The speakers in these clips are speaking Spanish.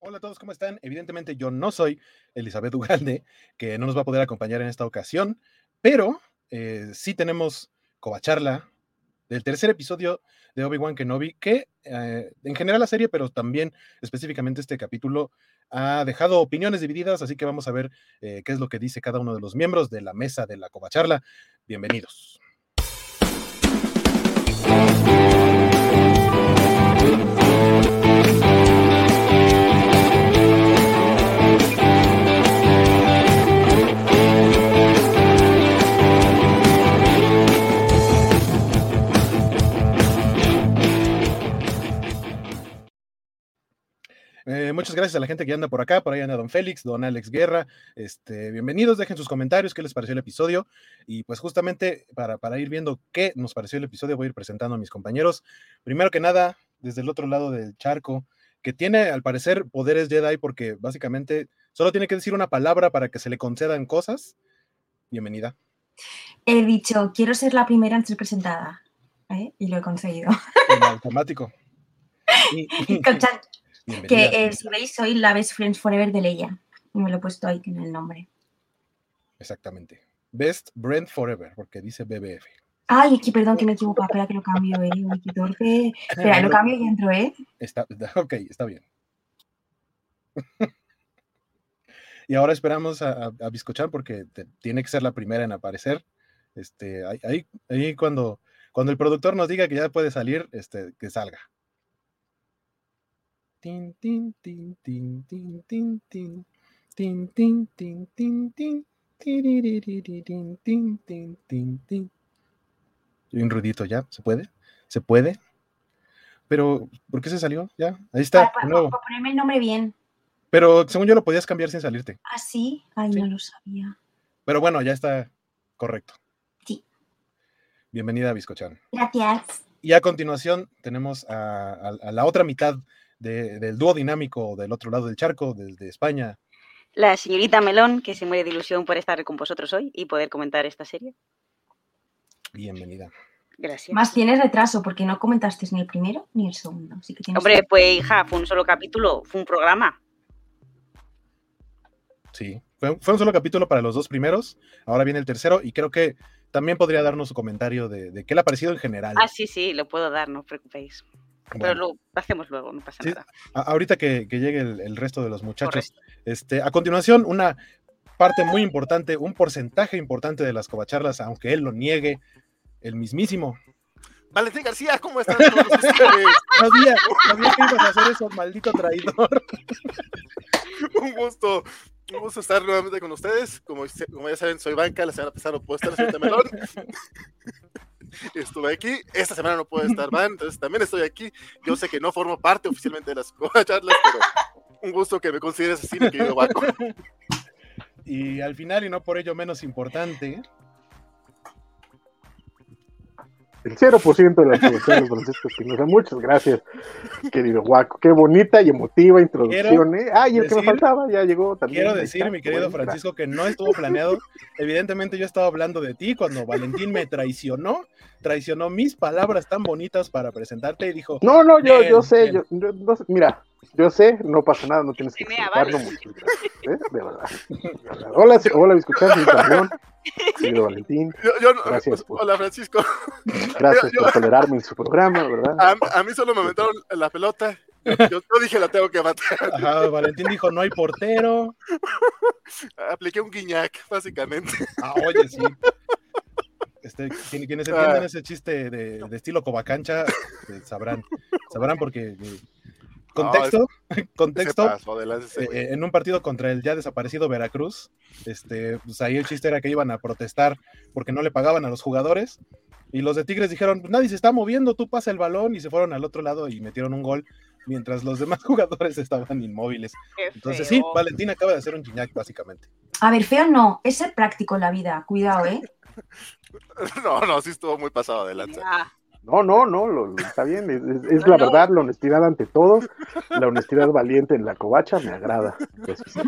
Hola a todos, ¿cómo están? Evidentemente yo no soy Elizabeth Ugalde, que no nos va a poder acompañar en esta ocasión, pero eh, sí tenemos covacharla del tercer episodio de Obi-Wan Kenobi, que eh, en general la serie, pero también específicamente este capítulo, ha dejado opiniones divididas, así que vamos a ver eh, qué es lo que dice cada uno de los miembros de la mesa de la covacharla. Bienvenidos. Eh, muchas gracias a la gente que anda por acá. Por ahí anda Don Félix, Don Alex Guerra. Este, bienvenidos, dejen sus comentarios, qué les pareció el episodio. Y pues justamente para, para ir viendo qué nos pareció el episodio, voy a ir presentando a mis compañeros. Primero que nada, desde el otro lado del charco, que tiene al parecer poderes Jedi porque básicamente solo tiene que decir una palabra para que se le concedan cosas. Bienvenida. He dicho, quiero ser la primera en ser presentada. ¿eh? Y lo he conseguido. En automático. Y- bienvenida. eh, si veis, soy la Best Friends Forever de Leia. Me lo he puesto ahí en el nombre. Exactamente. Best Brent Forever, porque dice BBF. Ay, aquí, perdón que me equivoco. Espera que lo cambio, ¿eh? Torpe. Espera, lo cambio y entro, ¿eh? Está, ok, está bien. y ahora esperamos a, a, porque te- tiene que ser la primera en aparecer. Este, ahí, ahí, ahí cuando, cuando el productor nos diga que ya puede salir, este, que salga. Tin, tin, tin, tin, tin, tin, tin. Tin, tin, tin, tin, tin. Tiririririn, tin, tin, tin, tin. Y un ruidito ya, ¿se puede? ¿Se puede? Pero, ¿por qué se salió? Ya, ahí está, Para, para- para ponerme el nombre bien. Pero según yo lo podías cambiar sin salirte. ¿Ah, sí? Ay, Sí. no lo sabía. Pero bueno, ya está correcto. Sí. Bienvenida a Biscochan. Gracias. Y a continuación tenemos a, a- a la otra mitad de- del dúo dinámico del otro lado del charco, desde España. La señorita Melón, que se muere de ilusión por estar con vosotros hoy y poder comentar esta serie. Bienvenida. Gracias. Más tienes retraso porque no comentaste ni el primero ni el segundo. Así que tienes Hombre, pues hija, fue un solo capítulo, fue un programa. Sí, fue, fue un solo capítulo para los dos primeros. Ahora viene el tercero y creo que también podría darnos su comentario de, de qué le ha parecido en general. Ah, sí, sí, lo puedo dar, no os preocupéis. Pero lo hacemos luego, no pasa Sí, nada. a- ahorita que, que llegue el, el resto de los muchachos. Correcto. Este, a continuación, una parte muy importante, un porcentaje importante de las covacharlas, aunque él lo niegue, el mismísimo. Valentín García, ¿cómo están todos ustedes? Sabía, sabía que ibas a hacer eso, maldito traidor. Un gusto, un gusto estar nuevamente con ustedes. Como, como ya saben, soy banca, la semana pasada puedo estar, señorita Melón. Estuve aquí, esta semana no puedo estar, Van, entonces también estoy aquí. Yo sé que no formo parte oficialmente de las charlas, pero un gusto que me consideres así, mi querido Baco. Y al final, y no por ello menos importante, El 0% de la población de Francisco Espinosa. Muchas gracias, querido Guaco. Qué bonita y emotiva introducción, ¿eh? Ah, y el que me faltaba ya llegó también. quiero decir, está. mi querido Bueno, Francisco, que no estuvo planeado. Evidentemente yo estaba hablando de ti cuando Valentín me traicionó, traicionó mis palabras tan bonitas para presentarte y dijo, No, no, yo, Bien, yo sé, yo, yo- no sé, mira, yo sé, no pasa nada, no tienes que explicarlo. gracias, ¿eh? De verdad. de verdad. Hola, sí, hola, escuchar mi campeón, querido Valentín. Yo, yo no- Gracias por- Hola, Francisco. Gracias Yo- por tolerarme en su programa, ¿verdad? A, a mí solo me aventaron la pelota. Yo, yo dije, la tengo que matar. ajá, Valentín dijo, no hay portero. Apliqué un guiñac, básicamente. Ah, oye, sí. Este, quien- quienes entienden Ah. ese chiste de, de estilo covacancha este, sabrán, sabrán porque contexto, contexto, pasó eh, en un partido contra el ya desaparecido Veracruz, este, pues ahí el chiste era que iban a protestar porque no le pagaban a los jugadores y los de Tigres dijeron, "Pues nadie se está moviendo, tú pasa el balón y se fueron al otro lado y metieron un gol mientras los demás jugadores estaban inmóviles. Entonces sí. Valentín acaba de hacer un chiñac básicamente. A ver, feo no, es ser práctico en la vida. Cuidado, ¿eh? No, no, sí estuvo muy pasado de lanza. Ah, No, no, no, lo, lo- está bien, es, es- es No, la no. verdad, la honestidad ante todo, la honestidad valiente en la covacha me agrada. Eso sí.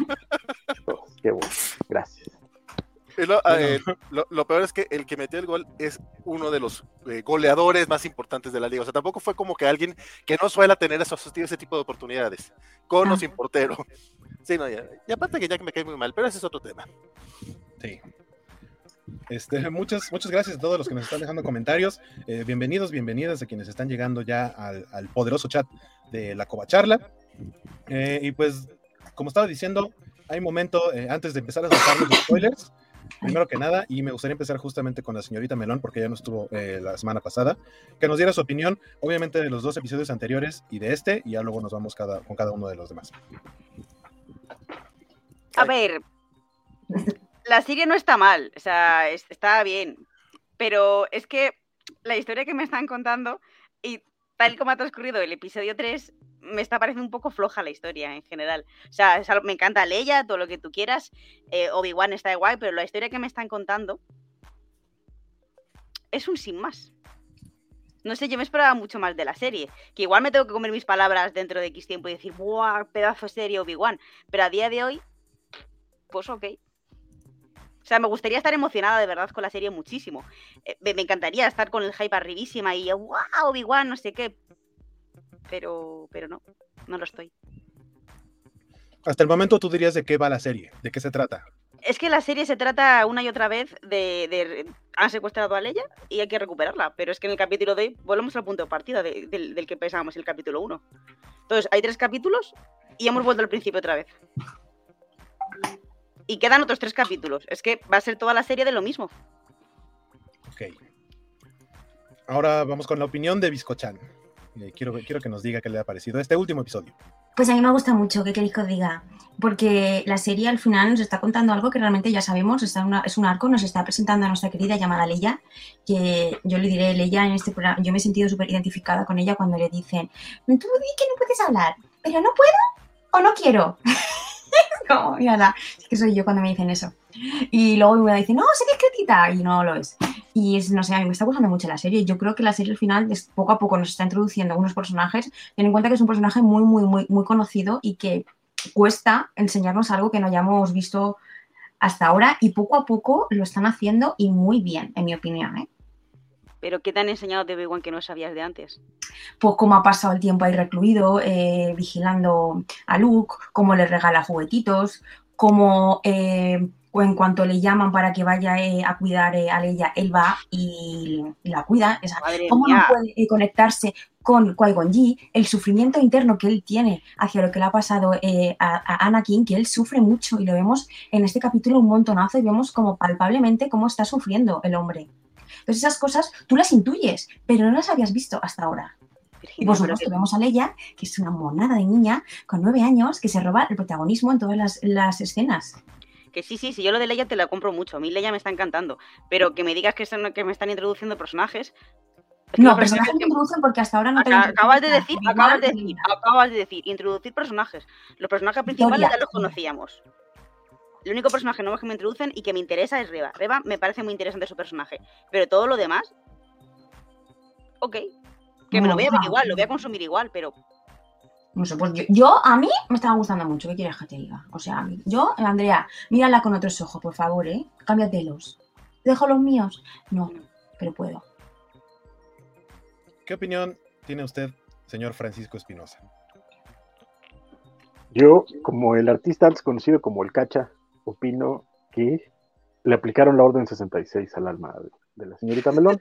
Todos, Qué bueno, gracias. Lo, eh, lo- lo peor es que el que metió el gol es uno de los eh, goleadores más importantes de la liga. O sea, tampoco fue como que alguien que no suele tener esos, ese tipo de oportunidades, con o Ah. sin portero. Sí, no, ya. Y aparte que ya que me cae muy mal, pero ese es otro tema. Sí. Este, muchas, muchas gracias a todos los que nos están dejando comentarios. Eh, bienvenidos, bienvenidas a quienes están llegando ya al, poderoso chat de la Covacharla. Eh, y pues, como estaba diciendo, hay momento, eh, antes de empezar a soltar los spoilers, primero que nada, y me gustaría empezar justamente con la señorita Melón, porque ya no estuvo eh, la semana pasada, que nos diera su opinión, obviamente, de los dos episodios anteriores y de este, y ya luego nos vamos cada, con cada uno de los demás. A ver, la serie no está mal, o sea, es- está bien, pero es que la historia que me están contando y tal como ha transcurrido el episodio 3, me está pareciendo un poco floja la historia en general. O sea, me encanta Leia, todo lo que tú quieras, eh, Obi-Wan está guay, pero la historia que me están contando es un sin más. No sé, yo me esperaba mucho más de la serie. Que igual me tengo que comer mis palabras dentro de X tiempo y decir, ¡buah, pedazo de serie Obi-Wan! Pero a día de hoy, pues ok. O sea, me gustaría estar emocionada de verdad con la serie muchísimo. Eh, me, me encantaría estar con el hype arribísima y wow, Obi-Wan, no sé qué. Pero, pero no, no lo estoy. Hasta el momento tú dirías de qué va la serie, de qué se trata. Es que la serie se trata una y otra vez de, de- han secuestrado a Leia y hay que recuperarla. Pero es que en el capítulo de hoy volvemos al punto de partida de- del, del que pensábamos el capítulo 1. Entonces, hay tres capítulos y hemos vuelto al principio otra vez. Y quedan otros tres capítulos. Es que va a ser toda la serie de lo mismo. Ok. Ahora vamos con la opinión de Biscochan. Eh, quiero, quiero que nos diga qué le ha parecido este último episodio. Pues a mí me gusta mucho, ¿qué queréis que os diga? Porque la serie al final nos está contando algo que realmente ya sabemos, está una- es un arco, nos está presentando a nuestra querida llamada Leia, que yo le diré, Leia en este programa, yo me he sentido súper identificada con ella cuando le dicen, tú di que no puedes hablar, pero no puedo o no quiero. no, mírala, es que soy yo cuando me dicen eso. Y luego me dicen, no, sé discretita, y no lo es. Y es, no sé, a mí me está gustando mucho la serie. Yo creo que la serie al final, poco a poco, nos está introduciendo unos personajes Ten en cuenta que es un personaje muy, muy, muy, muy conocido y que cuesta enseñarnos algo que no hayamos visto hasta ahora y poco a poco lo están haciendo y muy bien, en mi opinión. ¿eh? Pero ¿qué te han enseñado de Obi-Wan que no sabías de antes? Pues cómo ha pasado el tiempo ahí recluido, eh, vigilando a Luke, cómo le regala juguetitos, cómo eh, o en cuanto le llaman para que vaya eh, a cuidar eh, a Leia, él va y, y la cuida. O sea, Madre cómo no mía. puede eh, conectarse con Qui-Gon el sufrimiento interno que él tiene hacia lo que le ha pasado eh, a, a Anakin, que él sufre mucho y lo vemos en este capítulo un montonazo y vemos como palpablemente cómo está sufriendo el hombre. Entonces esas cosas tú las intuyes, pero no las habías visto hasta ahora. Y por supuesto vemos a Leia, que es una monada de niña con nueve años que se roba el protagonismo en todas las, las escenas. que, sí, sí, sí, yo lo de Leia te la compro mucho. A mí Leia me está encantando. Pero que me digas que, son- que me están introduciendo personajes. es que No, personajes que- introducen porque hasta ahora no te Acabas de decir, acabas de decir, acabas de decir, introducir personajes. Los personajes principales ya los conocíamos. El único personaje nuevo que me introducen y que me interesa es Reba. Reba me parece muy interesante su personaje. Pero todo lo demás. Ok. Que me lo voy a ver igual, lo voy a consumir igual, pero. No sé, pues yo, yo- a mí me estaba gustando mucho, ¿qué quieres que te diga? O sea, a mí- yo, Andrea, mírala con otros ojos, por favor, ¿eh? Cámbiatelos. ¿Dejo los míos? No, pero puedo. ¿Qué opinión tiene usted, señor Francisco Espinosa? Yo, como el artista antes conocido como el Cacha, opino que le aplicaron la orden 66 al alma de, la señorita Melón,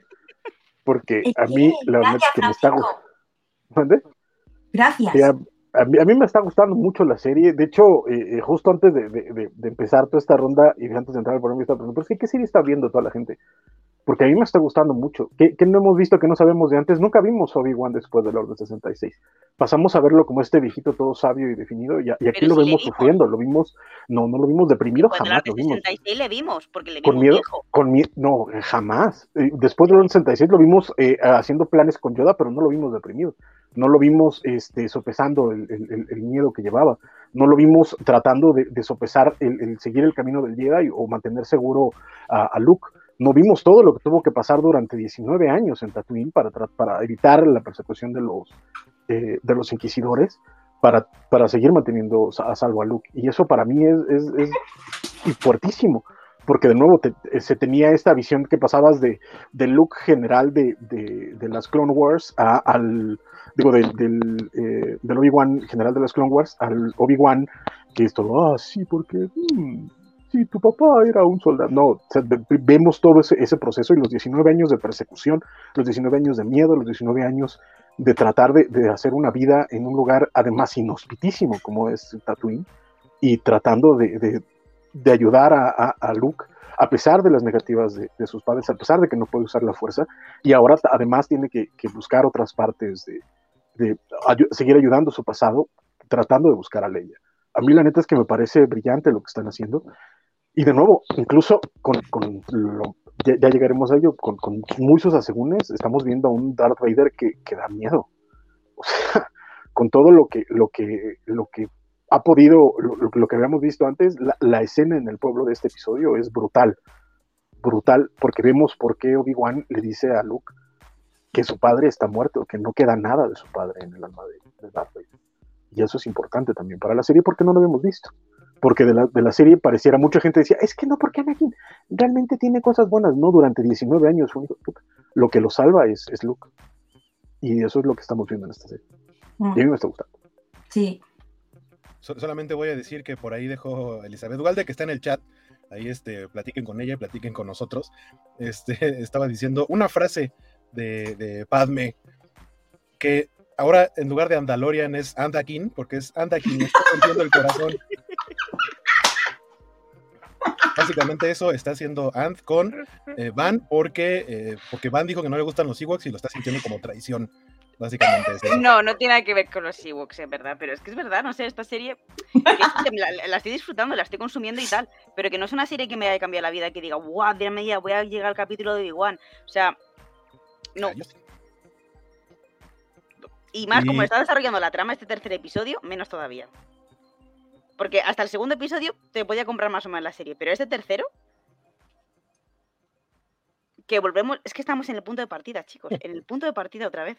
porque a mí la verdad es que me está gustando. Gracias. A, a mí, a mí me está gustando mucho la serie. De hecho, eh, eh, justo antes de, de- de- de empezar toda esta ronda y antes de entrar al programa, yo estaba pensando, "Pero es que, ¿qué serie está viendo toda la gente? Porque a mí me está gustando mucho. ¿Qué, qué no hemos visto que no sabemos de antes? Nunca vimos Obi-Wan después del Orden 66. Pasamos a verlo como este viejito todo sabio y definido, y, y aquí lo le vemos sufriendo. Lo vimos, no, no lo vimos deprimido, Cuando jamás la lo vimos. 66 le vimos, porque le Con vimos miedo, viejo. con mie- no, eh, jamás. Eh, Después del 66 lo vimos eh, haciendo planes con Yoda, pero no lo vimos deprimido. No lo vimos este, sopesando el, el- el- el miedo que llevaba. No lo vimos tratando de, de sopesar el, el seguir el camino del Jedi o mantener seguro a, a Luke. No vimos todo lo que tuvo que pasar durante 19 años en Tatooine para, para evitar la persecución de los, eh, de los inquisidores, para, para seguir manteniendo a salvo a Luke. Y eso para mí es, es- es fuertísimo porque de nuevo te- eh, se tenía esta visión que pasabas de, del look general de, de- de las Clone Wars a- al, digo, del, del, eh, del Obi-Wan general de las Clone Wars al Obi-Wan, que es todo, ah, sí, porque, mm, sí, tu papá era un soldado. No, o sea, ve- vemos todo ese, ese proceso y los 19 años de persecución, los 19 años de miedo, los 19 años de tratar de, de hacer una vida en un lugar además inhospitísimo como es Tatooine y tratando de, de- de ayudar a, a- a Luke a pesar de las negativas de, sus padres, a pesar de que no puede usar la fuerza y ahora además tiene que, que buscar otras partes de, seguir ayudando su pasado tratando de buscar a Leia. A mí la neta es que me parece brillante lo que están haciendo y de nuevo, incluso con, ya, llegaremos a ello, con, con muchos asegúnes, estamos viendo a un Darth Vader que, da miedo. O sea, con todo lo que, lo que, lo que ha podido, lo, que habíamos visto antes, la, la escena en el pueblo de este episodio es brutal. Brutal, porque vemos por qué Obi-Wan le dice a Luke que su padre está muerto, que no queda nada de su padre en el alma de, de Darth Vader. Y eso es importante también para la serie porque no lo habíamos visto. Porque de la, de la serie pareciera, mucha gente decía, es que no, porque Anakin realmente tiene cosas buenas. No, durante 19 años fue un hijo de puta. Lo que lo salva es, es Luke. Y eso es lo que estamos viendo en esta serie. Mm, Y a mí me está gustando. Sí, So- solamente voy a decir que por ahí dejó Elizabeth Ugalde, que está en el chat. Ahí este, platiquen con ella, platiquen con nosotros. Este, estaba diciendo una frase de, de Padme que ahora en lugar de Andalorian es Andakin, porque es Andakin, me está rompiendo el corazón. Básicamente eso está haciendo Ant con eh, Van porque, eh, porque Van dijo que no le gustan los Ewoks y lo está sintiendo como traición. Básicamente eso. No, no tiene nada que ver con los Ewoks, en verdad. Pero es que es verdad, no sé, esta serie. la, la estoy disfrutando, la estoy consumiendo y tal. Pero que no es una serie que me haya cambiado la vida, que diga, guau, dígame ya, voy a llegar al capítulo de Obi-Wan. O sea, no. Ah. Y más, como está desarrollando la trama este tercer episodio, menos todavía. Porque hasta el segundo episodio te podía comprar más o menos la serie, pero este tercero. Que volvemos. Es que estamos en el punto de partida, chicos. En el punto de partida otra vez.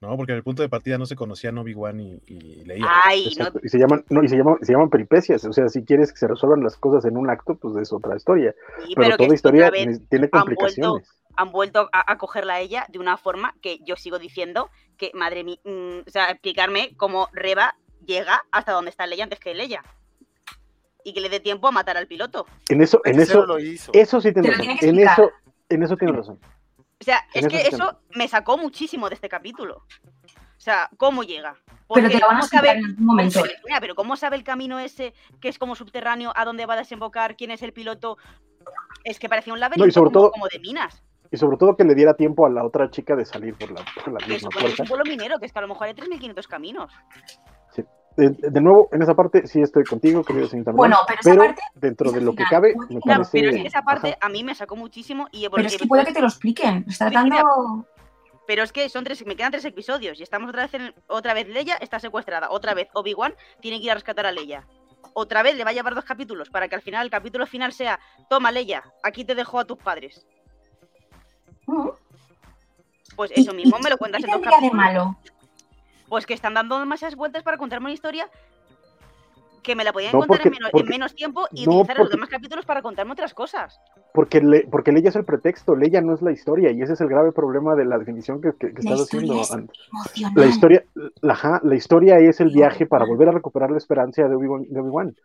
No, porque en el punto de partida no se conocían Obi-Wan y, y Leia. Ay, no. Exacto. Y se llaman, no, y se llaman, se llaman peripecias. O sea, si quieres que se resuelvan las cosas en un acto, pues es otra historia. sí, Pero, que toda historia tiene han complicaciones. han vuelto a, a cogerla a ella de una forma que yo sigo diciendo que, madre mía, mm, o sea, explicarme cómo Reba llega hasta donde está Leia antes que Leia. Y que le dé tiempo a matar al piloto. En eso, en eso, lo hizo. eso sí tiene Te lo razón. En eso, en eso tiene razón. O sea, En es que eso me sacó muchísimo de este capítulo. O sea, ¿cómo llega? pero te lo van a ¿cómo explicar sabe- en algún momento. Pero, mira, pero ¿cómo sabe el camino ese que es como subterráneo a dónde va a desembocar? ¿Quién es el piloto? Es que parecía un laberinto sobre como, todo- como de minas. Y sobre todo que le diera tiempo a la otra chica de salir por la, por la misma que es puerta. un pueblo minero, que es que a lo mejor hay 3.500 caminos. De, de nuevo, en esa parte sí estoy contigo, querido señor Bueno, pero esa parte dentro de lo que final. cabe, me Claro, parece... pero es que esa parte ajá. a mí me sacó muchísimo y Pero es que puede que te lo expliquen. Está dando. Pero es que son tres, me quedan tres episodios y estamos otra vez en, otra vez Leia está secuestrada, otra vez Obi-Wan tiene que ir a rescatar a Leia. Otra vez le va a llevar dos capítulos para que al final el capítulo final sea, toma Leia, aquí te dejo a tus padres. Mm. Pues eso mismo me lo cuentas ¿qué en dos tendría de capítulos. malo? Pues que están dando demasiadas vueltas para contarme una historia que me la podían No, contar porque- en, menos, en porque- menos tiempo y no, utilizar los demás capítulos para contarme otras cosas. Porque, le, porque Leia es el pretexto, Leia no es la historia, y ese es el grave problema de la definición que, que- que La estás haciendo. es. La historia, la, la historia es el viaje para volver a recuperar la esperanza de Obi-Wan. de Obi-Wan.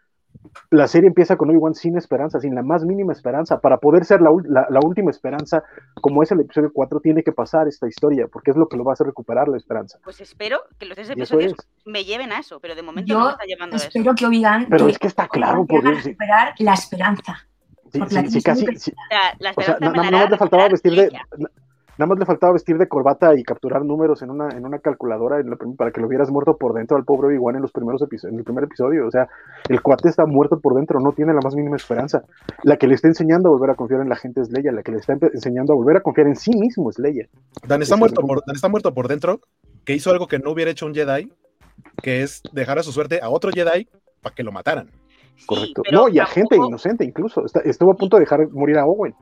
La serie empieza con Obi-Wan sin esperanza, sin la más mínima esperanza. Para poder ser la, ul- la- la última esperanza, como es el episodio 4, tiene que pasar esta historia, porque es lo que lo va a hacer recuperar la esperanza. Pues espero que los tres episodios es. me lleven a eso, pero de momento Yo no me está llevando a eso. Espero que Obi-Wan. Pero es que está claro, por Dios, sí. recuperar la esperanza. Sí, sí, casi, sí, O sea, la o sea, esperanza na- me na- la nada más le faltaba vestir de, Leia. Na- nada más le faltaba vestir de corbata y capturar números en una, en una calculadora en la prim- para que lo hubieras muerto por dentro al pobre Obi-Wan en los primeros episodios, en el primer episodio. O sea, el cuate está muerto por dentro, no tiene la más mínima esperanza. La que le está enseñando a volver a confiar en la gente es Leia, la que le está enseñando a volver a confiar en sí mismo es Leia. Dan está, muerto por, Dan está muerto por dentro, que hizo algo que no hubiera hecho un Jedi, que es dejar a su suerte a otro Jedi para que lo mataran. Sí, Correcto. no, y a tampoco- gente inocente incluso. Está- estuvo a punto de dejar morir a Owen.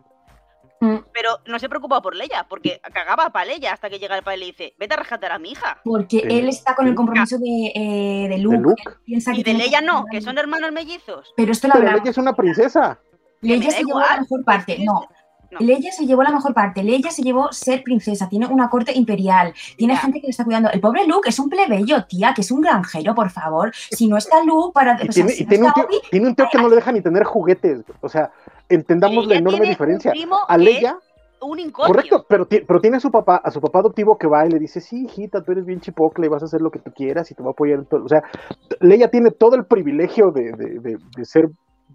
Mm, Pero no se preocupa por Leia, porque cagaba para Leia hasta que llega el padre y le dice, vete a rescatar a mi hija. Porque él está con el compromiso de, eh, de Luke. Luke. Él piensa Y que de Leia no, que son Luke. hermanos mellizos. Pero esto lo Pero hablamos. Leia es una princesa. Leia se llevó la mejor parte. No, no. Leia se llevó la mejor parte. Leia se llevó ser princesa. Tiene una corte imperial. Tiene Ya. gente que le está cuidando. El pobre Luke es un plebeyo, tía, que es un granjero, por favor. Si no está Luke para. Y o sea, tiene, si y no tiene un está tío, Obi, tiene un tío que no le deja ni tener juguetes. O sea, entendamos la enorme diferencia. primo A que Leia, Un incordio. correcto, pero, pero tiene a su papá, a su papá adoptivo que va y le dice, sí, hijita, tú eres bien chipocle y vas a hacer lo que tú quieras y te va a apoyar en todo. O sea, Leia tiene todo el privilegio de, de- de- de ser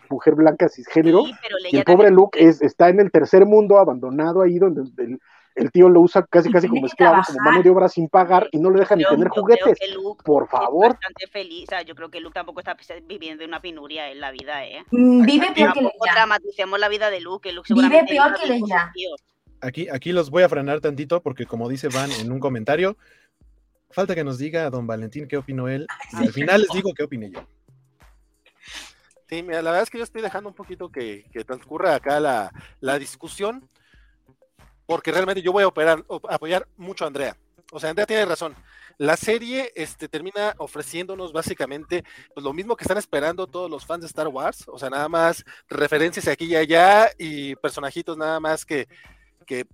mujer blanca cisgénero. Sí, pero Y el pobre Luke es, está en el tercer mundo, abandonado ahí, donde el, el tío lo usa casi casi como que esclavo, como mano de obra sin pagar, y no le deja ni Yo- tener yo creo juguetes. que Luke Por es favor. bastante feliz. O sea, yo creo que Luke tampoco está viviendo una penuria en la vida, ¿eh? mm, vive peor que Leia. dramaticemos la vida de Luke. que Luke Vive peor que Leia. Aquí, aquí los voy a frenar tantito porque como dice Van en un comentario, falta que nos diga don Valentín qué opinó él y al final les digo qué opiné yo. Sí, mira, la verdad es que yo estoy dejando un poquito que, que transcurra acá la, la discusión, porque realmente yo voy a operar, op- apoyar mucho a Andrea. O sea, Andrea tiene razón. La serie este, termina ofreciéndonos básicamente pues, lo mismo que están esperando todos los fans de Star Wars. O sea, nada más referencias aquí y allá y personajitos nada más que, que,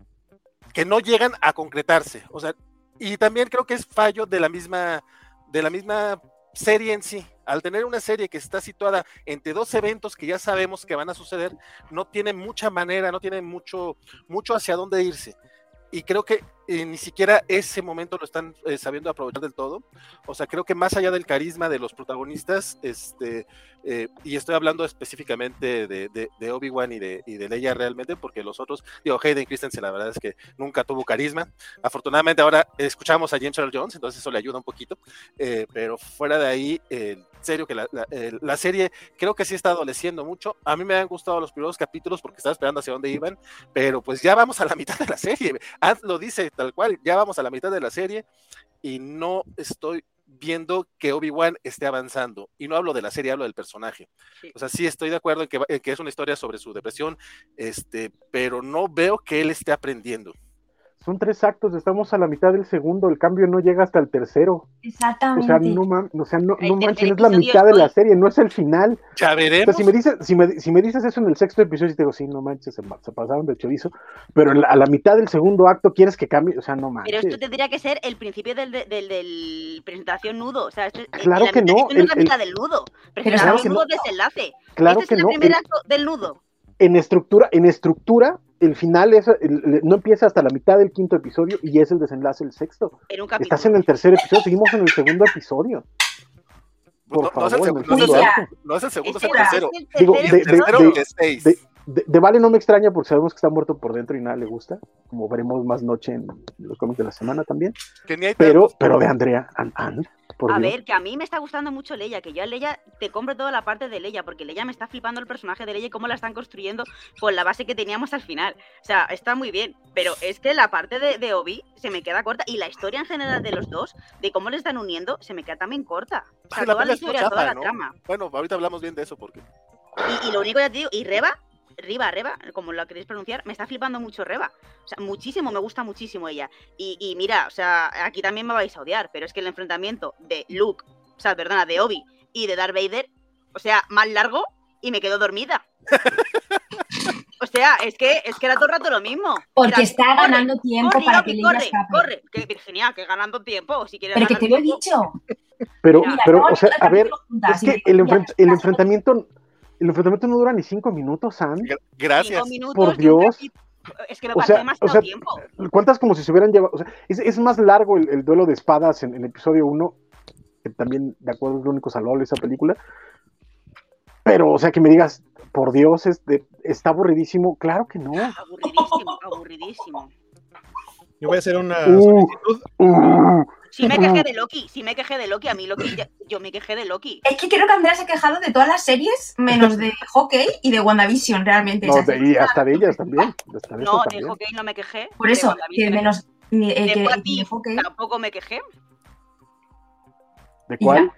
que no llegan a concretarse. O sea, y también creo que es fallo de la misma, de la misma serie en sí. Al tener una serie que está situada entre dos eventos que ya sabemos que van a suceder, no tiene mucha manera, no tiene mucho, mucho hacia dónde irse. Y creo que eh, ni siquiera ese momento lo están eh, sabiendo aprovechar del todo. O sea, creo que más allá del carisma de los protagonistas, este, eh, y estoy hablando específicamente de, de- de Obi-Wan y de, y de Leia realmente, porque los otros, digo, Hayden Christensen, la verdad es que nunca tuvo carisma. Afortunadamente ahora escuchamos a James Earl Jones, entonces eso le ayuda un poquito. Eh, pero fuera de ahí, en serio que la, la- la serie creo que sí está adoleciendo mucho. A mí me han gustado los primeros capítulos porque estaba esperando hacia dónde iban, pero pues ya vamos a la mitad de la serie. Ant lo dice tal cual, ya vamos a la mitad de la serie y no estoy viendo que Obi-Wan esté avanzando. Y no hablo de la serie, hablo del personaje. Sí. O sea, sí estoy de acuerdo en que, en que es una historia sobre su depresión, este, pero no veo que él esté aprendiendo. Son tres actos, estamos a la mitad del segundo, el cambio no llega hasta el tercero. O Exactamente. sea, no, mam- o sea, no, no manches, es la mitad de la serie, no es el final. Ya O sea, veremos. si me dices, si me, si me dices eso en el sexto episodio, te digo, sí, no manches, se, pasaron de chorizo, pero la- a la mitad del segundo acto quieres que cambie, o sea, no manches. Pero esto tendría que ser el principio del, del, del- del presentación nudo. O sea, esto, es- Claro la que mitad- no, esto no es la el- mitad del nudo. Claro Presentación que nudo, no. desenlace. Claro este que es no. el primer acto del nudo. en estructura, en estructura, el final es, el- el- no empieza hasta la mitad del quinto episodio y es el desenlace el sexto. En un capítulo. Estás en el tercer episodio, seguimos en el segundo episodio. Por No- no es el favor, en el segundo, no es el segundo. No es el segundo, es el tercero. es el Digo, de- de- De, de Vale no me extraña porque sabemos que está muerto por dentro y nada le gusta, como veremos más noche en los cómics de la semana también. Pero, pero de Andrea, An- An, por A Dios. ver, que a mí me está gustando mucho Leia, que yo a Leia te compro toda la parte de Leia, porque Leia me está flipando el personaje de Leia y cómo la están construyendo con la base que teníamos al final. O sea, está muy bien, pero es que la parte de, de Obi se me queda corta y la historia en general de los dos, de cómo le están uniendo, se me queda también corta. O sea, la toda la historia, toda chafa, la ¿no? trama. Bueno, ahorita hablamos bien de eso porque. Y, y lo único ya te digo, y Reba, Riva, Reba, como lo queréis pronunciar, me está flipando mucho Reba. O sea, muchísimo, me gusta muchísimo ella. Y, y mira, o sea, aquí también me vais a odiar, pero es que el enfrentamiento de Luke, o sea, perdona, de Obi y de Darth Vader, o sea, más largo y me quedo dormida. o sea, es que, es que era todo el rato lo mismo. Porque Era, está corre, ganando tiempo corre, para Obi, que corre, escape. corre. Que Virginia, que ganando tiempo. Si quieres Pero que te lo he dicho. Pero, Mira, pero, o sea, a ver, es que el, dices, enfrent- "Ya, el estás enfrentamiento, el enfrentamiento no dura ni cinco minutos. Gra- Gracias. cinco minutos por Dios. Es que me O sea, demasiado o sea, tiempo. ¿Cuántas como si se hubieran llevado? O sea, es, es más largo el, el duelo de espadas en, el episodio 1, que también, de acuerdo, es lo único salvable de esa película. Pero, o sea, que me digas, por Dios, este, está aburridísimo. Claro que no. Aburridísimo, aburridísimo. Yo voy a hacer una Uh. solicitud. Uh, Si me quejé de Loki, si me quejé de Loki, a mí Loki, ya- yo me quejé de Loki. Es que creo que Andrea se ha quejado de todas las series, menos de Hockey y de WandaVision, realmente. no, de- y hasta de ellas también. Hasta de No, de también. Hawkei no me quejé. Por de eso, que me menos ni- eh, que, De de If Hawkeye. tampoco me quejé. ¿De Y cuál?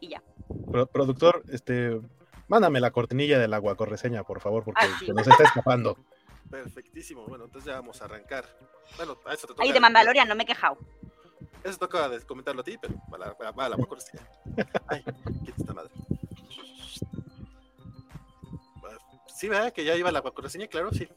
Y ya. Pro- productor, este, mándame la cortinilla del agua correseña, por favor, porque Ah, sí. se nos está escapando. Perfectísimo. Bueno, entonces ya vamos a arrancar. Bueno, a eso te toca. Ay, de Mandalorian no me he quejado. Eso toca de- comentarlo a ti, pero va la, va, va la Ay, quita esta madre. Sí, ¿verdad? Que ya iba la reseña, claro, sí.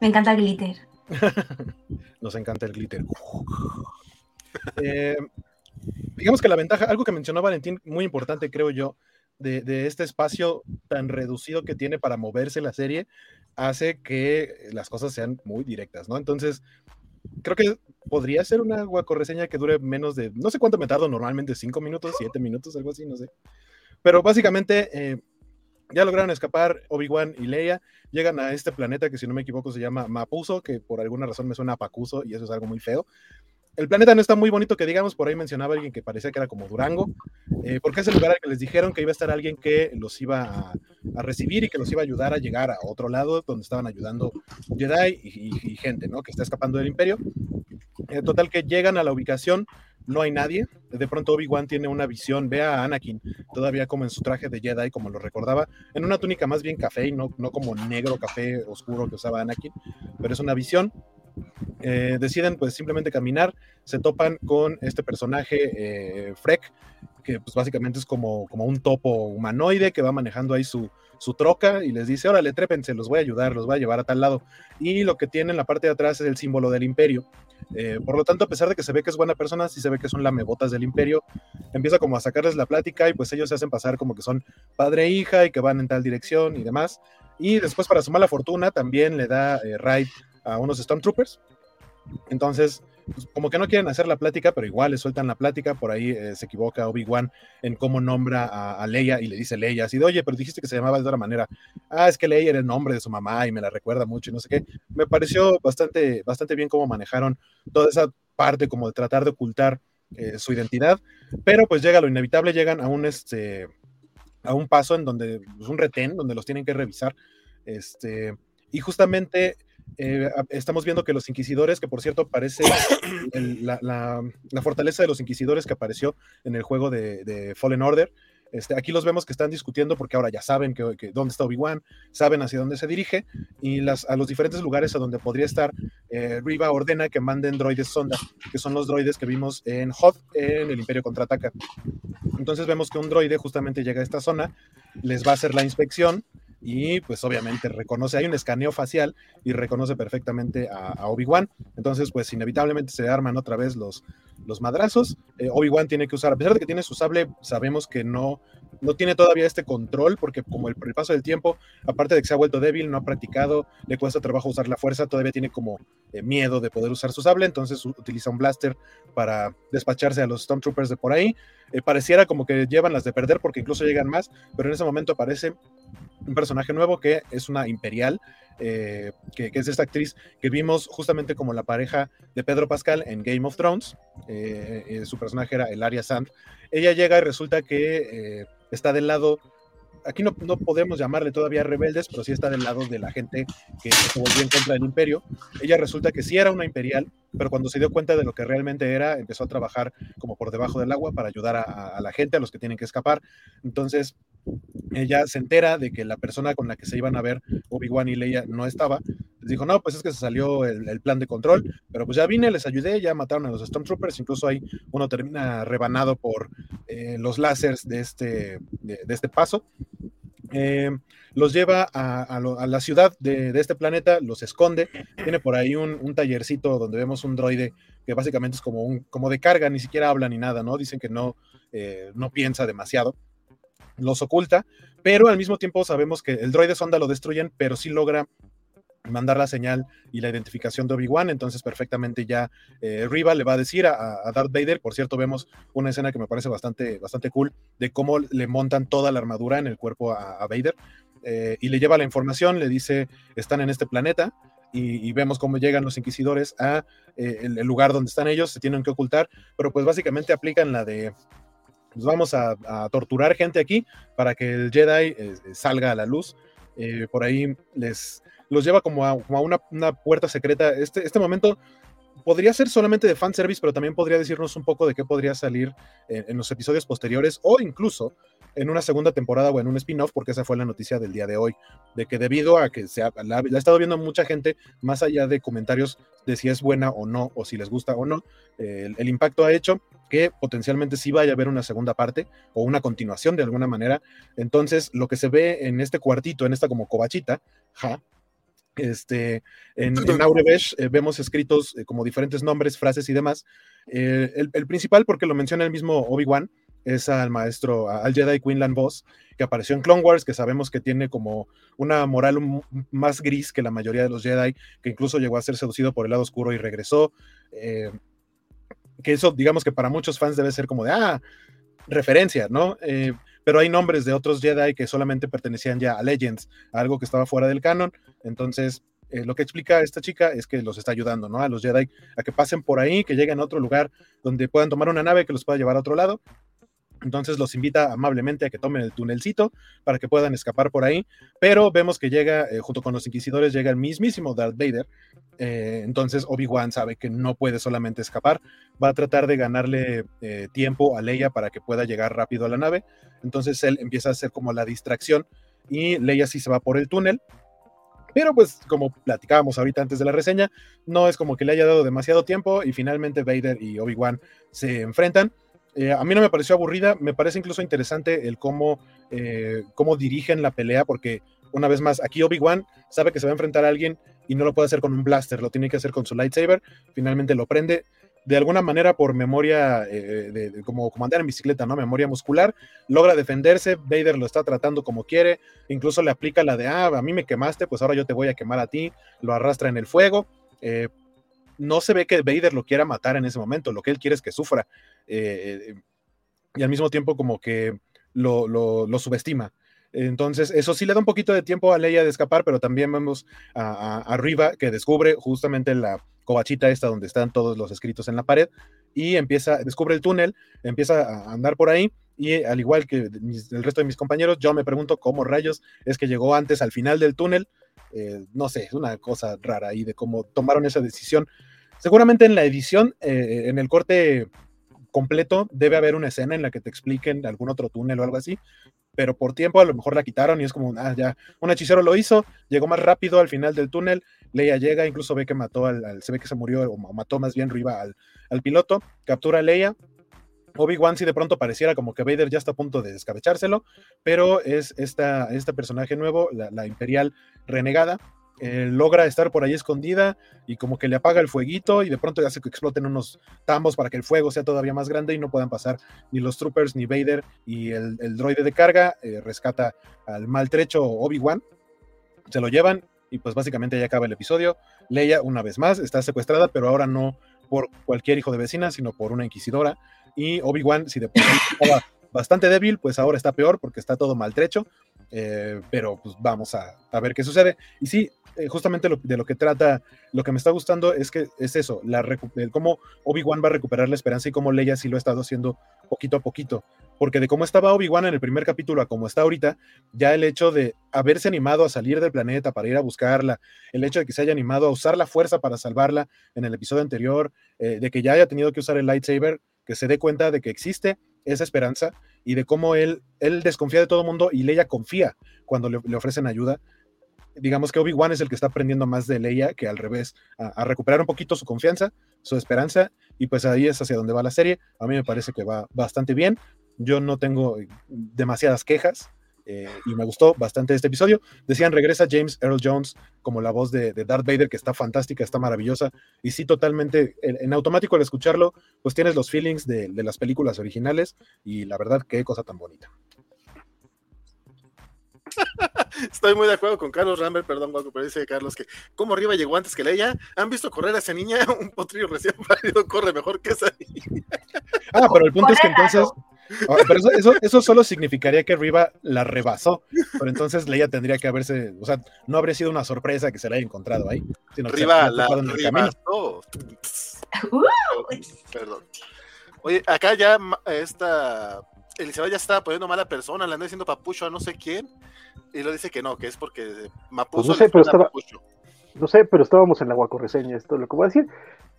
Me encanta el glitter. Nos encanta el glitter. Eh, digamos que la ventaja, algo que mencionó Valentín, muy importante creo yo, de, este espacio tan reducido que tiene para moverse la serie, hace que las cosas sean muy directas, ¿no? Entonces, creo que podría ser una guacorreseña que dure menos de, no sé cuánto me tardo normalmente, cinco minutos, siete minutos, algo así, no sé. Pero básicamente, eh, ya lograron escapar Obi-Wan y Leia, llegan a este planeta que si no me equivoco se llama Mapuso, que por alguna razón me suena a Pacuso y eso es algo muy feo. El planeta no está muy bonito que digamos, por ahí mencionaba alguien que parecía que era como Durango, eh, porque es el lugar al que les dijeron que iba a estar alguien que los iba a, recibir y que los iba a ayudar a llegar a otro lado donde estaban ayudando Jedi y gente, ¿no? Que está escapando del imperio. Eh, total que llegan a la ubicación, no hay nadie. De pronto Obi-Wan tiene una visión, ve a Anakin todavía como en su traje de Jedi, como lo recordaba, en una túnica más bien café y no, no como negro café oscuro que usaba Anakin, pero es una visión. Eh, deciden pues simplemente caminar, se topan con este personaje eh, Freck, que pues básicamente es como, como un topo humanoide que va manejando ahí su, su troca y les dice, órale, trépense, los voy a ayudar, los voy a llevar a tal lado. Y lo que tiene en la parte de atrás es el símbolo del imperio. Eh, por lo tanto, a pesar de que se ve que es buena persona, sí se ve que son lamebotas del imperio, empieza como a sacarles la plática y pues ellos se hacen pasar como que son padre e hija y que van en tal dirección y demás. Y después, para su mala fortuna, también le da raid a unos Stormtroopers. Entonces, pues, como que no quieren hacer la plática, pero igual le sueltan la plática. Por ahí eh, se equivoca Obi-Wan en cómo nombra a, a, Leia y le dice Leia, así de, oye, pero dijiste que se llamaba de otra manera. Ah, es que Leia era el nombre de su mamá y me la recuerda mucho y no sé qué. Me pareció bastante, bastante bien cómo manejaron toda esa parte como de tratar de ocultar eh, su identidad, pero pues llega lo inevitable, llegan a un, este, a un paso en donde, pues un retén, donde los tienen que revisar, este, y justamente eh, estamos viendo que los inquisidores, que por cierto parece el, la, la, la, fortaleza de los inquisidores que apareció en el juego de, de Fallen Order, este, aquí los vemos que están discutiendo porque ahora ya saben que, que dónde está Obi-Wan, saben hacia dónde se dirige y las, a los diferentes lugares a donde podría estar, eh, Riva ordena que manden droides sonda, que son los droides que vimos en Hoth en el Imperio Contraataca. Entonces vemos que un droide justamente llega a esta zona, les va a hacer la inspección y pues obviamente reconoce, hay un escaneo facial y reconoce perfectamente a, Obi-Wan. Entonces pues inevitablemente se arman otra vez los, los madrazos. Eh, Obi-Wan tiene que usar, a pesar de que tiene su sable, sabemos que no, no tiene todavía este control porque como el, el paso del tiempo, aparte de que se ha vuelto débil, no ha practicado, le cuesta trabajo usar la fuerza, todavía tiene como eh, miedo de poder usar su sable, entonces utiliza un blaster para despacharse a los Stormtroopers de por ahí. Eh, pareciera como que llevan las de perder porque incluso llegan más, pero en ese momento aparece un personaje nuevo que es una imperial, eh, que, es esta actriz que vimos justamente como la pareja de Pedro Pascal en Game of Thrones. Eh, eh, su personaje era Elaria Sand. Ella llega y resulta que está del lado. Aquí no, no, podemos llamarle todavía rebeldes, pero sí está del lado de la gente que, se volvió en contra del imperio. Ella resulta que sí era una imperial, pero cuando se dio cuenta de lo que realmente era, empezó a trabajar como por debajo del agua para ayudar a la gente, a los que tienen que escapar. Entonces, ella se entera de que la persona con la que se iban a ver Obi-Wan y Leia no estaba. Les dijo, no, pues es que se salió el, plan de control, pero pues ya vine, les ayudé, ya mataron a los Stormtroopers, incluso ahí uno termina rebanado por eh, los láseres de este, de, este paso. Eh, los lleva a, la ciudad de, este planeta, los esconde, tiene por ahí un, un, tallercito donde vemos un droide que básicamente es como, un, como de carga, ni siquiera habla ni nada, ¿no? Dicen que no, eh, no piensa demasiado los oculta, pero al mismo tiempo sabemos que el droide sonda lo destruyen, pero sí logra mandar la señal y la identificación de Obi-Wan, entonces perfectamente ya eh, Riva le va a decir a, Darth Vader, por cierto vemos una escena que me parece bastante, bastante cool, de cómo le montan toda la armadura en el cuerpo a, Vader, eh, y le lleva la información, le dice, están en este planeta, y, vemos cómo llegan los inquisidores a eh, el, lugar donde están ellos, se tienen que ocultar, pero pues básicamente aplican la de pues vamos a, torturar gente aquí para que el Jedi eh, salga a la luz. Eh, por ahí les los lleva como a, una, una, puerta secreta. Este, este momento podría ser solamente de fanservice, pero también podría decirnos un poco de qué podría salir en los episodios posteriores o incluso en una segunda temporada o en un spin-off, porque esa fue la noticia del día de hoy, de que debido a que se ha, la, ha estado viendo mucha gente, más allá de comentarios de si es buena o no, o si les gusta o no, eh, el, el, impacto ha hecho que potencialmente sí vaya a haber una segunda parte o una continuación de alguna manera. Entonces, lo que se ve en este cuartito, en esta como covachita, ja, este, en, en Aurebesh eh, vemos escritos eh, como diferentes nombres, frases y demás. Eh, el, el, principal, porque lo menciona el mismo Obi-Wan, es al maestro, al Jedi Quinlan Voss, que apareció en Clone Wars, que sabemos que tiene como una moral más gris que la mayoría de los Jedi, que incluso llegó a ser seducido por el lado oscuro y regresó. Eh, que eso, digamos que para muchos fans debe ser como de, ah, referencia, ¿no? Eh, pero hay nombres de otros Jedi que solamente pertenecían ya a Legends, a algo que estaba fuera del canon. Entonces, eh, lo que explica esta chica es que los está ayudando, ¿no? A los Jedi a que pasen por ahí, que lleguen a otro lugar donde puedan tomar una nave que los pueda llevar a otro lado. Entonces los invita amablemente a que tomen el tunelcito para que puedan escapar por ahí. Pero vemos que llega, eh, junto con los inquisidores, llega el mismísimo Darth Vader. Eh, entonces Obi-Wan sabe que no puede solamente escapar. Va a tratar de ganarle eh, tiempo a Leia para que pueda llegar rápido a la nave. Entonces él empieza a hacer como la distracción y Leia sí se va por el túnel. Pero pues como platicábamos ahorita antes de la reseña, no es como que le haya dado demasiado tiempo y finalmente Vader y Obi-Wan se enfrentan. Eh, a mí no me pareció aburrida, me parece incluso interesante el cómo, eh, cómo dirigen la pelea, porque una vez más, aquí Obi-Wan sabe que se va a enfrentar a alguien y no lo puede hacer con un blaster, lo tiene que hacer con su lightsaber, finalmente lo prende. De alguna manera, por memoria, eh, de, como, como andar en bicicleta, ¿no? Memoria muscular, logra defenderse. Vader lo está tratando como quiere, incluso le aplica la de, ah, a mí me quemaste, pues ahora yo te voy a quemar a ti. Lo arrastra en el fuego. No se ve que Vader lo quiera matar en ese momento, lo que él quiere es que sufra. Eh, y al mismo tiempo como que lo, subestima. Entonces, eso sí le da un poquito de tiempo a Leia de escapar, pero también vemos a, que descubre justamente la covachita esta donde están todos los escritos en la pared y empieza, descubre el túnel, empieza a andar por ahí y al igual que el resto de mis compañeros, yo me pregunto cómo rayos es que llegó antes al final del túnel, eh, no sé, es una cosa rara ahí de cómo tomaron esa decisión. Seguramente en la edición, eh, en el corte completo, debe haber una escena en la que te expliquen algún otro túnel o algo así, pero por tiempo a lo mejor la quitaron y es como, ah, ya, un hechicero lo hizo, llegó más rápido al final del túnel, Leia llega, incluso ve que mató al, se ve que se murió, o mató más bien Riva al, al piloto, captura a Leia, Obi-Wan si de pronto pareciera como que Vader ya está a punto de descabechárselo, pero es esta, este personaje nuevo, la imperial renegada, eh, logra estar por ahí escondida y como que le apaga el fueguito y de pronto hace que exploten unos tambos para que el fuego sea todavía más grande y no puedan pasar ni los troopers ni Vader y el, droide de carga eh, rescata al maltrecho Obi-Wan, se lo llevan y pues básicamente ya acaba el episodio. Leia una vez más está secuestrada, pero ahora no por cualquier hijo de vecina, sino por una inquisidora y Obi-Wan si de sí estaba bastante débil, pues ahora está peor porque está todo maltrecho. Eh, pero pues vamos a, a, ver qué sucede. Y sí, eh, justamente de lo que trata, lo que me está gustando es que es eso, la cómo Obi-Wan va a recuperar la esperanza y cómo Leia sí lo ha estado haciendo poquito a poquito. Porque de cómo estaba Obi-Wan en el primer capítulo a cómo está ahorita, ya el hecho de haberse animado a salir del planeta para ir a buscarla, el hecho de que se haya animado a usar la fuerza para salvarla en el episodio anterior, eh, de que ya haya tenido que usar el lightsaber, que se dé cuenta de que existe esa esperanza y de cómo él, él desconfía de todo el mundo y Leia confía cuando le, le ofrecen ayuda. Digamos que Obi-Wan es el que está aprendiendo más de Leia que al revés, a, recuperar un poquito su confianza, su esperanza, y pues ahí es hacia donde va la serie. A mí me parece que va bastante bien. Yo no tengo demasiadas quejas. Eh, y me gustó bastante este episodio. Decían, regresa James Earl Jones como la voz de, Darth Vader, que está fantástica, está maravillosa. Y sí, totalmente, en, en automático al escucharlo, pues tienes los feelings de, de, las películas originales. Y la verdad, qué cosa tan bonita. Estoy muy de acuerdo con Carlos Rambert, perdón, Guaco, pero dice Carlos que como arriba llegó antes que Leia. ¿Han visto correr a esa niña? Un potrillo recién parido corre mejor que esa niña. Ah, pero el punto es que entonces Oh, pero eso, eso, eso, solo significaría que Riva la rebasó, pero entonces Leia tendría que haberse, o sea, no habría sido una sorpresa que se la haya encontrado ahí. Sino Riva la rebasó. Perdón. Oye, acá ya esta Elizabeth ya estaba poniendo mala persona, le anda diciendo papucho a no sé quién, y lo dice que no, que es porque Mapucho pues no sé, pero estaba, papucho. No sé, pero estábamos en la guacorreseña, esto es lo que voy a decir.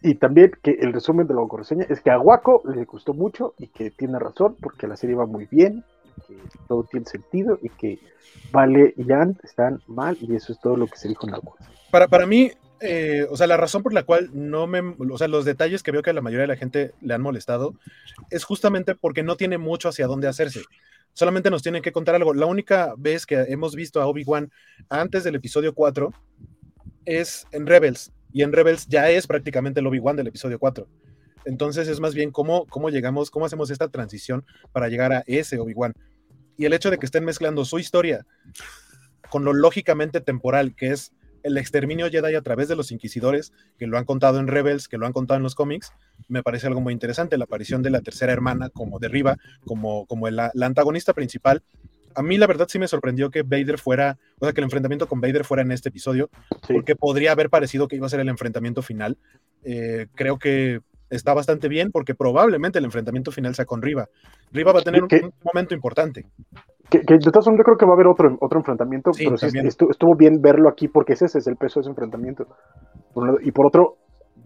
Y también que el resumen de la reseña es que a Guaco le gustó mucho y que tiene razón porque la serie va muy bien que todo tiene sentido y que Vale y Ant están mal y eso es todo lo que se dijo en Hogwarts. Para, para mí, eh, o sea, la razón por la cual no me, o sea, los detalles que veo que a la mayoría de la gente le han molestado es justamente porque no tiene mucho hacia dónde hacerse. Solamente nos tienen que contar algo. La única vez que hemos visto a Obi-Wan antes del episodio 4 es en Rebels. Y en Rebels ya es prácticamente el Obi-Wan del episodio 4. Entonces es más bien cómo, cómo llegamos, cómo hacemos esta transición para llegar a ese Obi-Wan. Y el hecho de que estén mezclando su historia con lo lógicamente temporal, que es el exterminio Jedi a través de los inquisidores, que lo han contado en Rebels, que lo han contado en los cómics, me parece algo muy interesante. La aparición de la tercera hermana como de Riva, como, como la, la antagonista principal. A mí la verdad sí me sorprendió que Vader fuera, o sea, que el enfrentamiento con Vader fuera en este episodio, Sí. porque podría haber parecido que iba a ser el enfrentamiento final. Eh, creo que está bastante bien porque probablemente el enfrentamiento final sea con Riva. Riva va a tener un, un momento importante. Que, que de todas formas yo creo que va a haber otro, otro enfrentamiento, Sí, pero sí también. estu- estuvo bien verlo aquí porque ese, ese es el peso de ese enfrentamiento. Por un lado. y por otro,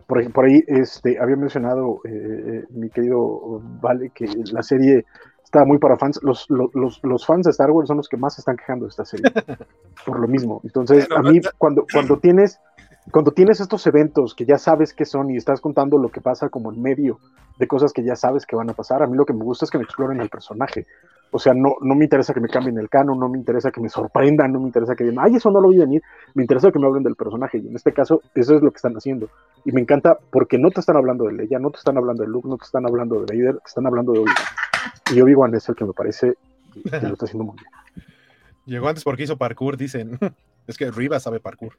por, por ahí este, había mencionado eh, eh, mi querido Vale que la serie está muy para fans. Los, los, los, los fans de Star Wars son los que más se están quejando de esta serie. por lo mismo. Entonces, a mí cuando, cuando tienes... Cuando tienes estos eventos que ya sabes qué son y estás contando lo que pasa como en medio de cosas que ya sabes que van a pasar, a mí lo que me gusta es que me exploren el personaje. O sea, no, no me interesa que me cambien el canon, no me interesa que me sorprendan, no me interesa que digan, ay, eso no lo vi venir, me interesa que me hablen del personaje. Y en este caso, eso es lo que están haciendo. Y me encanta porque no te están hablando de Leia, no te están hablando de Luke, no te están hablando de Vader, te están hablando de Obi-Wan. Y Obi-Wan es el que me parece que lo está haciendo muy bien. Llegó antes porque hizo parkour, dicen. Es que Riva sabe parkour.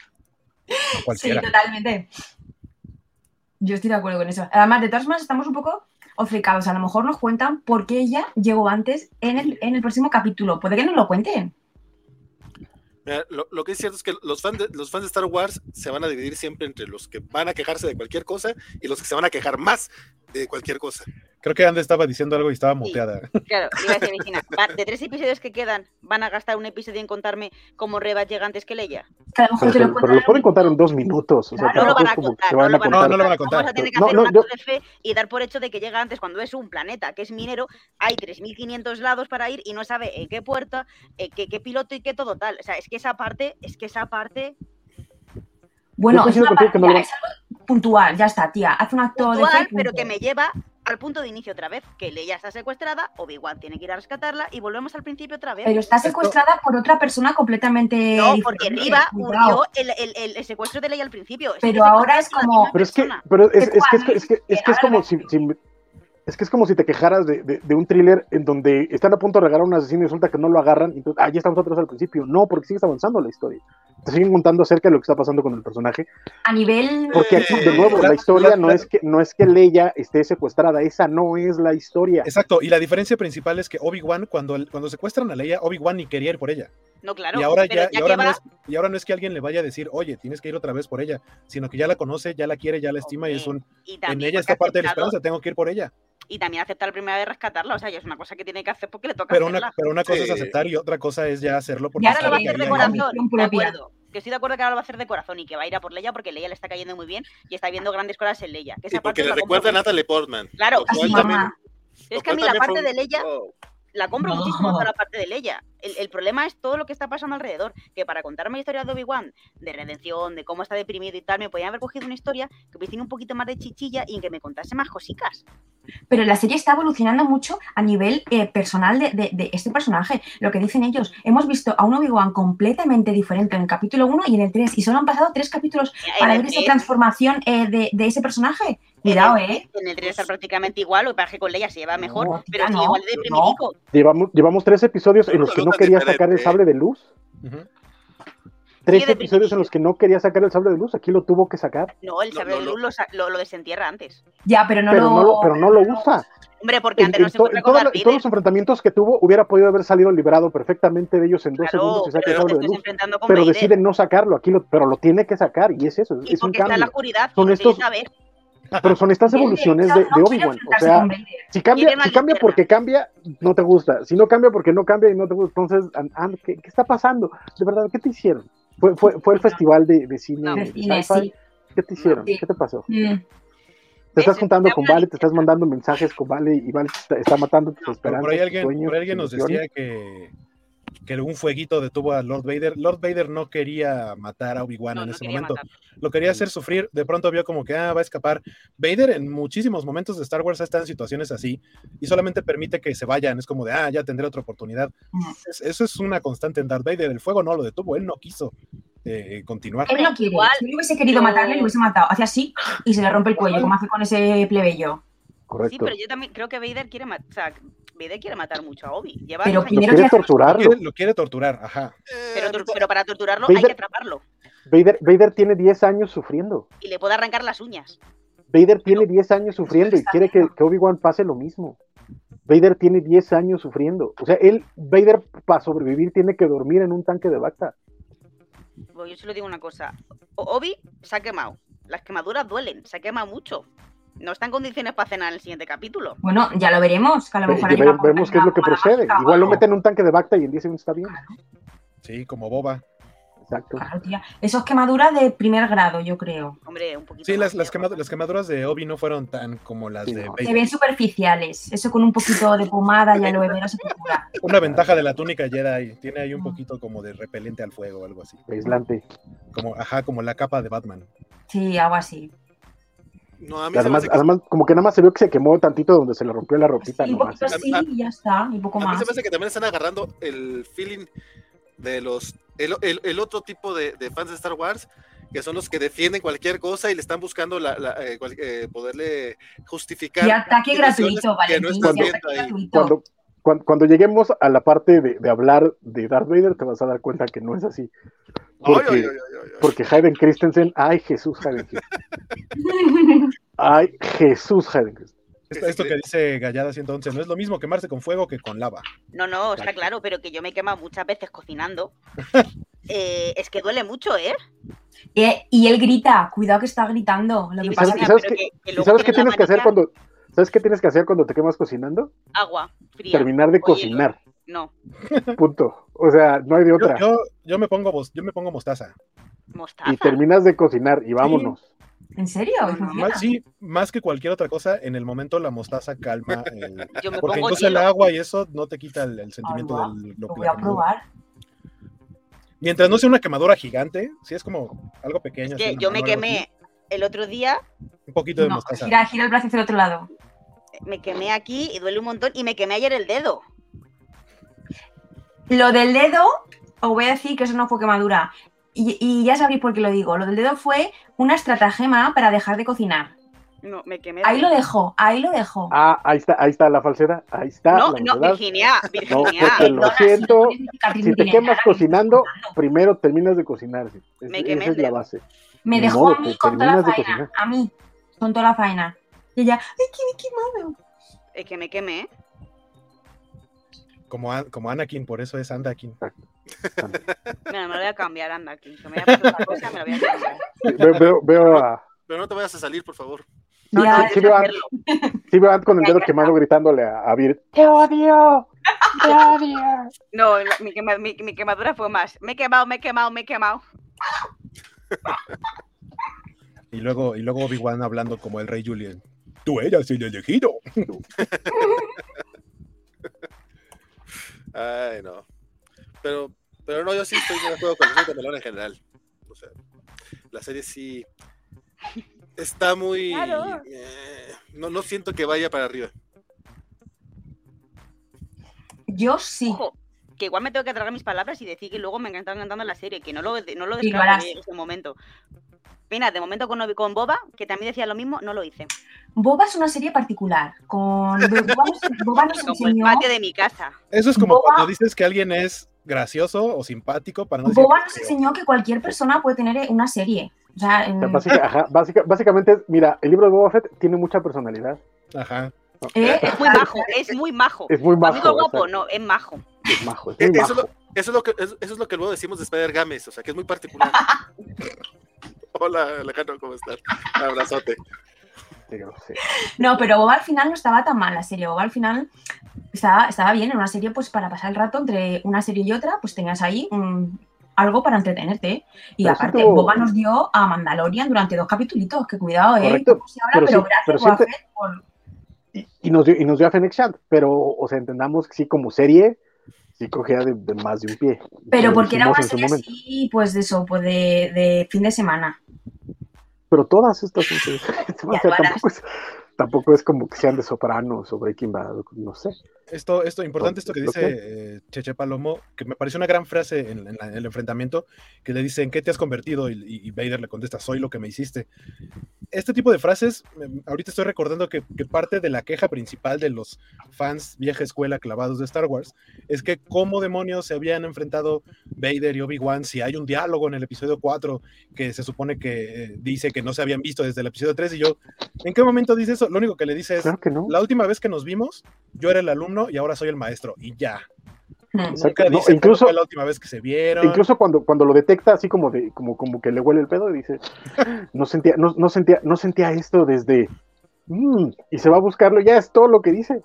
Sí, totalmente. Yo estoy de acuerdo con eso. Además, de todas maneras, estamos un poco ofrecados. A lo mejor nos cuentan por qué ella llegó antes en el, en el próximo capítulo. Puede que nos lo cuenten. Mira, lo, lo que es cierto es que los fans, de, los fans de Star Wars se van a dividir siempre entre los que van a quejarse de cualquier cosa y los que se van a quejar más de cualquier cosa. Creo que Ande estaba diciendo algo y estaba muteada. Claro, iba a decir, Virginia, va- de tres episodios que quedan, ¿van a gastar un episodio en contarme cómo Reba llega antes que Leia? A lo mejor Pero, te lo pero- pero lo pueden contar en dos minutos. O sea, No lo van a contar, no lo van a contar. No, no lo van a Vamos contar. a tener que No, hacer no, un yo- acto de fe y dar por hecho de que llega antes cuando es un planeta que es minero, hay 3.500 lados para ir y no sabe en qué puerta, en qué, qué piloto y qué todo tal. O sea, es que esa parte, es que esa parte Bueno, es, coincido una contigo que no lo partida, es algo puntual. Ya está, tía. Haz un acto de puntual, fe. pero que me lleva al punto de inicio otra vez, que Leia está secuestrada, Obi-Wan tiene que ir a rescatarla y volvemos al principio otra vez. Pero está Esto- secuestrada por otra persona completamente. No, porque. Riva urdió el, el- el- el secuestro de Leia al principio. Es Pero ahora es como- Pero es que, pero es, es que, es, que, es, que, es que es como si, si- es que es como si te quejaras de, de- de un thriller en donde están a punto de regalar a un asesino y resulta que no lo agarran y entonces, ah, ya estamos atrás al principio. No, porque sigues avanzando la historia. Te siguen contando acerca de lo que está pasando con el personaje. A nivel. Porque aquí, de nuevo, la historia no es que no es que Leia esté secuestrada, esa no es la historia. Exacto, y la diferencia principal es que Obi-Wan, cuando, cuando secuestran a Leia, Obi-Wan ni quería ir por ella. No, claro. y, ahora pero ya, y, ahora no es, y ahora no es que alguien le vaya a decir, oye, tienes que ir otra vez por ella, sino que ya la conoce, ya la quiere, ya la estima y es un, y en también ella está parte de la esperanza, tengo que ir por ella. Y también aceptar la primera vez rescatarla. O sea, ya es una cosa que tiene que hacer porque le toca Pero hacerla. una, pero una cosa es Sí. aceptar y otra cosa es ya hacerlo porque Y ahora lo va a Sí, hacer de sí, corazón, de acuerdo. Que estoy de acuerdo que ahora lo va a hacer de corazón y que va a ir a por Leia porque Leia le está cayendo muy bien y está viendo grandes cosas en Leia. Que esa Y porque parte le recuerda a. Natalie Portman. Claro, también- mamá. Es que a mí la parte fue de Leia oh, la compro No. muchísimo para la parte de Leia. El, el problema es todo lo que está pasando alrededor. Que para contarme la historia de Obi-Wan, de redención, de cómo está deprimido y tal, me podían haber cogido una historia que hubiese tenido un poquito más de chichilla y que me contase más cositas. Pero la serie está evolucionando mucho a nivel eh, personal de, de- de este personaje. Lo que dicen ellos, hemos visto a un Obi-Wan completamente diferente en el capítulo 1 y en el 3, y solo han pasado tres capítulos para En ver esa 3 transformación eh, de, de ese personaje. Cuidado, ¿eh? En el 3 está prácticamente igual, lo que pasa es que con Leia se lleva mejor, No, pero sigue no, igual de no. deprimidico. Llevamos, llevamos tres episodios en los que no quería sacar el diferente. sable de luz. Tres episodios en los que no quería sacar el sable de luz. Aquí lo tuvo que sacar. No, el No, no, de no. luz lo sa- lo, lo desentierra antes. Ya, pero no pero, lo. no lo, pero no lo usa. Hombre, porque En, antes no en se to- encuentra en con Darth todos Vader. los enfrentamientos que tuvo, hubiera podido haber salido liberado perfectamente de ellos en dos Claro, segundos y saca el pero te sable de estás luz. enfrentando con Pero Vader. decide no sacarlo, aquí lo, pero lo tiene que sacar y es eso, Y es un porque está en la oscuridad, Son y no estos-. Pero son estas evoluciones de, Obi-Wan. O sea, si cambia, si cambia porque cambia, no te gusta. Si no cambia porque no cambia y no te gusta, entonces, ¿qué, qué está pasando? De verdad, ¿qué te hicieron? Fue, fue, fue el festival de, de cine, No. De cine, sí. ¿Qué te hicieron? Sí. ¿Qué te pasó? Mm. Te estás juntando con Vale, te estás mandando mensajes con Vale y Vale está, está matando tus esperanzas. por ahí tus alguien, sueños, por ahí alguien nos decía que, que un fueguito detuvo a Lord Vader. Lord Vader no quería matar a Obi-Wan No, en no ese momento. matar. Lo quería hacer sufrir. De pronto vio como que ah, va a escapar. Vader en muchísimos momentos de Star Wars está en situaciones así y solamente permite que se vayan. Es como de, ah, ya tendré otra oportunidad. Es- eso es una constante en Darth Vader. El fuego no lo detuvo. Él no quiso eh, continuar. Él no quiere. Igual, si hubiese querido matarle, le hubiese matado. Hace así y se le rompe el cuello, como hace con ese plebeyo. Correcto. Sí, pero yo también creo que Vader quiere matar. O sea, Vader quiere matar mucho a Obi. Lleva Pero años- primero Lo quiere Lo torturarlo. quiere, lo quiere torturar, ajá. pero, Eh, tor- pero para torturarlo hay que atraparlo. Vader, Vader tiene 10 años sufriendo. Y le puede arrancar las uñas. Vader tiene 10 años sufriendo y quiere que, que Obi-Wan pase lo mismo. Vader tiene 10 años sufriendo. O sea, él, Vader, para sobrevivir, tiene que dormir en un tanque de Bacta. Yo solo digo una cosa. O- Obi se ha quemado. Las quemaduras duelen. Se ha quemado mucho. No está en condiciones para cenar en el siguiente capítulo. Bueno, ya lo veremos. Que a lo mejor hay una vemos qué es lo que procede. Igual lo meten en un tanque de Bacta y en 10 segundos está bien. Sí, como boba. Exacto. Claro, tía. Eso es quemadura de primer grado, yo creo. Hombre, un poquito. Sí, las, más, las, quema- las quemaduras de Obi no fueron tan como las Sí, de no. Se ven superficiales. Eso con un poquito de pomada y aloe vera se te cura. Una ventaja de la túnica Jedi. Tiene ahí un poquito como de repelente al fuego o algo así. Aislante. Como, ajá, como la capa de Batman. Sí, algo así. No, a mí se me Además, que, además, como que nada más se vio que se quemó tantito donde se le rompió la ropita Sí, un nomás. A- ya está. Y poco a mí más. se me hace que también están agarrando el feeling de los. El, el- el otro tipo de, de fans de Star Wars, que son los que defienden cualquier cosa y le están buscando la, la, eh, cual- eh, poderle justificar. Y ataque gratuito, que no Valentín. viendo ataque ahí. gratuito. Cuando, cuando, cuando lleguemos a la parte de, de hablar de Darth Vader, te vas a dar cuenta que no es así. Porque, ay, ay, ay, ay. porque Hayden Christensen, ay Jesús Hayden Christensen. Ay Jesús Hayden Christensen. Esto, esto que dice Gallada 111 no es lo mismo quemarse con fuego que con lava. No, no, está claro, pero que yo me he quemado muchas veces cocinando. Eh, es que duele mucho, ¿eh? Eh, y él grita, cuidado que está gritando. Lo que pasa ¿Sabes, que- que y luego sabes qué tienes que hacer cuando ¿Sabes qué tienes que hacer cuando te quemas cocinando? Agua fría. Terminar de o hielo. cocinar. No, Punto. O sea, no hay de otra. yo, yo me pongo yo me pongo mostaza. mostaza. Y terminas de cocinar y vámonos. ¿En serio? Más, sí, más que cualquier otra cosa, en el momento la mostaza calma el- Yo me porque pongo incluso el agua y eso no te quita el, el sentimiento del Lo lo- voy a probar. Mientras no sea una quemadura gigante, sí es como algo pequeño. Es que yo me quemé el otro día, Un poquito de No, mostaza. gira, gira el brazo hacia el otro lado. me quemé aquí y duele un montón y me quemé ayer el dedo. Lo del dedo, os voy a decir que eso no fue quemadura. Y, y ya sabéis por qué lo digo. Lo del dedo fue una estratagema para dejar de cocinar. No, me quemé. Ahí lo dejo, ahí lo dejo. Ah, ahí está, ahí está la falsedad. Ahí está no, la no, verdad. Virginia, No, Virginia. porque lo siento, no Si te quemas cocinando, primero terminas de cocinar. Es- Me quemé esa es la dedo. base. Me dejó modo, a mí te con toda la faena. cocinar. A mí, con toda la faena. Y ella, ¡ay, que me he quemado! Es que me quemé. Como, como Anakin, por eso es Andakin. Mira, me lo voy a cambiar, anda, aquí. Que me voy a poner otra cosa, me lo voy a cambiar. Veo, veo, veo a, Pero no te vayas a salir, por favor. No, no, sí, veo sí veo a Ant con el dedo quemado gritándole a, a Vir, ¡Te odio! ¡Te odio! No, la- mi, quema- mi- mi quemadura fue más. Me he quemado, me he quemado, me he quemado. Y luego, y luego Obi-Wan hablando como el rey Julian. Tú eras el elegido. Ay, no. Pero, pero no, yo sí estoy de acuerdo con el de Melón en general. O sea, la serie sí está muy. Claro. eh, no, no siento que vaya para arriba. Yo sí. Ojo, que igual me tengo que tragar mis palabras y decir que luego me encanta encantando la serie, que no lo, no lo en ese momento. Mira, de momento con, con Boba, que también decía lo mismo, no lo hice. Boba es una serie particular. Con Boba nos, Boba nos Como el enseñó, patio de mi casa. Eso es como Boba- cuando dices que alguien es gracioso o simpático para no decir Boba nos enseñó que cualquier persona puede tener una serie. O sea, en- O sea, básica- ajá, básica- básicamente, mira, el libro de Boba Fett tiene mucha personalidad. Ajá. eh, Es muy majo, es muy majo. Es muy majo. Amigo guapo, exacto, no, es majo. Es majo, es Eh, muy Eso es, majo. lo, eso, es lo que, eso eso es lo que luego decimos de Spider Games, o sea, que es muy particular. Hola, Alejandro, ¿cómo estás? Abrazote. Sí, no pero Boba al final no estaba tan mal la serie. Boba al final estaba, estaba bien. En una serie, pues para pasar el rato entre una serie y otra, pues tenías ahí un algo para entretenerte. Y Pero sí aparte, tuvo- Boba nos dio a Mandalorian durante dos capítulos, que cuidado, ¿eh? Correcto, Poco se habla, pero pero, sí- gracias, pero sí Boba te- Fett, por- Y, y nos dio, y nos dio a Fennec Shand, pero, o sea, entendamos que sí, como serie, sí cogía de, de más de un pie. Pero porque era una serie así, pues de eso, pues de, de fin de semana. Pero todas estas o sea, Ya, tampoco es, tampoco es como que sean de Sopranos o Breaking Bad, no sé. Esto, esto, importante esto que dice eh, Cheche Palomo, que me pareció una gran frase en, en la- en el enfrentamiento, que le dice, ¿en qué te has convertido? Y, Vader le contesta, soy lo que me hiciste. Este tipo de frases, ahorita estoy recordando que, que parte de la queja principal de los fans vieja escuela clavados de Star Wars, es que cómo demonios se habían enfrentado Vader y Obi-Wan si hay un diálogo en el episodio 4 que se supone que eh, dice que no se habían visto desde el episodio 3 y yo, ¿en qué momento dice eso? Lo único que le dice es, Claro que no. la última vez que nos vimos, yo era el alumno y ahora soy el maestro. Y ya. Nunca No, dice incluso- cuándo fue la última vez que se vieron. Incluso cuando, cuando lo detecta así como de, como, como que le huele el pedo y dice, no sentía, no, no sentía, no sentía esto desde "Mm", y se va a buscarlo, ya es todo lo que dice.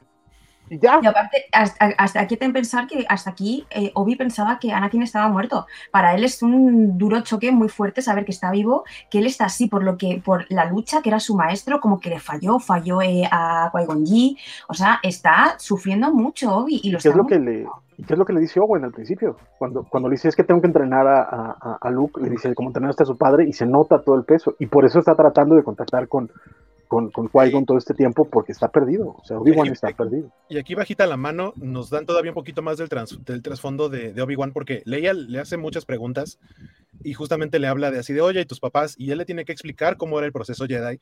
Y ya. Y aparte, hasta, hasta aquí te pensar que hasta aquí eh, Obi pensaba que Anakin estaba muerto. Para él es un duro choque muy fuerte saber que está vivo, que él está así por lo que por la lucha que era su maestro, como que le falló, falló eh, a Jinn. O sea, está sufriendo mucho Obi y lo ¿Qué está es lo que le, qué es lo que le dice Owen al principio? Cuando, cuando le dice es que tengo que entrenar a, a- a Luke, le dice como entrenaste a su padre y se nota todo el peso. Y por eso está tratando de contactar con, con, con Qui-Gon todo este tiempo porque está perdido. O sea, Obi-Wan está perdido. Y aquí bajita la mano nos dan todavía un poquito más del, trans- del trasfondo de, de Obi-Wan porque Leia le hace muchas preguntas y justamente le habla de así de, oye, ¿y tus papás? Y él le tiene que explicar cómo era el proceso Jedi,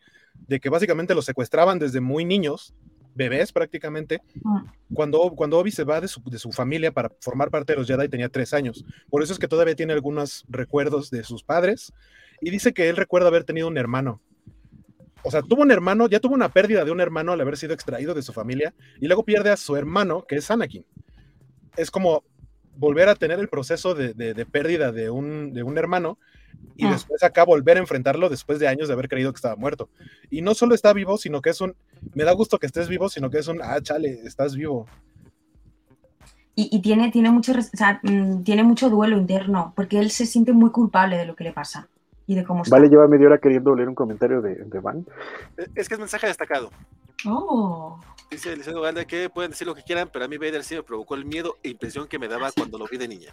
de que básicamente los secuestraban desde muy niños, bebés prácticamente. Mm. Cuando, cuando Obi se va de su, de su familia para formar parte de los Jedi tenía tres años. Por eso es que todavía tiene algunos recuerdos de sus padres y dice que él recuerda haber tenido un hermano. O sea, tuvo un hermano, ya tuvo una pérdida de un hermano al haber sido extraído de su familia y luego pierde a su hermano, que es Anakin. Es como volver a tener el proceso de, de- de pérdida de un, de un hermano y Ah. después acá volver a enfrentarlo después de años de haber creído que estaba muerto. Y no solo está vivo, sino que es un, me da gusto que estés vivo, sino que es un, ah, chale, estás vivo. Y, y tiene, tiene, mucho, o sea, mm, tiene mucho duelo interno, porque él se siente muy culpable de lo que le pasa y de cómo está. Vale, lleva media hora queriendo leer un comentario de, de Van. Es que es mensaje destacado. Oh. Dice Eliseo Galde que pueden decir lo que quieran, pero a mí Vader sí me provocó el miedo e impresión que me daba cuando lo vi de niña.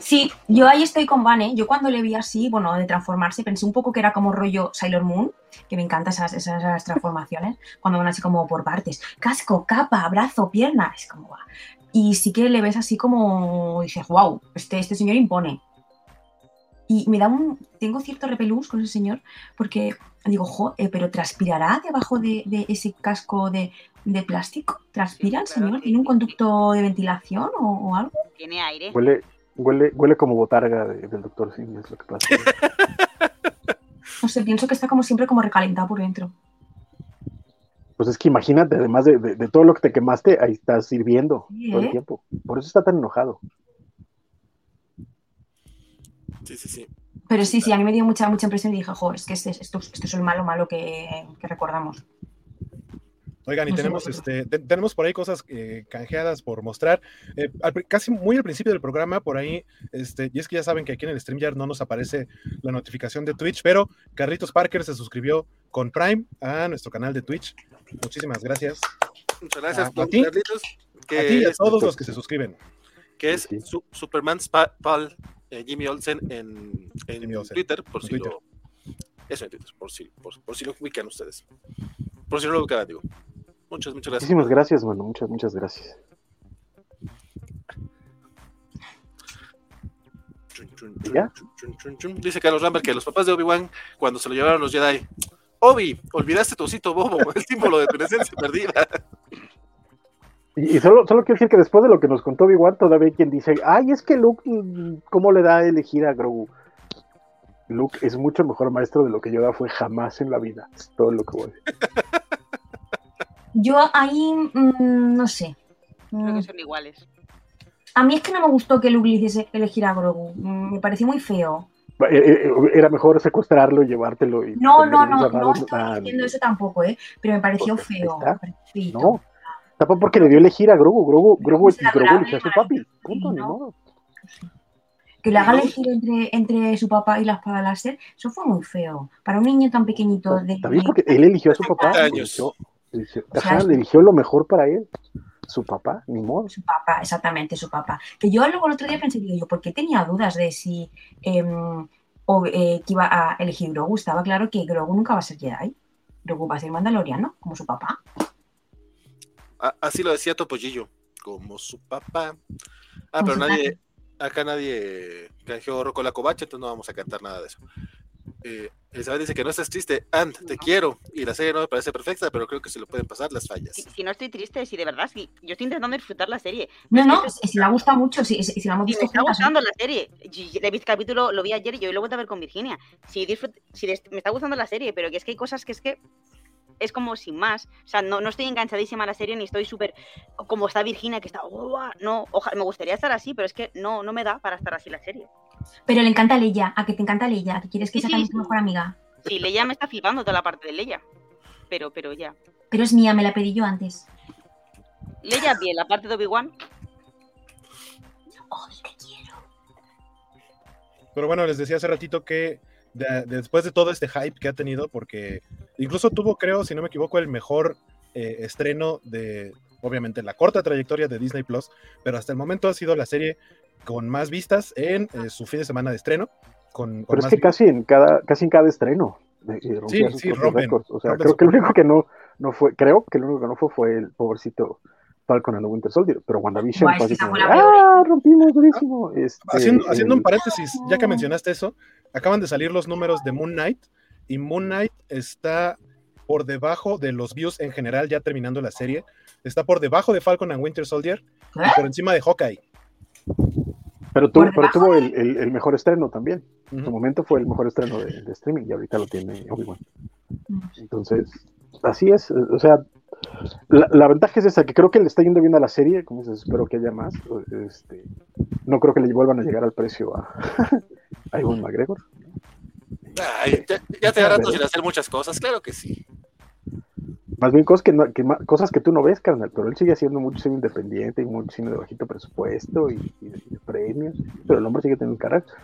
Sí, yo ahí estoy con Vane. Yo cuando le vi así, bueno, de transformarse, pensé un poco que era como rollo Sailor Moon, que me encantan esas, esas, esas transformaciones, cuando van así como por partes. Casco, capa, brazo, pierna, es como... guau. Y sí que le ves así como, dices, wow, este, este señor impone. Y me da un... Tengo cierto repelús con ese señor, porque digo, jo, eh, pero ¿transpirará debajo de, de ese casco de, de plástico? ¿Transpira el Sí, claro señor? ¿Tiene un conducto de ventilación o, o algo? Tiene aire. Huele, huele, huele como botarga de- del doctor Sim, es lo que pasa. No sé, pienso que está como siempre como recalentado por dentro. Pues es que imagínate, además de, de- de todo lo que te quemaste, ahí estás sirviendo Sí, todo el ¿eh? tiempo. Por eso está tan enojado. Sí, sí, sí. Pero sí, sí, a mí me dio mucha, mucha impresión y dije, jo, es que este, esto, esto es el malo, malo que, que recordamos. Oigan, y tenemos, este, te- tenemos por ahí cosas eh, canjeadas por mostrar. Eh, al casi muy al principio del programa, por ahí, este, y es que ya saben que aquí en el StreamYard no nos aparece la notificación de Twitch, pero Carlitos Parker se suscribió con Prime a nuestro canal de Twitch. Muchísimas gracias. Muchas gracias, Ah, ¿a ti? Carlitos, A que ti y a es, todos los que se suscriben. que es Superman Spa- Pal eh, Jimmy Olsen en, en Jimmy Olsen, Twitter, por en si Twitter. lo. Eso en Twitter, por si, por, por si lo ubican ustedes. Por si no lo ubican, digo. Muchas, muchas gracias. Muchísimas gracias, mano. Muchas, muchas gracias. Chun, chun, chun, ¿Ya? chun, chun, chun, chun. Dice Carlos Rambert que los papás de Obi-Wan, cuando se lo llevaron los Jedi, Obi, olvidaste tu osito bobo, el símbolo de tu inocencia perdida. Y, y solo, solo quiero decir que después de lo que nos contó Obi-Wan, todavía hay quien dice, ay, es que Luke, mm, ¿cómo le da a elegir a Grogu? Luke es mucho mejor maestro de lo que Yoda fue jamás en la vida. Es todo lo que voy. Yo ahí, mm, no sé. Creo Mm, que son iguales. A mí es que no me gustó que Luke le hiciese elegir a Grogu. Mm, Me pareció muy feo. Eh, eh, Era mejor secuestrarlo y llevártelo. Y No, no, no, encerrado. no estoy Ah, diciendo eso tampoco, ¿eh? Pero me pareció Pues, feo. No, tampoco porque le dio elegir a Grogu. Grogu, Grogu, es Grogu adorable, eligió a su papi. Punto, sí, ni ¿no? modo. Que le haga elegir entre, entre su papá y la espada láser, eso fue muy feo. Para un niño tan pequeñito de... También porque él eligió a su papá. Eligió- eligió- O sea, ajá, le eligió lo mejor para él. Su papá, ni modo. Su papá, exactamente, su papá. Que yo luego el otro día pensé, digo yo, ¿por qué tenía dudas de si em, o, eh, que iba a elegir Grogu? Estaba claro que Grogu nunca va a ser Jedi. Grogu va a ser Mandaloriano, como su papá. A- Así lo decía Topollillo, como su papá. Ah, pero nadie, acá nadie canjeó Rocco la covacha, entonces no vamos a cantar nada de eso. Eh, Elizabeth dice que no estás triste, Ant, te quiero. Y la serie no me parece perfecta, pero creo que se lo pueden pasar las fallas. Si, si no estoy triste, si de verdad, si yo estoy intentando disfrutar la serie. No, no, si, si le ha gustado mucho, si, si, si la hemos Si me visto está juntas, ¿eh? gustando la serie. Y- y El capítulo lo vi ayer y hoy lo he vuelto a ver con Virginia. Si, disfrut- si des- me está gustando la serie, pero que es que hay cosas que es que es como sin más. O sea, no, no estoy enganchadísima a la serie ni estoy súper como está Virginia, que está. "Uah", No, ojalá, me gustaría estar así, pero es que no, no me da para estar así la serie. Pero le encanta a Leia, a que te encanta Leia, a que quieres que Sí, sea sí, también sí. tu mejor amiga. Sí, Leia me está flipando toda la parte de Leia. Pero, pero ya. Pero es mía, me la pedí yo antes. Leia bien, la parte de Obi-Wan. Oh, te quiero. Pero bueno, les decía hace ratito que de- después de todo este hype que ha tenido, porque incluso tuvo, creo, si no me equivoco, el mejor eh, estreno de, obviamente, la corta trayectoria de Disney Plus, pero hasta el momento ha sido la serie con más vistas en eh, su fin de semana de estreno. Con, con Pero es que casi en cada, casi en cada estreno. eh, Sí, sí, rompen. O sea, creo que lo propio único que no, no fue, creo que lo único que no fue fue el pobrecito Falcon and the Winter Soldier. Pero WandaVision Guay, fue sí, así como ¡Ah! Rompimos durísimo. Este, Haciendo, haciendo un el- paréntesis, ya que mencionaste eso, acaban de salir los números de Moon Knight y Moon Knight está por debajo de los views en general, ya terminando la serie. Está por debajo de Falcon and Winter Soldier y ¿Eh? por encima de Hawkeye. Pero, tuvo, pero tuvo el, el- el mejor estreno también. En su momento fue el mejor estreno de, de streaming y ahorita lo tiene Obi-Wan. Mm. Entonces, así es. O sea, la, la ventaja es esa, que creo que le está yendo bien a la serie, como dices, espero que haya más. Este, no creo que le vuelvan a llegar al precio a, a Ewan McGregor. Ay, ya, ya te da rato sin hacer muchas cosas, claro que sí. Más bien cosas que, no- que cosas que tú no ves, carnal, pero él sigue haciendo mucho cine independiente y mucho cine de bajito presupuesto y, y de, y de premios, pero el hombre sigue teniendo carácter.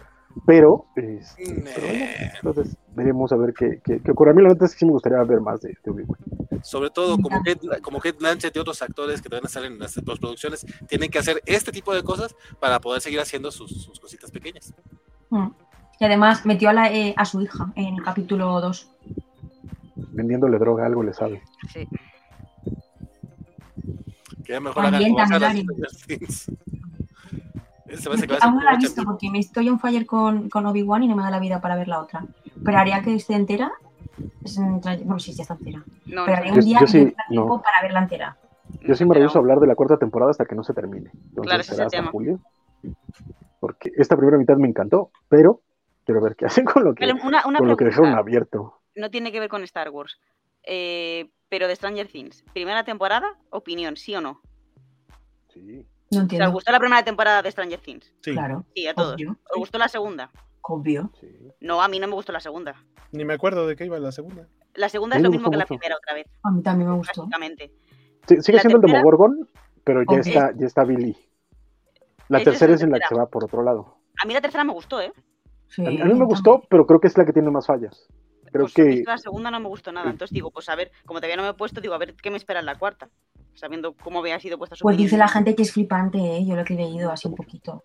Pero, este, pero bueno, entonces veremos a ver qué, qué, qué ocurre. A mí la verdad es que sí me gustaría ver más de, de Obi-Wan. Sobre todo como Kate, como Kate Blanchett y otros actores que van a estar en las postproducciones tienen que hacer este tipo de cosas para poder seguir haciendo sus, sus cositas pequeñas. Mm. Y además metió a, la, eh, a su hija en el capítulo 2. Vendiéndole droga, algo le sabe. Sí. Que ya mejor También, hagan como también, que Aún no la he visto porque me estoy on fire con, con Obi-Wan y no me da la vida para ver la otra. Pero haría que esté entera. Es un tra- Bueno, sí, ya está entera. No, Pero no, haría no. un Yo- día yo que sí, me dé tiempo no. para verla entera. Yo sí me Pero- rehuso a hablar de la cuarta temporada hasta que no se termine. Entonces Claro, ese es será el hasta tema. julio. Porque esta primera mitad me encantó, pero quiero ver qué hacen con lo que, Vale, una, una con lo que dejaron abierto. No tiene que ver con Star Wars. Eh, pero de Stranger Things. ¿Primera temporada? Opinión, ¿sí o no? Sí. No ¿Os entiendo. gustó la primera temporada de Stranger Things? Sí, Claro, Sí, a todos. obvio. ¿Os gustó la segunda? Obvio. sí. No, a mí no me gustó la segunda. ni me acuerdo de qué iba la segunda. La segunda es lo mismo que la primera otra vez, A mí también me gustó. básicamente. Sí, sigue La siendo el tercera- Demogorgon, pero ya está, ya está Billy. La Esa es tercera la es en la que tercera. se va por otro lado. A mí la tercera me gustó, ¿eh? Sí, A mí, a mí me gustó, pero creo que es la que tiene más fallas. Creo Pues que la segunda no me gustó nada. Entonces digo, pues a ver, como todavía no me he puesto, digo, a ver qué me espera en la cuarta. Sabiendo cómo había sido puesta su Pues dice la gente que es flipante, ¿eh? yo lo que he leído así un poquito.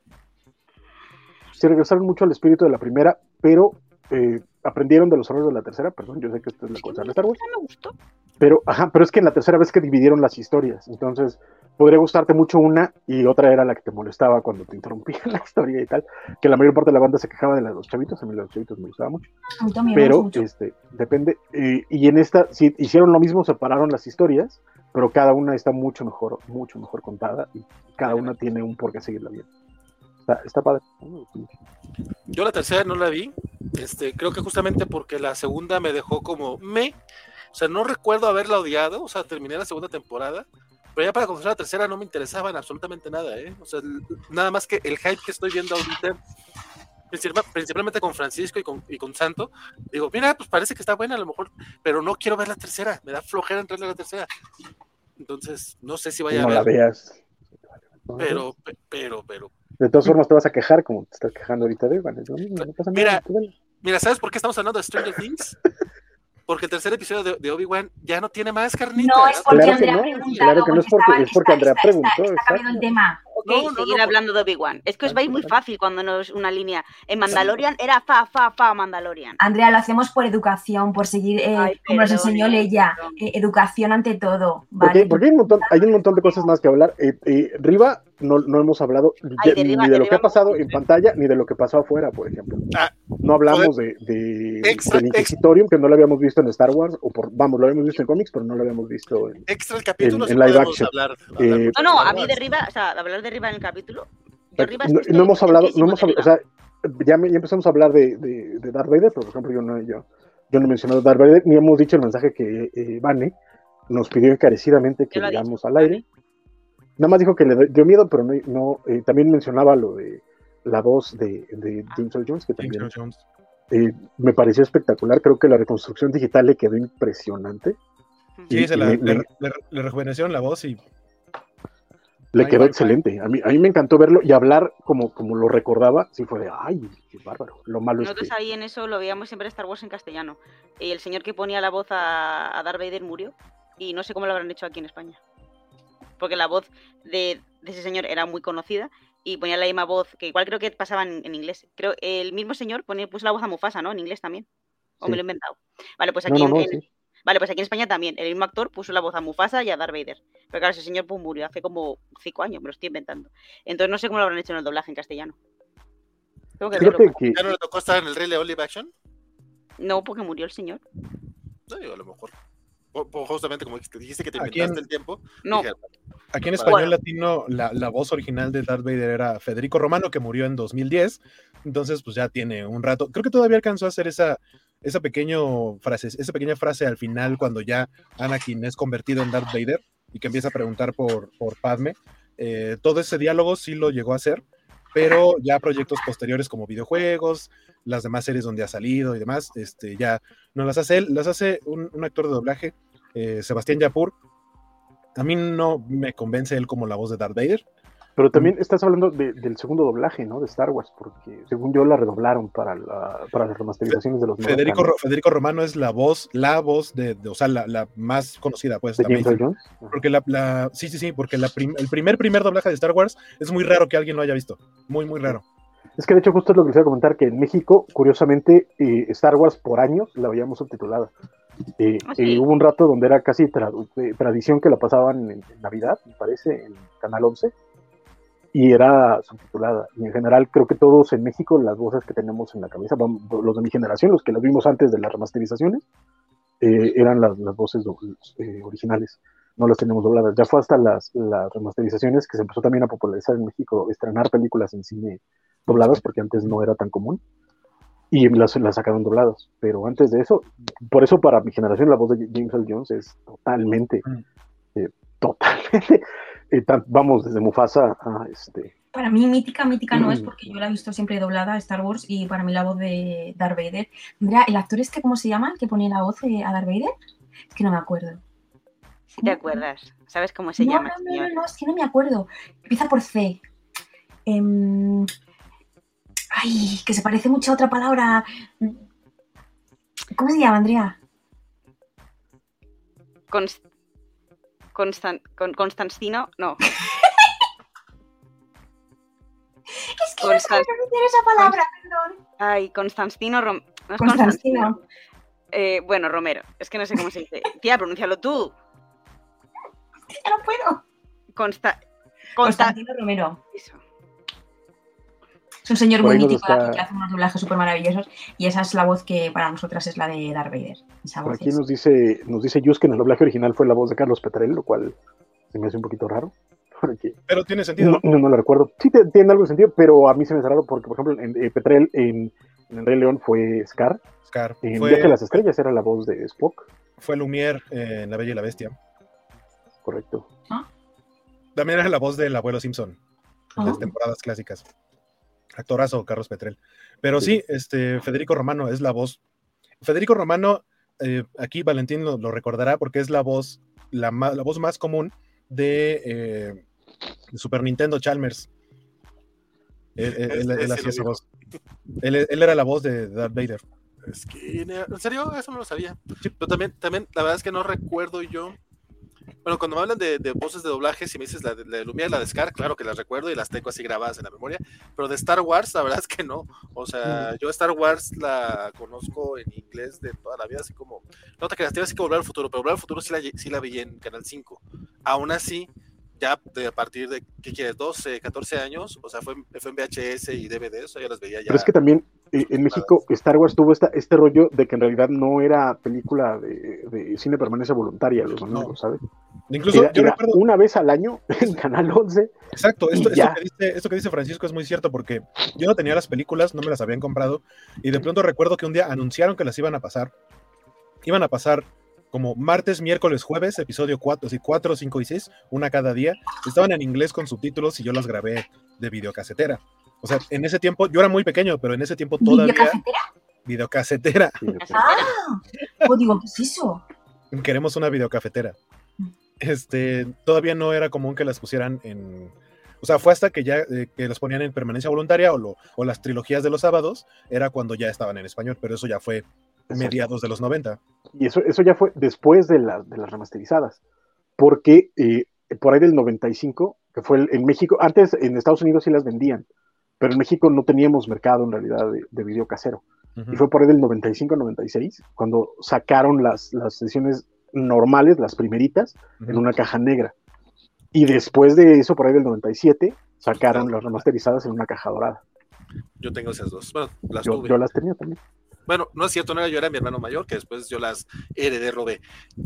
se regresaron mucho al espíritu de la primera, pero eh, aprendieron de los errores de la tercera. Perdón, yo sé que esto es la cosa de Star Wars. tercera me gustó. Pero, ajá, pero es que en la tercera vez que dividieron las historias, entonces podría gustarte mucho una y otra era la que te molestaba cuando te interrumpían la historia y tal, que la mayor parte de la banda se quejaba de las dos chavitos, a mí los chavitos me gustaba mucho, también pero mucho. este, depende, eh, y en esta sí hicieron lo mismo, separaron las historias, pero cada una está mucho mejor, mucho mejor contada y cada una tiene un por qué seguirla bien. Está, está padre. Yo la tercera no la vi, este, creo que justamente porque la segunda me dejó como me, o sea, no recuerdo haberla odiado, o sea, terminé la segunda temporada, pero ya para conocer la tercera no me interesaba en absolutamente nada, ¿eh? O sea, nada más que el hype que estoy viendo ahorita, principal- principalmente con Francisco y con, y con Santo, digo, mira, pues parece que está buena a lo mejor, pero no quiero ver la tercera, me da flojera entrarle a la tercera. Entonces, no sé si vaya no a la ver, veas. pero, pe- pero, pero, De todas formas te vas a quejar como te estás quejando ahorita de Evan. No, no pasa Mira, nada. Mira, ¿sabes por qué estamos hablando de Stranger Things? Porque el tercer episodio de, de Obi-Wan ya no tiene más carnita. No, es porque Claro Andrea no, preguntado. claro que no es porque- estaba- es porque está- Andrea está- preguntó, Está, está cambiando el tema. Ok, No, no, seguir no, hablando de Obi-Wan. Es que os vais muy fácil cuando no es una línea. En Mandalorian era fa, fa, fa, Mandalorian. Andrea, lo hacemos por educación, por seguir, eh, Ay, como nos enseñó Leia. eh, educación ante todo. Porque, ¿vale? porque hay, un montón, hay un montón de cosas más que hablar. Eh, eh, Riva no, no hemos hablado Ay, de ni de lo que ha pasado en pantalla ni de lo que pasó afuera, por ejemplo. Ah, no hablamos de, de, Extra- del Inquisitorium, que no lo habíamos visto en Star Wars, o por, vamos, lo habíamos visto en cómics, pero no lo habíamos visto en... Extra el capítulo, En- en live action. hablar. hablar Eh, No, no, a mí de Wars. Riva, o sea, hablar de Riva en el capítulo. Yo Riva es no, no hemos hablado, no hemos de hablado, o sea, ya, me- ya empezamos a hablar de, de, de Darth Vader, pero por ejemplo yo no, yo, yo no he mencionado Darth Vader, ni hemos dicho el mensaje que eh, Vane nos pidió encarecidamente que digamos al aire. Nada más dijo que le dio miedo, pero no, no, eh, también mencionaba lo de la voz de, de James Earl Jones, que también Jones. eh, me pareció espectacular. Creo que la reconstrucción digital le quedó impresionante. Sí, Y- se y la- me- le, le- le rejuvenecieron la voz y Le Ay, quedó excelente. A mí, a mí me encantó verlo y hablar como, como lo recordaba. Sí, fue de, ay, qué bárbaro. Lo malo es que. Nosotros ahí en eso lo veíamos siempre Star Wars en castellano. Y el señor que ponía la voz a, a Darth Vader murió. Y no sé cómo lo habrán hecho aquí en España. Porque la voz de, de ese señor era muy conocida y ponía la misma voz, que igual creo que pasaba en, en inglés. Creo el mismo señor ponía, puso la voz a Mufasa, ¿no? En inglés también. O Sí. me lo he inventado. Vale, pues aquí, no, en- no, en, sí. vale, pues aquí en España también. El mismo actor puso la voz a Mufasa y a Darth Vader. Pero claro, ese señor pues, murió hace como cinco años, me lo estoy inventando. Entonces no sé cómo lo habrán hecho en el doblaje en castellano. Tengo que que ¿Ya no le tocó estar en el Rey León live action? No, porque murió el señor. No, digo, a lo mejor. Justamente como dijiste dijiste que te ¿A inventaste el tiempo. No, dije, Aquí en Bueno. español latino, la, la voz original de Darth Vader era Federico Romano, que murió en 2010. Entonces, pues ya tiene un rato. Creo que todavía alcanzó a hacer esa, esa, pequeño frase, esa pequeña frase al final, cuando ya Anakin es convertido en Darth Vader y que empieza a preguntar por, por Padme. Eh, todo ese diálogo sí lo llegó a hacer, pero ya proyectos posteriores como videojuegos, las demás series donde ha salido y demás, este, ya no las hace él, las hace un, un actor de doblaje, eh, Sebastián Yapur. A mí no me convence él como la voz de Darth Vader. Pero también estás hablando de- del segundo doblaje, ¿no? De Star Wars, porque según yo la redoblaron para, la, para las remasterizaciones de los Federico. Ro- Federico Romano es la voz, la voz de, de- o sea, la, la más conocida, pues. de James. Jones. Porque la, la- sí, sí, sí, porque la prim- el primer, primer doblaje de Star Wars es muy raro que alguien lo haya visto. Muy, muy raro. Es que de hecho justo es lo que les iba a comentar, que en México, curiosamente, eh, Star Wars por años la veíamos subtitulada. Eh, Ah, eh, hubo un rato donde era casi tra- eh, tradición que la pasaban en, en Navidad, me parece, en Canal 11, y era subtitulada. Y en general creo que todos en México, las voces que tenemos en la cabeza, los de mi generación, los que las vimos antes de las remasterizaciones, eran las, las voces originales, no las tenemos dobladas. Ya fue hasta las, las remasterizaciones que se empezó también a popularizar en México, estrenar películas en cine dobladas, porque antes no era tan común, y las, las sacaron dobladas. Pero antes de eso, por eso para mi generación la voz de James Earl Jones es totalmente, eh, totalmente, eh, tan- vamos, desde Mufasa a este... Para mí, mítica, mítica no es Mm. porque yo la he visto siempre doblada, Star Wars, y para mí la voz de Darth Vader. Mira, ¿el actor este cómo se llama? ¿El que pone la voz eh, a Darth Vader? Es que no me acuerdo. si te acuerdas. ¿Sabes cómo se no, llama? no, no, señor? no, no, es que no me acuerdo. Empieza por C. Em, ay, que se parece mucho a otra palabra. ¿Cómo se llama, Andrea? Const- Constan- con- Constantino, no. Es que no Constan- sé pronunciar esa palabra, perdón. Ay, Constantino Rom... no es Constantino. Constantino. Eh, bueno, Romero. Es que no sé cómo se dice. Tía, pronúncialo tú. Ya no puedo. Consta... Consta... Constantino Romero. Eso. Es un señor muy mítico está- que hace unos doblajes súper maravillosos y esa es la voz que para nosotras es la de Darth Vader. Esa Por voz aquí es- nos dice, nos dice Yus que en el doblaje original fue la voz de Carlos Petrel, lo cual se me hace un poquito raro. Porque Pero tiene sentido. no, no, no la recuerdo. Sí te- tiene algo de sentido, pero a mí se me hace raro porque, por ejemplo, en, eh, Petrel en, en El Rey León fue Scar. Scar. En Fue, Viaje a las Estrellas era la voz de Spock. fue Lumière en La Bella y la Bestia. Correcto. También era la voz del abuelo Simpson en las Ah. temporadas clásicas. Actorazo, Carlos Petrel. Pero sí, este, Federico Romano es la voz. Federico Romano, eh, aquí Valentín lo, lo recordará porque es la voz, la, la voz más común de, eh, de Super Nintendo Chalmers. Él, él- él- Ese él sí hacía esa voz. Él, él era la voz de Darth Vader. Skinner. ¿En serio? Eso no lo sabía. Pero también, también, la verdad es que no recuerdo yo. Bueno, cuando me hablan de, de voces de doblaje, si me dices la de, la de Lumière la de Scar, claro que las recuerdo y las tengo así grabadas en la memoria. Pero de Star Wars, la verdad es que no. O sea, yo Star Wars la conozco en inglés de toda la vida, así como. No te creas, te así como Volver al Futuro, pero Volver al Futuro sí la, sí la vi en Canal 5. Aún así, ya de, a partir de, ¿qué quieres? 12, 14 años, o sea, fue, en- fue en VHS y DVD, o sea, yo las veía ya. Pero es que también eh, en México Star Wars tuvo esta, este rollo de que en realidad no era película de, de cine permanencia voluntaria los domingos, ¿sabes? Incluso Era, yo era recuerdo, una vez al año en Canal 11. exacto, esto, esto ya. que dice, esto que dice Francisco es muy cierto porque yo no tenía las películas, no me las habían comprado y de pronto recuerdo que un día anunciaron que las iban a pasar. Iban a pasar como martes, miércoles, jueves, episodio 4, así 4, 5 y 6, una cada día. Estaban en inglés con subtítulos y yo las grabé de videocasetera. O sea, en ese tiempo, yo era muy pequeño, pero en ese tiempo todavía videocasetera. Sé. Ah, pues digo, ¿qué es eso? queremos una videocafetera. Este, todavía no era común que las pusieran en. O sea, fue hasta que ya eh, que las ponían en permanencia voluntaria o, lo- o las trilogías de los sábados, era cuando ya estaban en español, pero eso ya fue mediados de los 90. Y eso, eso ya fue después de, la- de las remasterizadas. Porque eh, por ahí del 95, que fue el- en México, antes en Estados Unidos sí las vendían, pero en México no teníamos mercado en realidad de, de video casero. Y fue por ahí del 95-96 cuando sacaron las, las sesiones normales, las primeritas, en una caja negra. Y después de eso, por ahí del 97, sacaron las remasterizadas en una caja dorada. Yo tengo esas dos. Bueno, las Yo, tuve. yo las tenía también. Bueno, no es cierto, no era yo, era mi hermano mayor, que después yo las heredé, robé.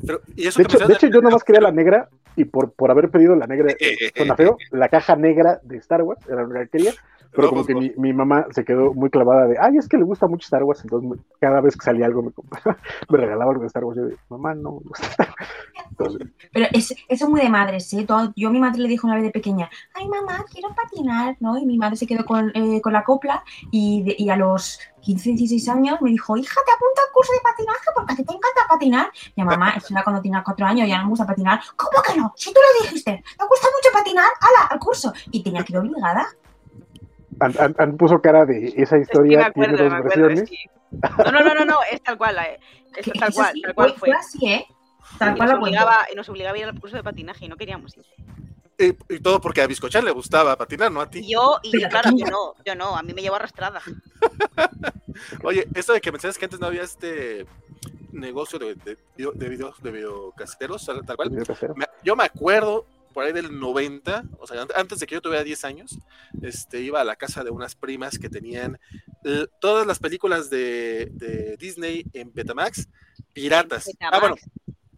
Pero, y eso De que hecho, de hecho yo nomás quería la negra y por, por haber pedido la negra, eh, suena feo, la caja negra de Star Wars, era lo que quería, pero No, como pues, que no. mi, mi mamá se quedó muy clavada de, ay, es que le gusta mucho Star Wars, entonces cada vez que salía algo me, compraba- me regalaba algo de Star Wars. Yo de, mamá, no me gusta Star Wars". Entonces, Pero es, eso es muy de madres, ¿eh? Todo- yo a mi madre le dijo una vez de pequeña, ay mamá, quiero patinar, ¿no? Y mi madre se quedó con, eh, con la copla y, de- y a los 15, 16 años me dijo, hija, te apunto al curso de patinaje porque a ti te encanta patinar. Y a mamá, eso era cuando tenía 4 años, ya no me gusta patinar. ¿Cómo que no? Si tú lo dijiste, me gusta mucho patinar, ¡hala, al curso! Y tenía que ir obligada. An, An- An puso cara de esa Es que me historia, acuerdo, tiene dos me acuerdo. versiones. sí. No, no, no, no, no, es tal cual. eh, Es tal cual, tal cual fue, así, ¿eh? Tal Y cual nos, obligaba, y nos obligaba a ir al curso de patinaje y no queríamos ir. Y, y todo porque a Biscochan le gustaba patinar, no a ti. Yo, y Pero claro, yo no, yo no, a mí me llevó arrastrada. Oye, esto de que mencionas que antes no había este negocio de, de, video- de videos de tal cual. Video casero. Me- yo me acuerdo por ahí del 90, o sea, an- antes de que yo tuviera 10 años, este, iba a la casa de unas primas que tenían eh, todas las películas de, de Disney en Betamax, piratas. Ah, Betamax. bueno,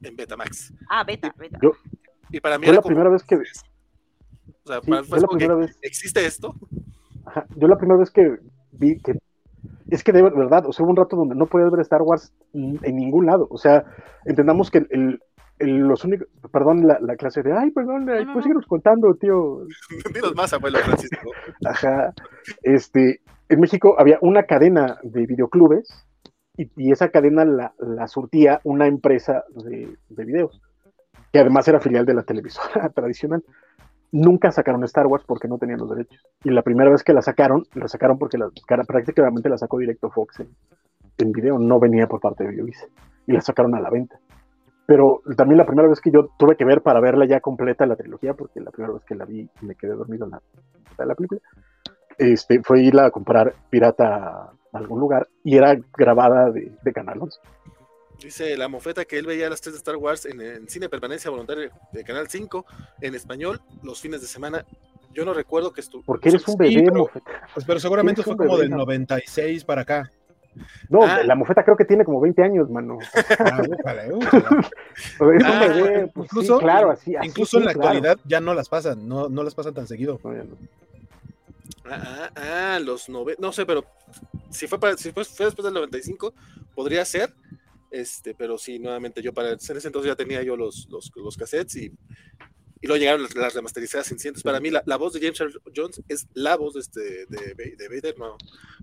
en Betamax. Ah, beta, beta. Yo- Y para mí Fue era la como- primera vez que, O sea, sí, para- fue fue la como que, vez ¿existe esto? Ajá, Yo la primera vez que vi que es que de verdad, o sea, hubo un rato donde no podías ver Star Wars en ningún lado. O sea, entendamos que el- los únicos, perdón, la, la clase de, ay, perdón, No, no, pues no. síguenos contando, tío. Dinos más, abuelo Francisco. Ajá. Este, en México había una cadena de videoclubes y, y esa cadena la, la surtía una empresa de, de videos, que además era filial de la televisora tradicional. Nunca sacaron Star Wars porque no tenían los derechos. Y la primera vez que la sacaron, la sacaron porque la, prácticamente la sacó directo Fox en, en video, no venía por parte de Videovisa. Y la sacaron a la venta. Pero también la primera vez que yo tuve que ver para verla ya completa la trilogía, porque la primera vez que la vi me quedé dormido en la, en la película, este, fue irla a comprar pirata a algún lugar y era grabada de, de Canal 11. Dice la mofeta que él veía las tres de Star Wars en, en cine permanencia voluntaria de Canal 5 en español los fines de semana. Yo no recuerdo que estuvo. Porque eres un Sí, bebé, pero- mofeta. Pues, pero seguramente fue como bebé, del ¿no? 96 para acá. No, Ah. la mofeta creo que tiene como 20 años, mano. Ah, újale, újale. Es un Ah, bebé, pues, sí, incluso- claro, así, así, Incluso en sí, la claro. actualidad ya no las pasan, no, no las pasan tan seguido. No, ya no. Ah, ah, ah, los nove... No sé, pero si fue, para, si fue, fue después del 95, podría ser. Este, pero sí, nuevamente, yo para en ese entonces ya tenía yo los, los, los cassettes y, y luego llegaron las, las remasterizadas en cientos. Para mí, la, la voz de James Earl Jones es la voz de, este, de, de Vader, no.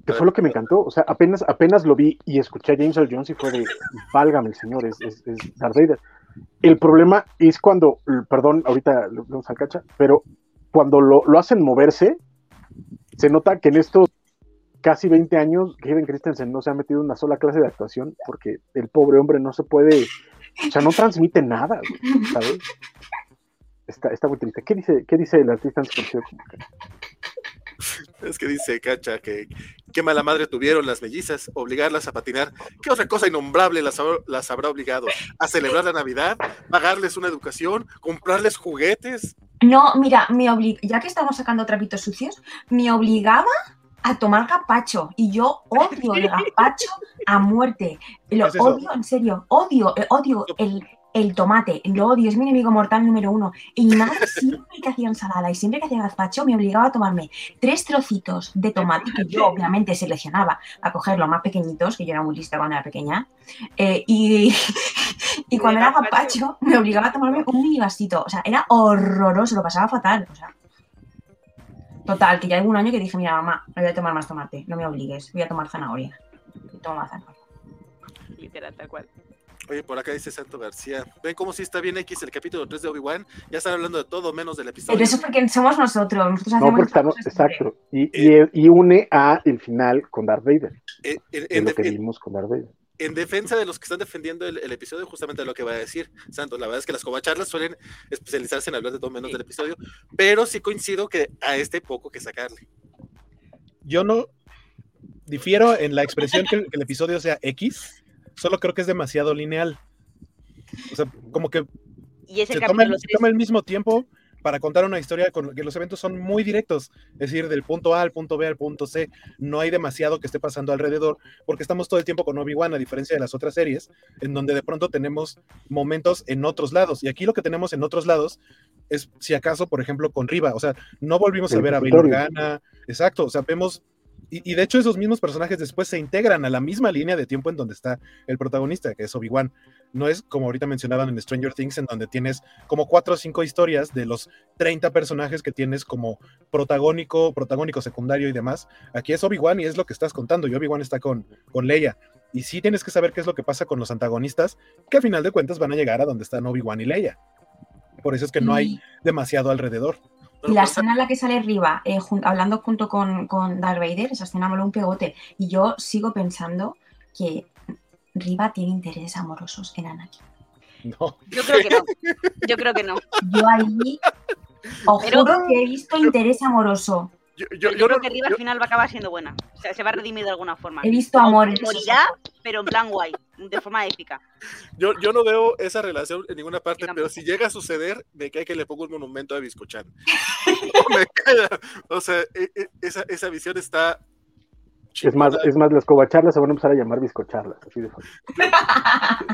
Que fue lo que me encantó. O sea, apenas, apenas lo vi y escuché a James Earl Jones y fue de, válgame el señor, es, es, es Darth Vader. El problema es cuando, perdón, ahorita lo vamos al cacha, pero cuando lo, lo hacen moverse, se nota que en estos casi 20 años Hayden Christensen no se ha metido una sola clase de actuación porque el pobre hombre no se puede, o sea, no transmite nada, ¿sabes? Está, está muy triste. ¿Qué dice, qué dice el artista antes conocido como Cacha? Es que dice Cacha que qué mala madre tuvieron las mellizas, obligarlas a patinar. ¿Qué otra cosa innombrable las, habrá- las habrá obligado? ¿A celebrar la Navidad? ¿Pagarles una educación? ¿Comprarles juguetes? No, mira, me obli- ya que estamos sacando trapitos sucios, me obligaba a tomar gazpacho y yo odio el gazpacho a muerte. Lo odio, en serio, odio, eh, odio el, el tomate, lo odio, es mi enemigo mortal número uno. Y mi madre siempre que hacía ensalada y siempre que hacía gazpacho me obligaba a tomarme tres trocitos de tomate, que yo obviamente seleccionaba a coger los más pequeñitos, que yo era muy lista cuando era pequeña, eh, y, y cuando era gazpacho. gazpacho me obligaba a tomarme un mini vasito. O sea, era horroroso, lo pasaba fatal. O sea, total, que ya hubo un año que dije, mira, mamá, no voy a tomar más tomate, no me obligues, voy a tomar zanahoria. Y tomo más zanahoria. Literal, tal cual. Oye, por acá dice Santo García. ¿Ven cómo sí está bien X el capítulo 3 de Obi-Wan? Ya están hablando de todo menos del episodio. Pero eso es porque somos nosotros, nosotros No, porque estamos, exacto. Y, y, y une a el final con Darth Vader, Eh, en, lo que vimos con Darth Vader. en defensa de los que están defendiendo el, el episodio, justamente lo que va a decir Santos, la verdad es que las covacharlas suelen especializarse en hablar de todo menos del episodio, pero sí coincido que a este poco que sacarle. Yo no difiero en la expresión que, el- que el episodio sea X, solo creo que es demasiado lineal. O sea, como que Y ese se toma, el, se 3 toma el mismo tiempo para contar una historia con que los eventos son muy directos, es decir, del punto A al punto B al punto C, no hay demasiado que esté pasando alrededor, porque estamos todo el tiempo con Obi-Wan, a diferencia de las otras series, en donde de pronto tenemos momentos en otros lados, y aquí lo que tenemos en otros lados es, si acaso, por ejemplo, con Riva, o sea, no volvimos a ver a Bail. Organa, exacto, o sea, vemos, y, y de hecho esos mismos personajes después se integran a la misma línea de tiempo en donde está el protagonista, que es Obi-Wan. No es como ahorita mencionaban en Stranger Things, en donde tienes como cuatro o cinco historias de los 30 personajes que tienes como protagónico, protagónico secundario y demás. Aquí es Obi-Wan y es lo que estás contando. Y Obi-Wan está con, con Leia. Y sí tienes que saber qué es lo que pasa con los antagonistas, que a final de cuentas van a llegar a donde están Obi-Wan y Leia. Por eso es que no hay demasiado alrededor. Y la escena en la que sale Riva eh, jun- hablando junto con, con Darth Vader, esa escena moló un pegote. Y yo sigo pensando que Riva tiene intereses amorosos en Anakin. No. Yo creo que no. Yo creo que no. Yo ahí os Pero- juro que he visto interés amoroso. Yo, yo- Yo, yo creo no- que Riva yo- al final va a acabar siendo buena. O sea, se va a redimir de alguna forma. He visto amor Morirá, pero en plan guay, de forma épica. yo- yo no veo esa relación en ninguna parte, pero si llega a suceder, me cae que le pongo un monumento a Biscochan. me cae, o sea, e- e- esa, esa visión está... Es más, es más, las covacharlas se van a empezar a llamar bizcocharlas, así de fácil.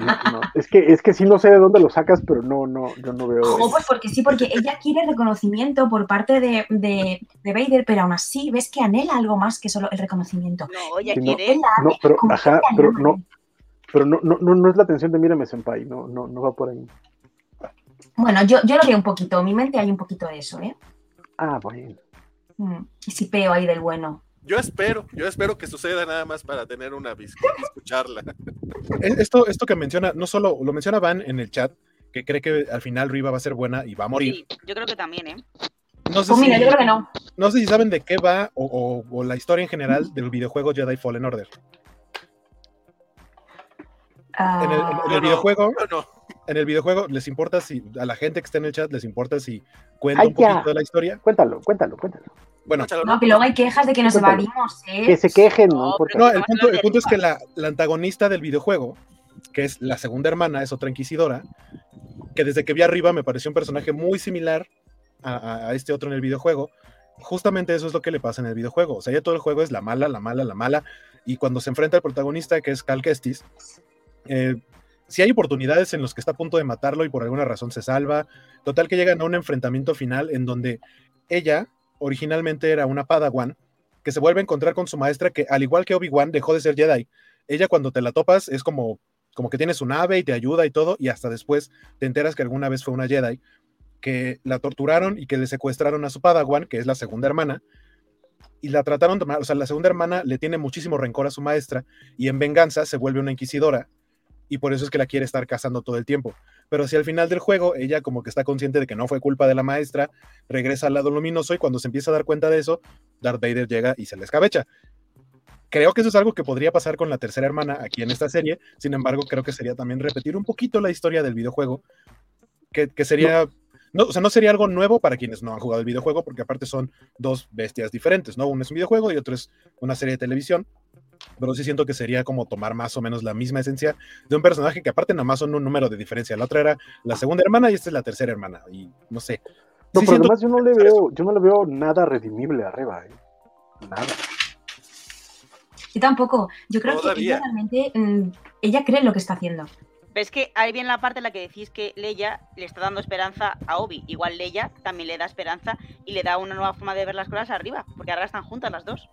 No, no, Es que, es que sí no sé de dónde lo sacas, pero no, no, yo no veo. Jo, pues porque sí, porque ella quiere reconocimiento por parte de, de, de Vader, pero aún así ves que anhela algo más que solo el reconocimiento. No, ella Sí, no. quiere. No, ame pero, ajá, pero no. Pero no, no, no, no es la atención de Mírame Senpai, no, no, no va por ahí. Bueno, yo, yo lo veo un poquito, en mi mente hay un poquito de eso, ¿eh? Ah, bueno. Mm, ese peo ahí del bueno. Yo espero, yo espero que suceda nada más para tener una bis- biscocharla. Es- Esto, esto que menciona, no solo lo menciona Van en el chat, que cree que al final Riva va a ser buena y va a morir. Sí, yo creo que también, ¿eh? No sé, Pues mira, si, yo creo que no. no sé si saben de qué va o, o- o la historia en general del videojuego Jedi Fallen Order. Ah, En el, en el No, no. videojuego, No, no, en el videojuego les importa si a la gente que está en el chat les importa si cuenta Ay, un poquito ya. de la historia. Cuéntalo, cuéntalo, cuéntalo. Bueno, no, que luego hay quejas de que nos Cuéntalo. evadimos, ¿eh? Que se quejen, no, No, el punto, el es que la, la antagonista del videojuego, que es la segunda hermana, es otra inquisidora, que desde que vi arriba me pareció un personaje muy similar a, a- a este otro en el videojuego. Justamente eso es lo que le pasa en el videojuego. O sea, ya todo el juego es la mala, la mala, la mala. Y cuando se enfrenta al protagonista, que es Cal Kestis, eh, si hay oportunidades en los que está a punto de matarlo y por alguna razón se salva. Total que llegan a un enfrentamiento final en donde ella originalmente era una Padawan que se vuelve a encontrar con su maestra que al igual que Obi-Wan dejó de ser Jedi. Ella cuando te la topas es como como que tiene su nave y te ayuda y todo y hasta después te enteras que alguna vez fue una Jedi que la torturaron y que le secuestraron a su Padawan, que es la segunda hermana, y la trataron de o sea, la segunda hermana le tiene muchísimo rencor a su maestra y en venganza se vuelve una inquisidora y por eso es que la quiere estar cazando todo el tiempo. pero si al final del juego ella como que está consciente de que no fue culpa de la maestra, regresa al lado luminoso y cuando se empieza a dar cuenta de eso, Darth Vader llega y se le escabecha. Creo que eso es algo que podría pasar con la tercera hermana aquí en esta serie, sin embargo creo que sería también repetir un poquito la historia del videojuego, que, que sería... No, o sea, no sería algo nuevo para quienes no han jugado el videojuego, porque aparte son dos bestias diferentes, ¿no? Uno es un videojuego y otro es una serie de televisión, pero sí siento que sería como tomar más o menos la misma esencia de un personaje que aparte nomás son un número de diferencia. La otra era la segunda hermana y esta es la tercera hermana, y no sé. No, Sí pero siento además yo no le veo, yo no le veo nada redimible arriba, ¿eh? Nada. Yo tampoco. Yo creo que ella realmente, mm, ella cree en lo que está haciendo. Ves que ahí viene la parte en la que decís que Leia le está dando esperanza a Obi. Igual Leia también le da esperanza y le da una nueva forma de ver las cosas arriba, porque ahora están juntas las dos.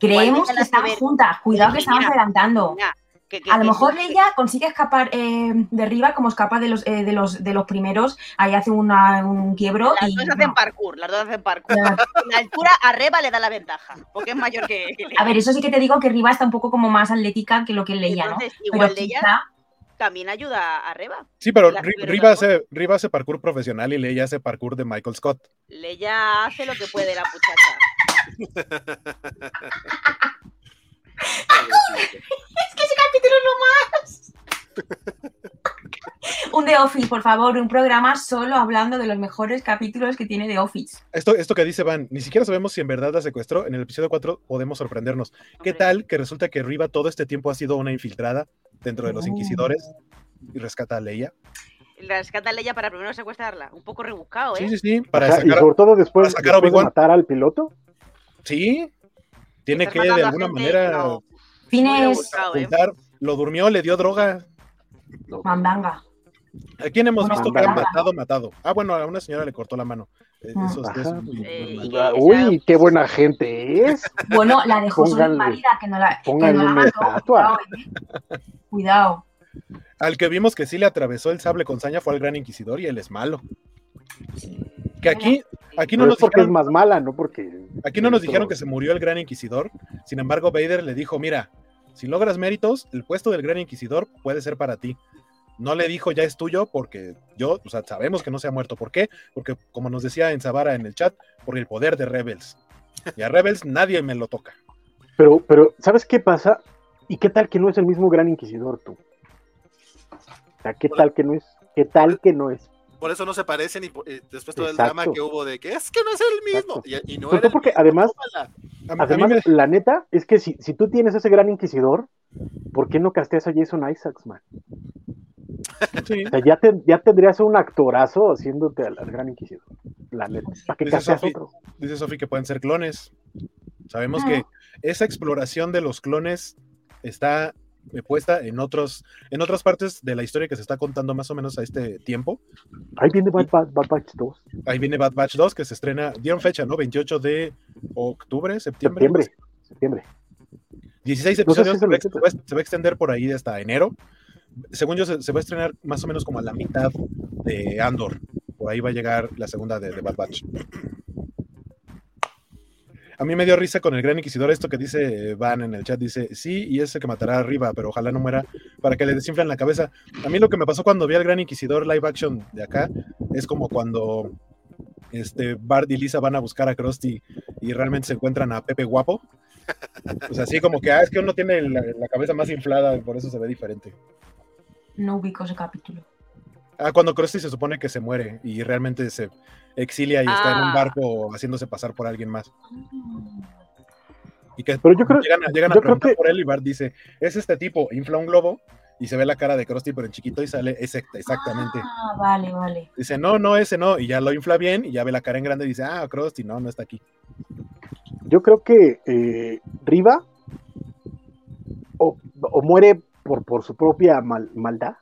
Creemos que están juntas. Cuidado que Mira, estamos adelantando. Mira, que- que- A lo que mejor sí, ella consigue escapar eh, de arriba como escapa de los, eh, de los, de los primeros. Ahí hace una- un quiebro Las y. dos no. hacen parkour, las dos hacen parkour. Ya. La altura a Reba le da la ventaja, porque es mayor que, que Leia. A ver, eso sí que te digo que Riva está un poco como más atlética que lo que leía, ¿no? Entonces, Pero igual quizá- también ayuda a Reba. Sí, pero Riva, hace, Riva hace parkour profesional y Leia hace parkour de Michael Scott. Leia hace lo que puede la muchacha. Es que ese capítulo no más. un The Office, por favor, un programa solo hablando de los mejores capítulos que tiene The Office. Esto, esto que dice Van, ni siquiera sabemos si en verdad la secuestró. En el episodio 4 podemos sorprendernos. ¿Qué tal que resulta que Riva todo este tiempo ha sido una infiltrada dentro de los Oh. inquisidores y rescata a Leia? La rescata a Leia para primero secuestrarla. Un poco rebuscado, ¿eh? Sí, sí, sí. Para Ajá, y sacar, sobre todo después, para sacar a después de matar al piloto. Sí. Tiene Estás que de alguna manera no, Fines rebuscado, ¿eh? ocultar. Lo durmió, le dio droga. mandanga. ¿A quién hemos visto que han matado, matado? Ah, bueno, a una señora le cortó la mano. Eh, Ah. Eso, es muy- muy Uy, qué buena gente es. Bueno, la dejó Pónganle- inválida, que no la, que no pónganle la una mató. estatua. Cuidado. Cuidado. Al que vimos que sí le atravesó el sable con saña fue al gran inquisidor y él es malo. Que aquí, aquí no Pero nos es porque es dijeron, más mala, ¿no? Porque. aquí no nos dijeron que se murió el gran inquisidor. Sin embargo, Vader le dijo, mira, si logras méritos, el puesto del gran inquisidor puede ser para ti. No le dijo ya es tuyo porque yo, o sea, sabemos que no se ha muerto. ¿Por qué? Porque como nos decía en Zavara en el chat, por el poder de Rebels. Y a Rebels nadie me lo toca. Pero, pero, ¿sabes qué pasa? ¿Y qué tal que no es el mismo gran inquisidor tú? O sea, ¿qué tal que no es? ¿Qué tal que no es? Por eso no se parecen y, y después todo el drama que hubo de que es que no es el mismo. Y, y no Sobre era porque mismo, además- tómala. A, mí- a mí Además, me- la neta es que si, si tú tienes ese gran inquisidor, ¿por qué no casteas a Jason Isaacs, man? sí. O sea, ya, te- ya tendrías un actorazo haciéndote al, al gran inquisidor. La neta. ¿Para qué Dice Sofi- otro? Dice Sofi que pueden ser clones. Sabemos Ah. que esa exploración de los clones está eh, puesta en otros en otras partes de la historia que se está contando más o menos a este tiempo. Ahí viene Bad, Bad, Bad Batch 2. Ahí viene Bad Batch 2 que se estrena, dieron fecha, ¿no? 28 de octubre, septiembre. Septiembre. Septiembre. 16 No sé si episodios, se, va, a ex- 28. se va a- se va a extender por ahí hasta enero. Según yo, se, se va a estrenar más o menos como a la mitad de Andor. Por ahí va a llegar la segunda de, de Bad Batch. A mí me dio risa con el Gran Inquisidor esto que dice Van en el chat. Dice, sí, y ese que matará arriba, pero ojalá no muera para que le desinflen la cabeza. A mí lo que me pasó cuando vi al Gran Inquisidor live action de acá es como cuando este, Bart y Lisa van a buscar a Krusty y realmente se encuentran a Pepe Guapo. O sea, así como que, ah, es que uno tiene la, la cabeza más inflada y por eso se ve diferente. No ubico ese capítulo. Ah, cuando Krusty se supone que se muere y realmente se exilia y está en un Ah. barco haciéndose pasar por alguien más. Y que Pero yo creo- llegan, a- llegan a yo creo preguntar que- por él y Bart dice, es este tipo, infla un globo y se ve la cara de Krusty pero en chiquito y sale exacta, exactamente. Ah, vale, vale. Dice, no, no, ese no, y ya lo infla bien y ya ve la cara en grande y dice, ah, Krusty, no, no está aquí. Yo creo que eh, Riva o, o muere por, por su propia mal- maldad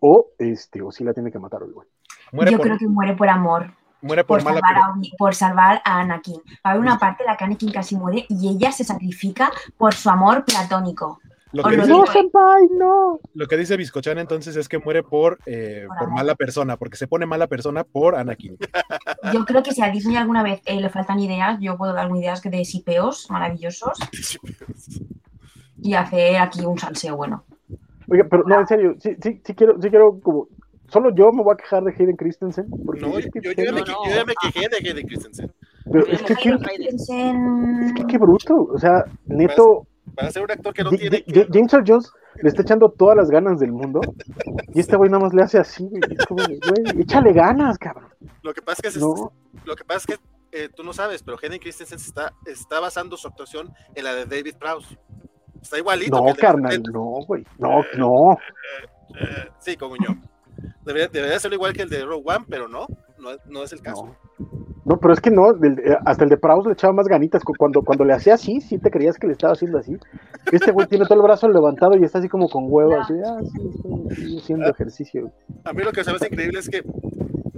o este o sí la tiene que matar igual. Muere Yo por, creo que muere por amor, muere por por mala salvar, a, por salvar a Anakin. Va a haber una parte en la que Anakin casi muere y ella se sacrifica por su amor platónico. Lo que, dice. No, senpai, no. lo que dice Biscochan entonces es que muere por, eh, Por mala persona, porque se pone mala persona por Anakin. Yo creo que si a Disney alguna vez eh, le faltan ideas, yo puedo dar ideas que de sipeos maravillosos y hacer aquí un salseo bueno. Oiga, pero no, en serio, sí, sí, sí quiero, sí quiero como. Solo yo me voy a quejar de Hayden Christensen. porque No, es yo, que- yo ya me, no, que- no. yo ya me quejé de Hayden Christensen. pero es que, Hayden, Hayden. Christensen- qué- bruto. O sea, neto, Para ser un actor que no tiene que... James Earl Jones le está echando todas las ganas del mundo. Y este güey nada más le hace así. Es como, güey, échale ganas, cabrón. Lo que pasa es que, No, lo que, pasa es que eh, tú no sabes, pero Hayden Christensen se está, está basando su actuación en la de David Prowse. Está igualito. que no, carnal, no, güey. No, no. Eh, sí, como yo. Debería, debería ser igual que el de Rogue One, pero no, no, no es el caso. No. No, pero es que no, eh, hasta el de Prowse le echaba más ganitas. cu- Cuando, cuando le hacía así, sí te creías que le estaba haciendo así. Este güey tiene todo el brazo levantado y está así como con huevos. Así, ah, sí, haciendo ejercicio. A mí lo que se me hace increíble es que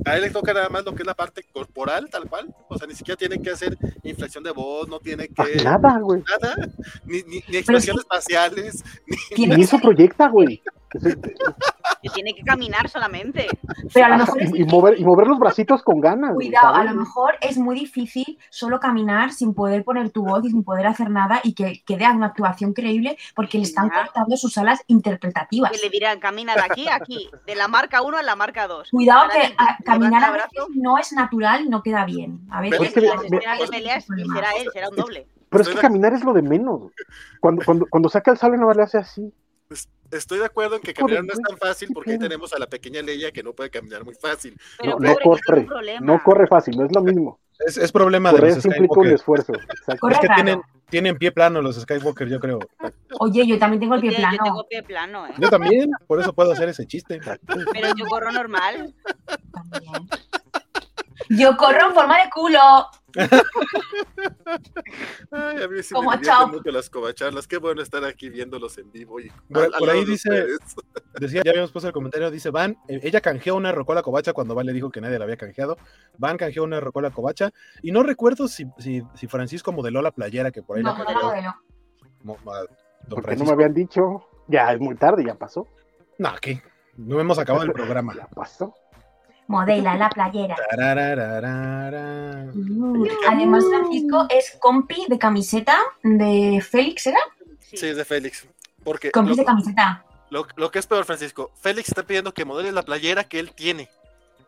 a él le toca nada más lo que es la parte corporal, tal cual. O sea, ni siquiera tiene que hacer inflexión de voz, no tiene Ah, que. nada, güey. Nada, ni, ni, ni expresiones faciales. Ni, Tiene Ni que eso proyecta, güey. Que tiene que caminar solamente. Pero a lo mejor es Y, y mover, y mover los bracitos con ganas. güey, Cuidado, a lo mejor es muy difícil solo caminar sin poder poner tu voz y sin poder hacer nada y que quede una actuación creíble porque le están cortando sus alas interpretativas. Que le dirán, camina de aquí a aquí, de la marca 1 a la marca 2. Cuidado que a- caminar a veces no es natural y no queda bien. A veces que las ve- escenas de peleas y será él, será un doble. Pero es que caminar es lo de menos. Cuando, cuando, cuando saca el sable, nada más le hace así. Estoy de acuerdo en que caminar no es tan fácil porque ahí tenemos a la pequeña Leia que no puede caminar muy fácil. Pero No, corre, no corre fácil, no es lo mismo. Es, es problema de los implica un Skywalker. esfuerzo. exacto. Es que tienen, tienen pie plano los Skywalker, yo creo. Oye, yo también tengo el pie Oye, plano. Yo tengo pie plano, ¿eh? Yo también, por eso puedo hacer ese chiste. Pero yo corro normal. También. Yo corro en forma de culo. Ay, a mí sí Como me chao. mucho las covacharlas. Qué bueno estar aquí viéndolos en vivo. Y Por- al- al por ahí de dice-. Decía, ya habíamos puesto el comentario, dice Van, eh, ella canjeó una rocola covacha cuando Van le dijo que nadie la había canjeado. Van canjeó una rocola covacha y no recuerdo si, si, si Francisco modeló la playera que por ahí No, la no, canjeó. no, no. No me habían dicho. Ya es muy tarde, ya pasó. No, ¿qué? No hemos acabado el programa. Ya pasó. Modela la playera. Uh, Además, Francisco es compi de camiseta de Félix, ¿era? Sí. Sí, es de Félix. Porque Compi lo, de camiseta. lo- lo que es peor, Francisco, Félix está pidiendo que modele la playera que él tiene.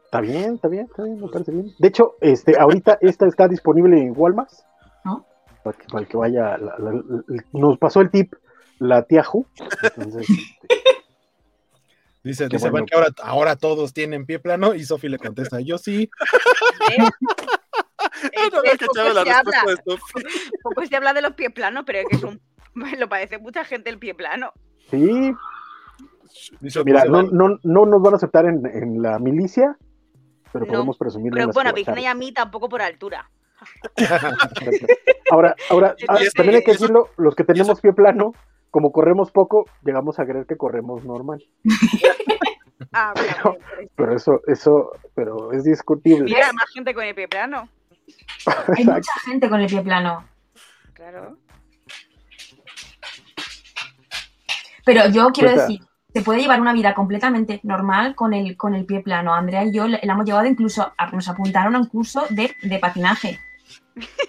Está bien, está bien, está bien, me parece bien. De hecho, este, ahorita esta está disponible en Walmart. ¿No? Para que, para que vaya. la- la- la- nos pasó el tip la tía Ju. Entonces, este, Dice, Qué dice bueno. Que ahora, ahora todos tienen pie plano y Sofi le contesta, yo sí. ¿Eh? No había poco la se habla- de Sofi. poco se habla de los pies planos, pero es que es un... Lo parece mucha gente el pie plano. sí, Dice, mira, dice no, no, no nos van a aceptar en, en la milicia, pero No, podemos presumir Pero bueno, a Virginia y a mí tampoco por altura. Ahora, ahora ah, también hay que decirlo, los que tenemos pie plano, como corremos poco, llegamos a creer que corremos normal. Ah, Pero- pero- eso, eso, pero es discutible. Mira, más gente con el pie plano. Hay mucha gente con el pie plano. Claro. Pero yo quiero decir, se puede llevar una vida completamente normal con el, con el pie plano. Andrea y yo le- la hemos llevado incluso, a- nos apuntaron a un curso de, de patinaje.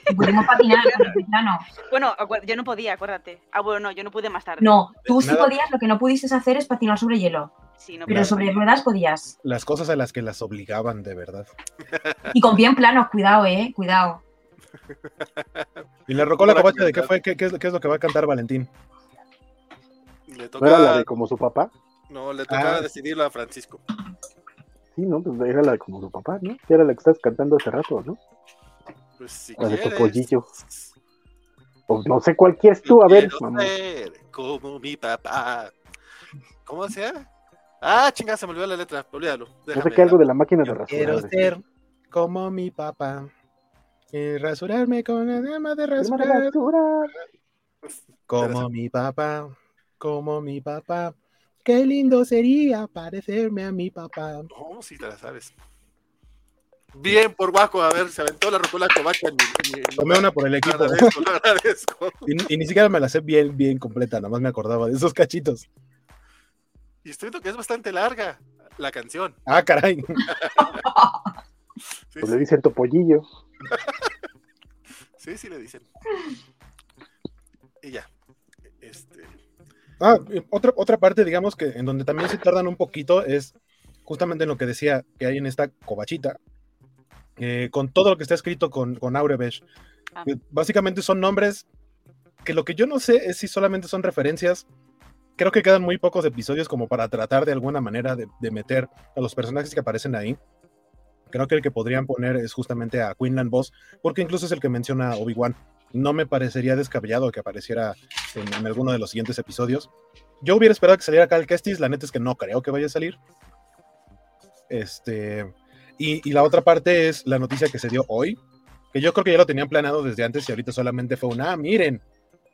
Y pudimos patinar plano. Bueno, yo no podía, acuérdate. Ah, bueno, no, yo no pude más tarde. No, tú sí Nada. podías, lo que no pudiste hacer es patinar sobre hielo. Sí, no Pero sobre ruedas podías. las cosas a las que las obligaban de verdad. Y con pie plano, cuidado, eh, cuidado. ¿Y la rocola Para covacha de qué fue? ¿Qué, qué es, qué es lo que va a cantar Valentín? Le ¿No era la toca, de como su papá? no, le toca Ah. decidirlo a Francisco. Sí, ¿no? Pues era la de como su papá, ¿no? Que era la que estás cantando hace rato, ¿no? Pues si La de. Topollillo. O no sé cuál quieres tú, a ver, Quiero mamá. ser como mi papá. ¿Cómo decía? Ah, chingada, se me olvidó la letra. Olvídalo. No sé qué algo de la máquina de rasurar. quiero ser como mi papá. Y rasurarme con la dama de rasurar. rasurar. Como mi papá, como mi papá. Qué lindo sería parecerme a mi papá. Oh, sí te la sabes. Bien por Guaco, a ver, se aventó la rocola covacha Tomé una por el Lo equipo. agradezco, lo agradezco. Y, y ni siquiera me la sé bien, bien completa, nada más me acordaba de esos cachitos. Y estoy viendo que es bastante larga la canción. Ah, caray. Sí, Pues le dicen topollillo. sí, sí le dicen. Y ya. Este. Ah, otra, otra parte, digamos, que en donde también se tardan un poquito es justamente en lo que decía que hay en esta covachita, eh, con todo lo que está escrito con, con Aurebesh. Ah. que Básicamente son nombres que lo que yo no sé es si solamente son referencias. Creo que quedan muy pocos episodios como para tratar de alguna manera de, de meter a los personajes que aparecen ahí. Creo que el que podrían poner es justamente a Quinlan Boss, porque incluso es el que menciona Obi-Wan. No me parecería descabellado que apareciera en, en alguno de los siguientes episodios. Yo hubiera esperado que saliera Cal Kestis, la neta es que no creo que vaya a salir. Este, y, y la otra parte es la noticia que se dio hoy, que yo creo que ya lo tenían planeado desde antes y ahorita solamente fue una, ah, miren,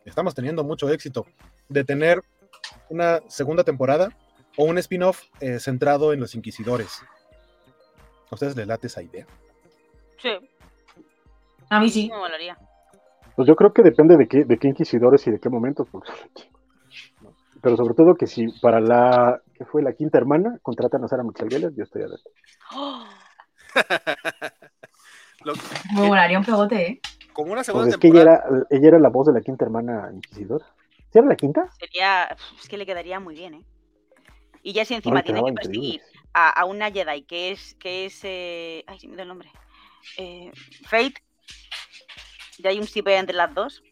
estamos teniendo mucho éxito de tener una segunda temporada o un spin-off eh, centrado en los inquisidores. ¿A ustedes les late esa idea? Sí, A mí sí. me molaría. Pues yo creo que depende de qué, de qué inquisidores y de qué momentos. Pero sobre todo que si para la, que fue la quinta hermana, contratan a Sara Michelle Gellar, yo estoy adentro. ¡Oh! Lo- Me molaría un pegote, ¿eh? como una Pues segunda es que ella era, ella era la voz de la quinta hermana inquisidora. ¿Sí era la quinta? Sería. Es que le quedaría muy bien, ¿eh? Y ya si encima tiene que perseguir a, a una Jedi que es. que es. eh, Ay, se me da el nombre. Eh, Fate. Ya hay un sipe entre las dos.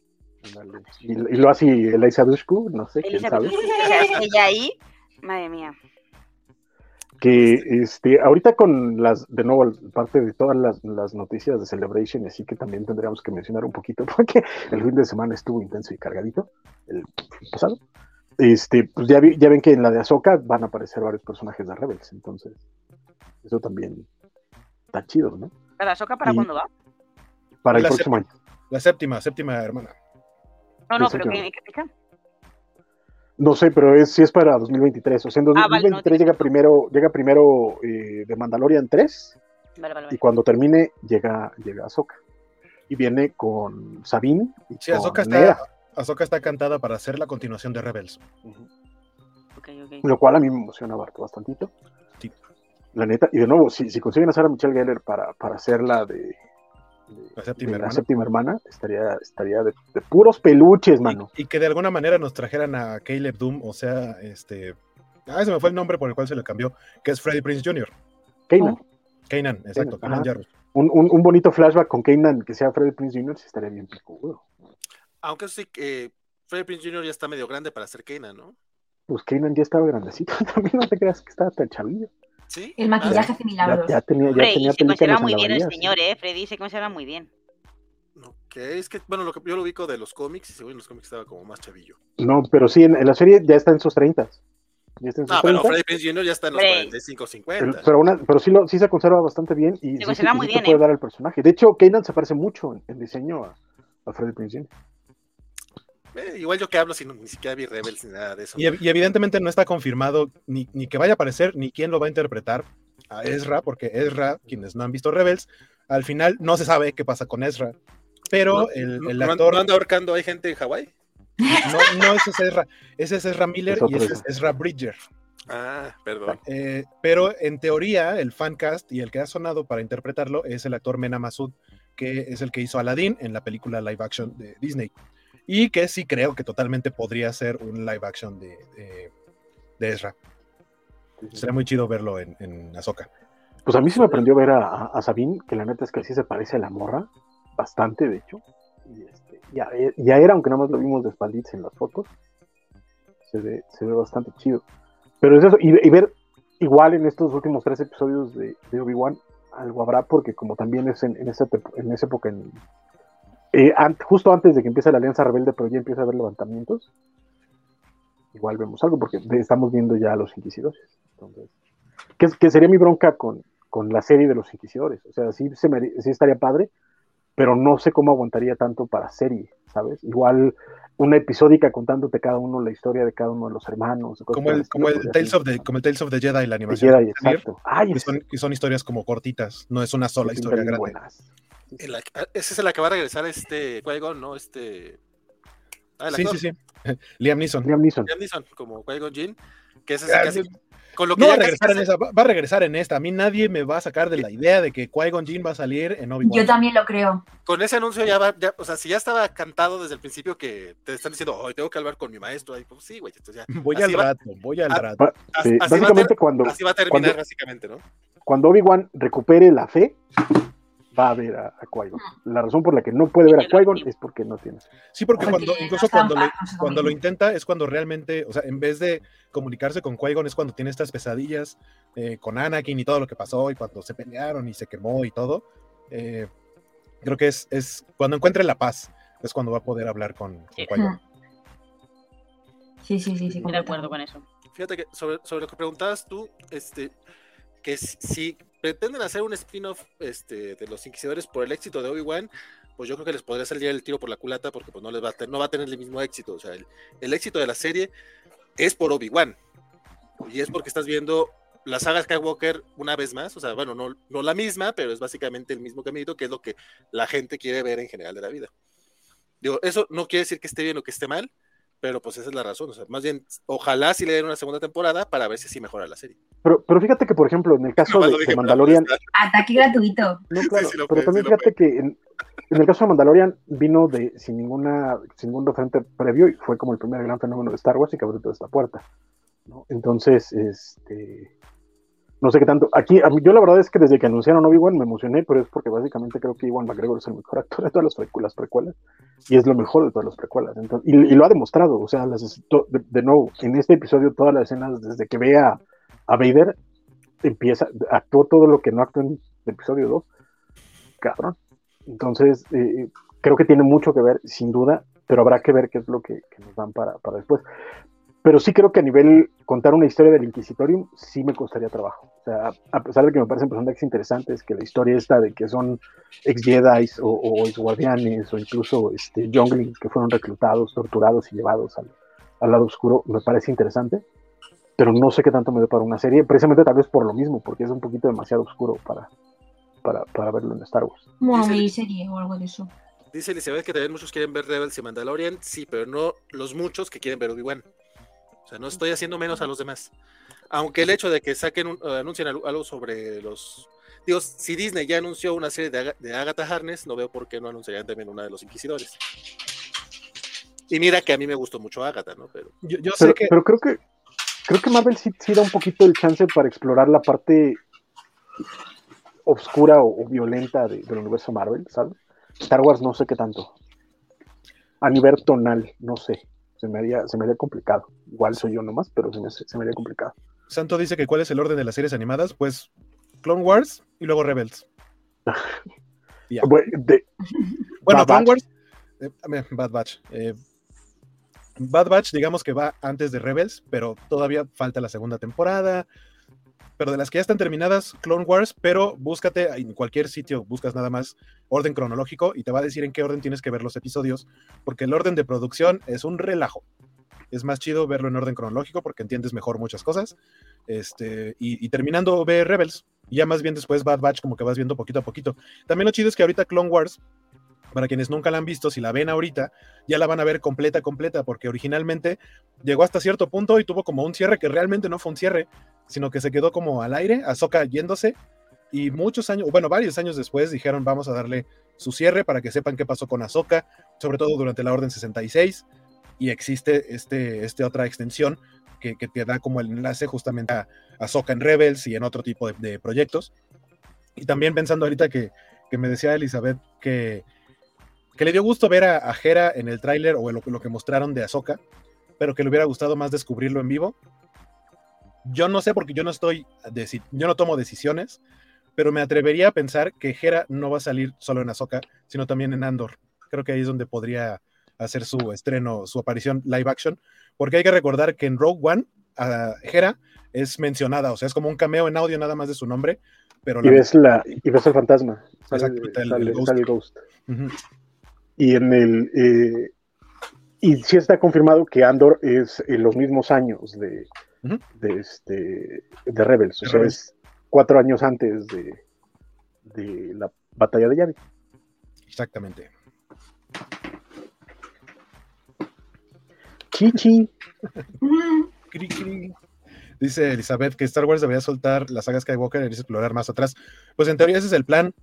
Y, y lo hace Eliza Dushku, no sé, quién Elizabeth sabe. O sea, es que ella ahí. Madre mía. Que este, ahorita con las, de nuevo, parte de todas las, las noticias de Celebration, así que también tendríamos que mencionar un poquito, porque el fin de semana estuvo intenso y cargadito, el pasado. Este, pues ya, vi- ya ven que en la de Ahsoka van a aparecer varios personajes de Rebels, entonces eso también está chido, ¿no? ¿Para Soca para Y- cuándo va? Para el La próximo año. La séptima, séptima hermana. No, no, pero señor. ¿qué, qué fecha? No sé, pero es, sí es para 2023. O sea, en Ah, vale, no, 2023 llega primero, llega primero eh, de Mandalorian 3 Vale, vale, y cuando termine llega, llega Ahsoka. Y viene con Sabine y Sí, con Ahsoka está, Ahsoka está cantada para hacer la continuación de Rebels. Lo cual a mí me emociona bastantito. Sí. La neta, y de nuevo, si, si consiguen a Sarah Michelle Gellar para, para hacer la de- La séptima de la hermana. séptima hermana, estaría, estaría de, de puros peluches, mano. Y, y que de alguna manera nos trajeran a Caleb Doom, o sea, este. Ah, ese me fue el nombre por el cual se le cambió, que es Freddy Prince Jr. Kanan. Kanan, exacto, Kanan, Kanan. Jarrus. Un, un, un bonito flashback con Kanan que sea Freddie Prince Jr. sí estaría bien picudo. Aunque eso sí que Freddie Prince Jr. ya está medio grande para ser Kanan, ¿no? Pues Kanan ya estaba grandecito, también no te creas que estaba tan chavillo. Sí. El maquillaje hace milagros. ya tenía, ya Hombre, y tenía se conserva muy bien el señor, ¿eh? Freddy se conserva muy bien. Ah, Ok, es que, bueno, lo que yo lo ubico de los cómics, y según en los cómics estaba como más chavillo. No, pero sí, en, en la serie ya está en sus 30. Ya está en sus No, pero 30. Freddy Prince Jr. ya está en los Hombre. 45, Pero, 50. pero, una- pero sí, lo, sí se conserva bastante bien y sí, conserva sí- muy sí bien, te puede ¿eh? dar el personaje. De hecho, Kanan se parece mucho en, en diseño a, a Freddie Prinze Jr. Eh, igual yo que hablo si no- ni siquiera vi Rebels ni nada de eso. Y, ev- y evidentemente no está confirmado ni, ni que vaya a aparecer, ni quién lo va a interpretar a Ezra, porque Ezra, quienes no han visto Rebels, al final no se sabe qué pasa con Ezra. Pero ¿No- el, el no- actor ¿No anda ahorcando hay gente en Hawái? no, no ese es Ezra, ese es Ezra Miller Es y ese es Ezra. Bridger. Ah, perdón. Eh, pero en teoría, el fancast y el que ha sonado para interpretarlo es el actor Mena Massoud, que es el que hizo Aladdin en la película live action de Disney. Y que sí creo que totalmente podría ser un live action de, de, de Ezra. Sería muy chido verlo en, en Ahsoka. Pues a mí se me aprendió ver a, a, a Sabine, que la neta es que sí se parece a la morra, bastante de hecho. Y, este, ya, ya era, aunque nada más lo vimos de espalditas en las fotos. Se ve, se ve bastante chido. Pero es eso, y, y ver igual en estos últimos tres episodios de, de Obi-Wan, algo habrá, porque como también es en, en, esa, en esa época, en, eh, an- justo antes de que empiece la Alianza Rebelde, pero ya empieza a haber levantamientos, igual vemos algo, porque estamos viendo ya a los inquisidores. Entonces, que, que sería mi bronca con, con la serie de los inquisidores. O sea, sí, se mere- sí estaría padre, pero no sé cómo aguantaría tanto para serie, ¿sabes? Igual una episódica contándote cada uno la historia de cada uno de los hermanos. cosas Como el, como, el Tales of the, como el Tales of the Jedi, la animación. Jedi, exacto. Ay, es son, historias como cortitas, no es una sola historia grande. buenas. En la- ah, esa es la que va a regresar este Qui-Gon, ¿no? Este. Ah, el Sí, actor, sí, sí. Liam Neeson. Liam Neeson. Liam Neeson, como Qui-Gon Jinn. Que ese Ah, casi, con lo que No va a regresar en esa, va va a regresar en esta. A mí nadie me va a sacar de la idea de que Qui-Gon Jinn va a salir en Obi-Wan. Yo también lo creo. con ese anuncio ya va, ya, o sea, si ya estaba cantado desde el principio que te están diciendo, hoy tengo que hablar con mi maestro, ahí, pues sí, güey, entonces ya, Voy Así al va- rato, voy al rato. Va- así- sí, así va a básicamente ter- cuando, así va a terminar cuando- básicamente, ¿no? cuando Obi-Wan recupere la fe, va a ver a, a Qui-Gon. La razón por la que no puede ver a Qui-Gon es porque no tiene. Sí, porque Porque cuando, incluso cuando, cuando lo intenta es cuando realmente, o sea, en vez de comunicarse con Qui-Gon es cuando tiene estas pesadillas eh, con Anakin y todo lo que pasó y cuando se pelearon y se quemó y todo. Eh, creo que es, es cuando encuentre la paz, es cuando va a poder hablar con, con Sí. Qui-Gon. Sí, sí, sí, sí. Estoy de acuerdo con eso. Fíjate que sobre, sobre lo que preguntabas tú, este, que si pretenden hacer un spin-off este, de los Inquisidores por el éxito de Obi-Wan, pues yo creo que les podría salir el tiro por la culata porque pues no les va a, ten- no va a tener el mismo éxito. O sea, el, el éxito de la serie es por Obi-Wan. Y es porque estás viendo la saga Skywalker una vez más. O sea, bueno, no, no la misma, pero es básicamente el mismo caminito, que es lo que la gente quiere ver en general de la vida. Digo, eso no quiere decir que esté bien o que esté mal, pero pues esa es la razón. O sea, más bien, ojalá si le den una segunda temporada para ver si sí mejora la serie. Pero, pero fíjate que, por ejemplo, en el caso de, de Mandalorian. Ataque gratuito. no, claro, sí pero fue, también sí fíjate que en, en el caso de Mandalorian vino de sin ninguna sin ningún referente previo y fue como el primer gran fenómeno de Star Wars y que abrió toda esta puerta. ¿no? Entonces, este, no sé qué tanto. Aquí, yo la verdad es que desde que anunciaron Obi-Wan me emocioné, pero es porque básicamente creo que Iwan McGregor es el mejor actor de todas las, las precuelas y es lo mejor de todas las precuelas. Y, lo ha demostrado, o sea, de, nuevo, en este episodio todas las escenas, desde que ve a, Vader, empieza, actuó todo lo que no actuó en el episodio 2, cabrón. Entonces, eh, creo que tiene mucho que ver, sin duda, pero habrá que ver qué es lo que, que nos dan para, para después. Pero sí creo que a nivel contar una historia del Inquisitorium sí me costaría trabajo. O sea, a pesar de que me parecen personajes interesantes, que la historia esta de que son ex Jedi o, o ex guardianes o incluso este, younglings que fueron reclutados, torturados y llevados al, al lado oscuro, me parece interesante. Pero no sé qué tanto me dé para una serie, precisamente tal vez por lo mismo, porque es un poquito demasiado oscuro para, para, para verlo en Star Wars. Dice- miniserie o algo de eso. Dice Elizabeth que también muchos quieren ver Rebels y Mandalorian, sí, pero no los muchos que quieren ver Obi-Wan. O sea, no estoy haciendo menos a los demás. Aunque el hecho de que saquen un, eh, anuncien algo, sobre los. Digo, si Disney ya anunció una serie de, Aga- de Agatha Harness, no veo por qué no anunciarían también una de los Inquisidores. Y mira que a mí me gustó mucho Agatha, ¿no? Pero Yo, yo Pero, sé que pero creo que creo que Marvel sí, sí da un poquito el chance para explorar la parte oscura o, o violenta de- del universo Marvel, ¿sabes? Star Wars no sé qué tanto. A nivel tonal, no sé. Se me haría, se me haría complicado. Igual soy yo nomás, pero se me, se me haría complicado. Santo dice que cuál es el orden de las series animadas, pues Clone Wars y luego Rebels. Bueno, de- Bueno, Bad Clone Batch. Wars, eh, Bad Batch. eh, Bad Batch, digamos que va antes de Rebels, pero todavía falta la segunda temporada. Pero de las que ya están terminadas, Clone Wars, pero búscate en cualquier sitio, buscas nada más orden cronológico y te va a decir en qué orden tienes que ver los episodios, porque el orden de producción es un relajo. Es más chido verlo en orden cronológico porque entiendes mejor muchas cosas. Este, y, terminando, ve Rebels. Ya más bien después Bad Batch, como que vas viendo poquito a poquito. También lo chido es que ahorita Clone Wars para quienes nunca la han visto, si la ven ahorita, ya la van a ver completa, completa, porque originalmente llegó hasta cierto punto y tuvo como un cierre que realmente no fue un cierre, sino que se quedó como al aire, Ahsoka yéndose, y muchos años, bueno, varios años después dijeron, vamos a darle su cierre para que sepan qué pasó con Ahsoka, sobre todo durante la Orden 66, y existe este, este otra extensión que, te da como el enlace justamente a Ahsoka en Rebels y en otro tipo de, de proyectos. Y también pensando ahorita que, que me decía Elizabeth que que le dio gusto ver a, a Hera en el tráiler o lo, lo que mostraron de Ahsoka, pero que le hubiera gustado más descubrirlo en vivo. Yo no sé porque yo no estoy, yo no tomo decisiones, pero me atrevería a pensar que Hera no va a salir solo en Ahsoka, sino también en Andor. Creo que ahí es donde podría hacer su estreno, su aparición live action, porque hay que recordar que en Rogue One, a Hera es mencionada, o sea, es como un cameo en audio nada más de su nombre, pero y la- ves la y ves el fantasma. Sale, Exactamente, el- sale- el Ghost. sale el Ghost. Ujú. Y en el eh, y sí está confirmado que Andor es en los mismos años de, de este de Rebels, o sea, Rebels. es cuatro años antes de, de la batalla de Yavin. exactamente. Chichi. Cri, cri. Dice Elizabeth que Star Wars debería soltar la saga Skywalker y explorar más atrás. Pues en teoría ese es el plan.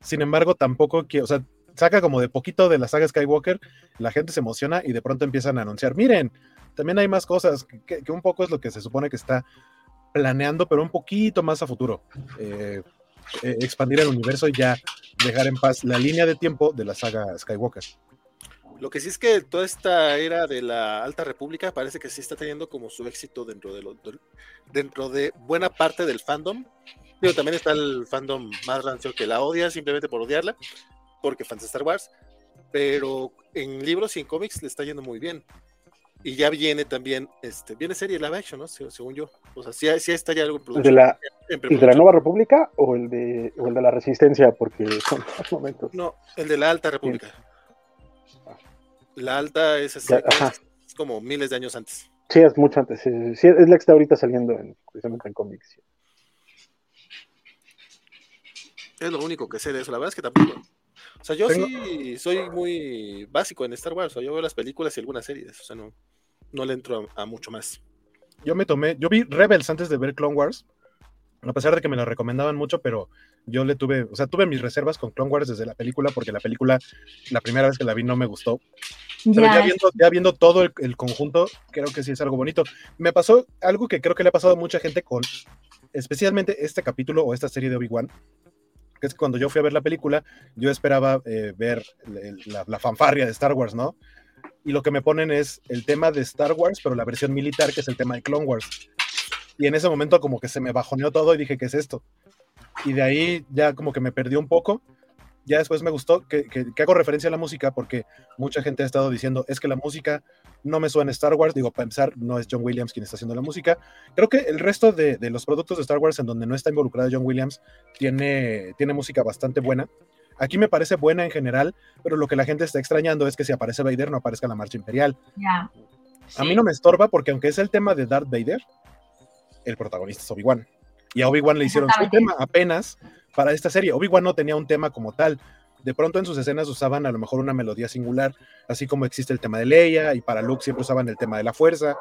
Sin embargo, tampoco quiero, o sea, saca como de poquito de la saga Skywalker, la gente se emociona y de pronto empiezan a anunciar, miren, también hay más cosas, que, un poco es lo que se supone que está planeando, pero un poquito más a futuro. Eh, eh, expandir el universo y ya dejar en paz la línea de tiempo de la saga Skywalker. Lo que sí es que toda esta era de la Alta República parece que sí está teniendo como su éxito dentro de, lo, dentro de buena parte del fandom. Pero también está el fandom más rancio que la odia simplemente por odiarla, porque fans de Star Wars. Pero en libros y en cómics le está yendo muy bien. Y ya viene también, este, viene serie live action, ¿no? Según yo. O sea, sí, sí está ya algo ¿El de, la, ¿El de la Nueva República o el de, o el de la Resistencia? Porque son dos momentos. No, el de la Alta República. La Alta es, así, es, como miles de años antes. Sí, es mucho antes. Sí, sí, es la que está ahorita saliendo en, precisamente en cómics. Es lo único que sé de eso. La verdad es que tampoco. O sea, yo ¿Tengo? sí soy muy básico en Star Wars. O sea, yo veo las películas y algunas series. O sea, no, no le entro a, a, mucho más. Yo me tomé, yo vi Rebels antes de ver Clone Wars. A pesar de que me la recomendaban mucho, pero yo le tuve, o sea, tuve mis reservas con Clone Wars desde la película, porque la película, la primera vez que la vi no me gustó. Pero ya, ya viendo, ya viendo todo el, el, conjunto, creo que sí es algo bonito. Me pasó algo que creo que le ha pasado a mucha gente con, especialmente este capítulo o esta serie de Obi-Wan, que es cuando yo fui a ver la película, yo esperaba eh, ver la, la, fanfarria de Star Wars, ¿no? Y lo que me ponen es el tema de Star Wars, pero la versión militar, que es el tema de Clone Wars. Y en ese momento como que se me bajoneó todo y dije, ¿qué es esto? Y de ahí ya como que me perdió un poco. Ya después me gustó que, que, que hago referencia a la música porque mucha gente ha estado diciendo, es que la música no me suena Star Wars. Digo, para empezar, no es John Williams quien está haciendo la música. Creo que el resto de, de los productos de Star Wars en donde no está involucrado John Williams tiene, tiene música bastante buena. Aquí me parece buena en general, pero lo que la gente está extrañando es que si aparece Vader no aparezca la marcha imperial. Yeah. Sí. A mí no me estorba porque aunque es el tema de Darth Vader, el protagonista es Obi-Wan. Y a Obi-Wan le hicieron su tema apenas para esta serie. Obi-Wan no tenía un tema como tal. De pronto en sus escenas usaban a lo mejor una melodía singular, así como existe el tema de Leia, y para Luke siempre usaban el tema de la fuerza.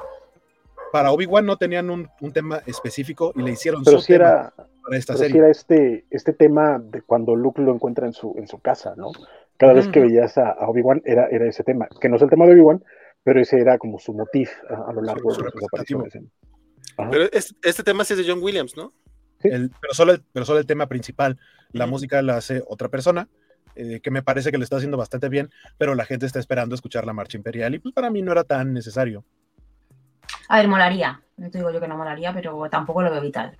Para Obi-Wan no tenían un, un, tema específico y le hicieron pero su si tema era, para esta pero serie. Si era este, este tema de cuando Luke lo encuentra en su, en su casa, ¿no? Cada vez que veías a, a Obi-Wan era, era ese tema, que no es el tema de Obi-Wan, pero ese era como su motif a, a lo largo Su- de su sus apariciones. en- Ajá. Pero es- este tema sí es de John Williams, ¿no? El- pero, solo el, pero solo el tema principal. La música la hace otra persona, eh, que me parece que lo está haciendo bastante bien, pero la gente está esperando escuchar la marcha imperial y pues para mí no era tan necesario. A ver, molaría. No te digo yo que no molaría, pero tampoco lo veo vital.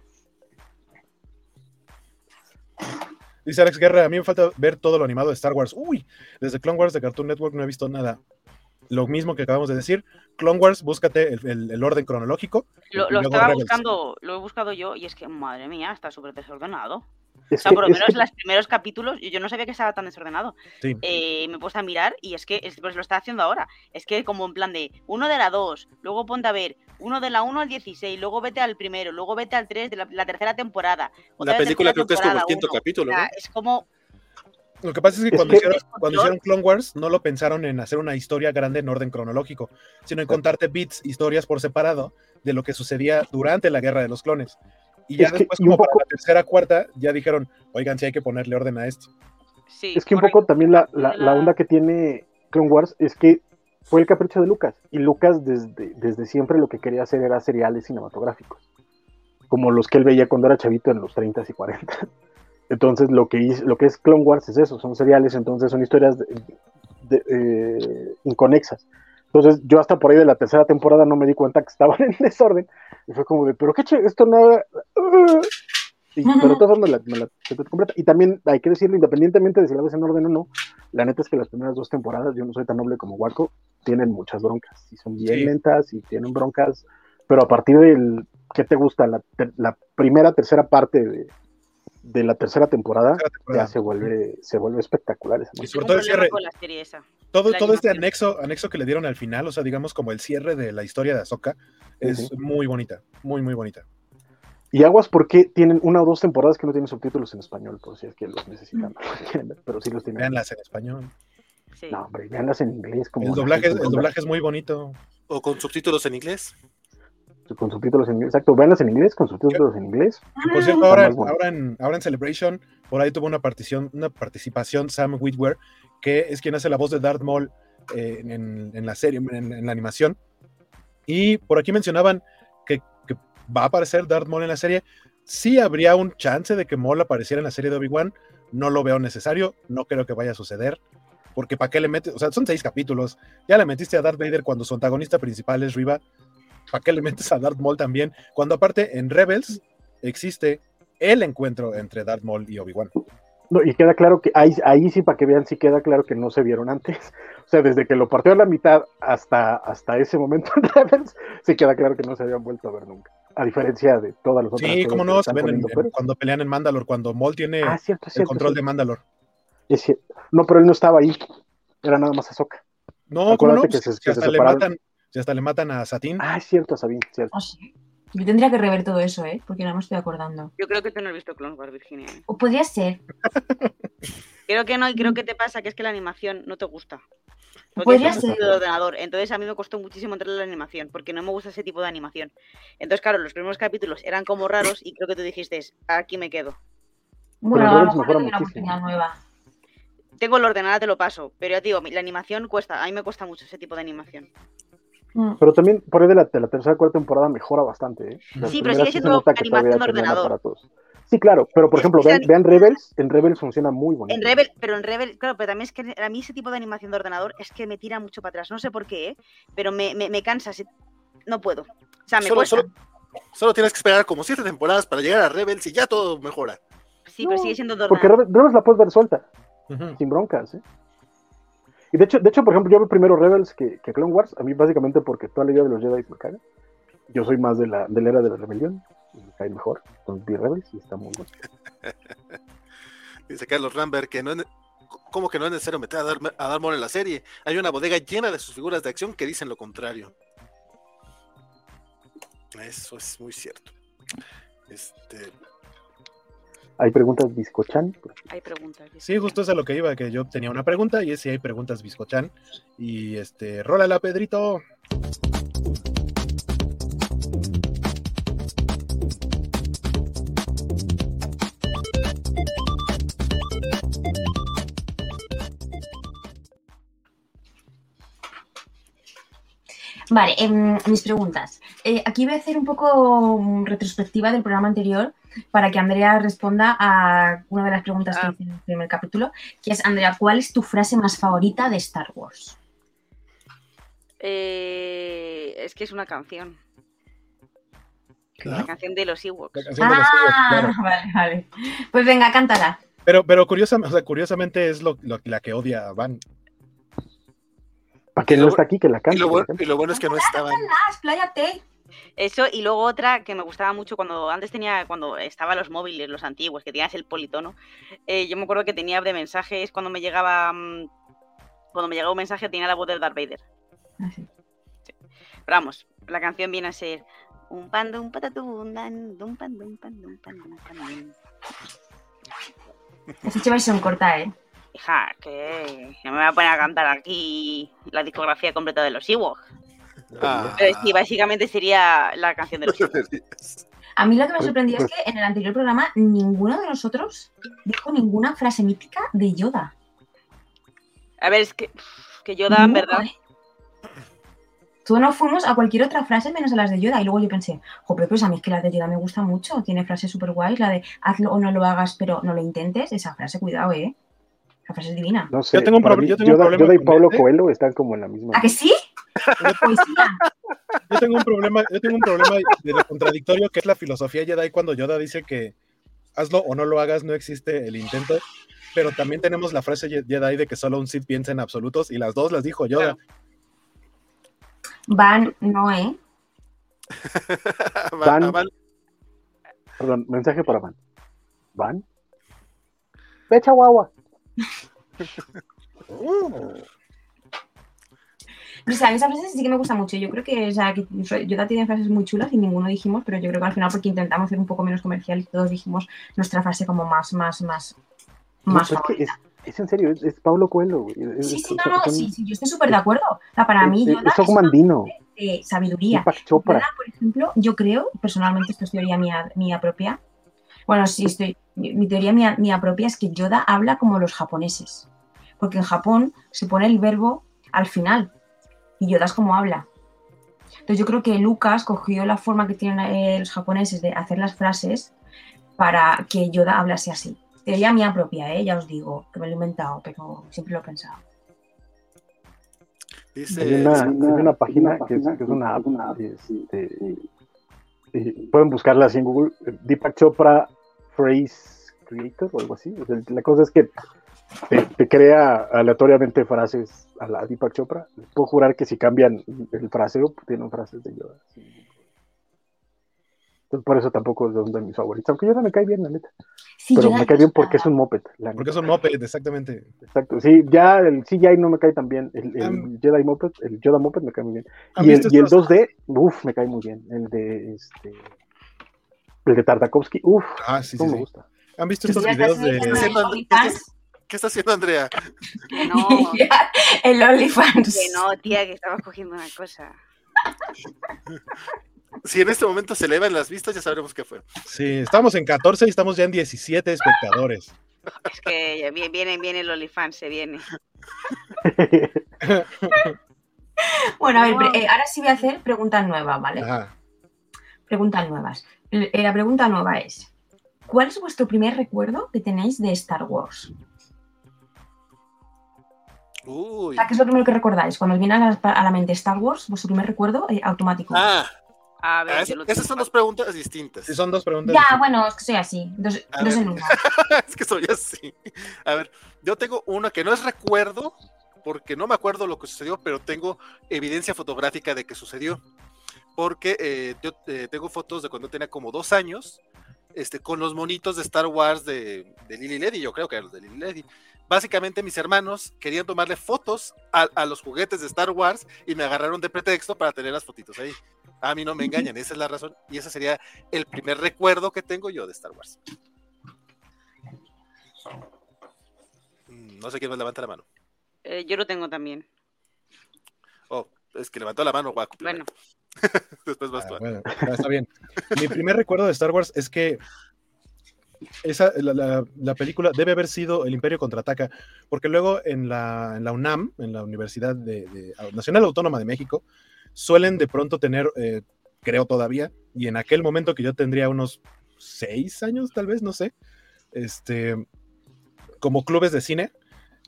Dice Alex Guerra, a mí me falta ver todo lo animado de Star Wars. Uy, desde Clone Wars de Cartoon Network no he visto nada. Lo mismo que acabamos de decir, Clone Wars, búscate el, el- el orden cronológico. Lo, lo estaba Rebels. buscando, lo he buscado yo y es que, madre mía, está súper desordenado. Es O sea, que- por lo menos que- los primeros capítulos, yo no sabía que estaba tan desordenado. Sí. Eh, me he puesto a mirar y es que es- pues lo está haciendo ahora. Es que como en plan de uno de la 2, luego ponte a ver uno de la 1 al 16, luego vete al primero, luego vete al 3 de la, la tercera temporada. La película creo que es como el quinto capítulo, O sea, ¿no? es como, Lo que pasa es que, Es cuando, que- hicieron, cuando hicieron Clone Wars no lo pensaron en hacer una historia grande en orden cronológico, sino en contarte bits, historias por separado de lo que sucedía durante la guerra de los clones. Y ya Es después, como para poco- la tercera, cuarta, ya dijeron, oigan, si hay que ponerle orden a esto. sí, Es que un poco también la, la, la onda que tiene Clone Wars es que fue el capricho de Lucas. Y Lucas desde, desde siempre lo que quería hacer era seriales cinematográficos. Como los que él veía cuando era chavito en los 30 y 40. Entonces lo que, hizo- lo que es Clone Wars es eso, son seriales, entonces son historias de- de- eh, inconexas. Entonces yo hasta por ahí de la tercera temporada no me di cuenta que estaban en desorden. Y fue como de, pero qué che, esto no... uh". Y, pero de todas formas me la, me la completa. Y también hay que decirlo, independientemente de si la ves en orden o no, la neta es que las primeras dos temporadas, yo no soy tan noble como Waco, tienen muchas broncas. Y son bien Sí. lentas y tienen broncas. Pero a partir del, ¿qué te gusta? La, ter- la primera, tercera parte de, de la tercera temporada, Tercera temporada. ya se vuelve, se vuelve espectacular. esa Y sobre todo un el problema cierre, con la serie esa. todo, la todo este anexo, anexo que le dieron al final, o sea, digamos como el cierre de la historia de Ahsoka, es muy bonita, muy, muy bonita. Y Aguas, ¿por qué tienen una o dos temporadas que no tienen subtítulos en español? Por si es que los necesitan. Pero sí los tienen. Veanlas en español. Sí. No, hombre, veanlas en inglés. Como El la doblaje, el doblaje es muy bonito. O con subtítulos en inglés. Con subtítulos en inglés. Exacto, véanlas en inglés, con subtítulos en inglés. Y por cierto, ahora, bueno. ahora, en, ahora en Celebration, por ahí tuvo una partición, una participación Sam Witwer, que es quien hace la voz de Darth Maul eh, en, en la serie, en, en la animación. Y por aquí mencionaban que, que va a aparecer Darth Maul en la serie. Sí habría un chance de que Maul apareciera en la serie de Obi-Wan. No lo veo necesario, no creo que vaya a suceder. Porque ¿para qué le metes? O sea, son seis capítulos. Ya le metiste a Darth Vader cuando su antagonista principal es Riva. ¿Para qué le metes a Darth Maul también? Cuando aparte en Rebels existe el encuentro entre Darth Maul y Obi-Wan. No, y queda claro que ahí, ahí sí, para que vean, sí queda claro que no se vieron antes. O sea, desde que lo partió a la mitad hasta, hasta ese momento en Rebels, sí queda claro que no se habían vuelto a ver nunca. A diferencia de todas las otras Sí, como no, se ven en- en- cuando pelean en Mandalore, cuando Maul tiene Ah, cierto, el cierto. control de. Es cierto. No, pero él no estaba ahí. Era nada más Ahsoka. No, ¿cómo Acuérdate no? que se- que hasta se le matan, si hasta le matan a Satín. Ah, es cierto, Sabine, cierto. Oh, sí. Yo tendría que rever todo eso, ¿eh? Porque no me estoy acordando. Yo creo que tú no has visto Clone Wars, Virginia. ¿eh? O podría ser. Creo que no, y creo que te pasa que es que la animación no te gusta. Porque Podría ser. de ordenador. Entonces a mí me costó muchísimo entrar en la animación, porque no me gusta ese tipo de animación. Entonces, claro, los primeros capítulos eran como raros y creo que tú dijiste, aquí me quedo. Bueno, a lo mejor una oportunidad nueva. Tengo el ordenador, te lo paso, pero ya te digo, la animación cuesta, a mí me cuesta mucho ese tipo de animación. Mm. Pero también por ahí de la, de la tercera cuarta temporada mejora bastante. ¿eh? Sí, pero sigue siendo animación de ordenador. aparatos. Sí, claro, pero por Es- ejemplo, vean, Rebels, en Rebels funciona muy bonito. En Rebel, pero en Rebel, claro, pero también es que a mí ese tipo de animación de ordenador es que me tira mucho para atrás. No sé por qué, ¿eh? pero me, me, me cansa. No puedo. O sea, me Solo, cuesta. solo, solo tienes que esperar como siete temporadas para llegar a Rebels y ya todo mejora. Sí, pero sigue siendo de Porque ordenador. Rebels, Rebels la puedes ver suelta, sin broncas. ¿eh? Y de hecho, de hecho, por ejemplo, yo veo primero Rebels que, que Clone Wars, a mí básicamente porque toda la idea de los Jedi me caga. Yo soy más de la, de era de la rebelión, y me cae mejor. Entonces vi Rebels y está muy bueno. Dice Carlos Rambert que no es, ¿cómo que no es necesario meter a Dar, a Maul en la serie? Hay una bodega llena de sus figuras de acción que dicen lo contrario. Eso es muy cierto. Este, Hay preguntas Biscochan. Hay preguntas. Sí, justo es a lo que iba, que yo tenía una pregunta y es si hay preguntas Biscochan. Y este, rólala, Pedrito. Vale, em, mis preguntas. Eh, aquí voy a hacer un poco mm, retrospectiva del programa anterior para que Andrea responda a una de las preguntas Ah. que hice en el primer capítulo, que es, Andrea, ¿cuál es tu frase más favorita de Star Wars? Eh, es que es una canción. La canción de los Ewoks. La canción de los Ewoks, Ah, claro. vale, vale. Pues venga, cántala. Pero, pero curiosa- o sea, curiosamente es lo, lo- la que odia a Van. Para que Y no lo- está aquí, que la y, cante. lo bueno, y lo bueno es que no estaban. Expláyate. Eso, y luego otra que me gustaba mucho cuando antes tenía, cuando estaban los móviles, los antiguos, que tenías el politono. eh, yo me acuerdo que tenía de mensajes cuando me llegaba. mm, Cuando me llegaba un mensaje tenía la voz del Darth Vader. Ah, sí. Pero vamos, la canción viene a ser. Un pan, un patatún, dum pan, dum pan, dum pan. Has hecho versión corta, ¿eh? Hija, que no me voy a poner a cantar aquí la discografía completa de los Ewoks. Ah. Pero sí, básicamente sería la canción de los. A mí lo que me sorprendió es que en el anterior programa ninguno de nosotros dijo ninguna frase mítica de Yoda. A ver, es que, que Yoda, en verdad. ¿eh? Todos nos fuimos a cualquier otra frase menos a las de Yoda. Y luego yo pensé, joder, pues a mí es que la de Yoda me gusta mucho. Tiene frases súper guays. La de hazlo o no lo hagas, pero no lo intentes. Esa frase, cuidado, ¿eh? Esa frase es divina. No sé, Yo tengo un proble- mí, yo tengo un Yoda, problema Yoda y Pablo ese. Coelho están como en la misma. ¿A que sí? Poesía. Yo tengo un problema, yo tengo un problema de lo contradictorio que es la filosofía Jedi cuando Yoda dice que hazlo o no lo hagas, no existe el intento. Pero también tenemos la frase Jedi de que solo un Sith piensa en absolutos y las dos las dijo Yoda. Van, no, ¿eh? Van- Perdón, mensaje para Van. ¿Van? Ve, Chihuahua. O sea, a mí esa frase sí que me gusta mucho. Yo creo que, o sea, que Yoda tiene frases muy chulas y ninguno dijimos, pero yo creo que al final porque intentamos ser un poco menos comercial todos dijimos nuestra frase como más, más, más, No, más pero es, en serio, es, es Pablo Coelho. Es- Sí, sí, no, no, son- sí, sí, yo estoy súper de acuerdo. O sea, para mí es- Yoda es de sabiduría. Yoda, por ejemplo, yo creo, personalmente, esto es teoría mía, mía propia. Bueno, sí, estoy. Mi mi teoría mía, mía propia es que Yoda habla como los japoneses. Porque en Japón se pone el verbo al final. Y Yoda es como habla. Entonces yo creo que Lucas cogió la forma que tienen eh, los japoneses de hacer las frases para que Yoda hablase así. Teoría mía propia, ¿eh? ya os digo, que me lo he inventado, pero siempre lo he pensado. Dice, Hay una, hay una página que es, que es una app. este, y pueden buscarla así en Google. Deepak Chopra Phrase Creator o algo así. O sea, la cosa es que te, te crea aleatoriamente frases a la Deepak Chopra. Les puedo jurar que si cambian el fraseo, tienen frases de Yoda. Entonces, por eso tampoco es de uno de mis favoritos. Aunque Yoda me cae bien, la neta. Sí, Pero me cae bien porque es un moped. la Porque es un moped, exactamente. Exacto, sí, ya el CGI no me cae tan bien. El, el Jedi Moped, el Yoda Moped me cae muy bien. ¿Han Y el, y el estos- 2D, uff, me cae muy bien. El de este. El de Tartakovsky, uff, Ah, sí, sí, me sí. gusta. ¿Han visto estos videos de... ¿Qué está haciendo Andrea? Que no, el OnlyFans. que no, tía, que estaba cogiendo una cosa. Si en este momento se elevan las vistas, ya sabremos qué fue. Sí, estamos en 14 y estamos ya en 17 espectadores. Es que ya viene, viene el OnlyFans, se viene. Bueno, a ver, eh, ahora sí voy a hacer preguntas nuevas, ¿vale? Ajá. Preguntas nuevas. Eh, la pregunta nueva es: ¿Cuál es vuestro primer recuerdo que tenéis de Star Wars? O Uy. sea, ¿qué es lo primero que recordáis? Cuando os viene a la, a la mente Star Wars, vuestro primer recuerdo eh, automático. Ah, A ver, ah, yo lo esas son dos preguntas distintas. Sí, son dos preguntas. ya, bueno, es que soy así. Dos, dos en uno. es que soy así. A ver, yo tengo una que no es recuerdo, porque no me acuerdo lo que sucedió, pero tengo evidencia fotográfica de que sucedió. Porque eh, yo eh, tengo fotos de cuando tenía como dos años, este, con los monitos de Star Wars de, de Lily Ledy, yo creo que eran los de Lily Ledy. Básicamente mis hermanos querían tomarle fotos a, a los juguetes de Star Wars y me agarraron de pretexto para tener las fotitos ahí. A mí no me engañan, esa es la razón. Y ese sería el primer recuerdo que tengo yo de Star Wars. Mm, No sé quién me levanta la mano. Eh, yo lo tengo también. Oh, es que levantó la mano, guaco. Bueno, Después vas Ah, tú. bueno, está bien. Mi primer recuerdo de Star Wars es que esa, la, la- la película debe haber sido El Imperio Contraataca, porque luego en la, en la UNAM, en la Universidad Nacional Autónoma de México, suelen de pronto tener, eh, creo todavía, y en aquel momento que yo tendría unos seis años, tal vez, no sé, este, como clubes de cine,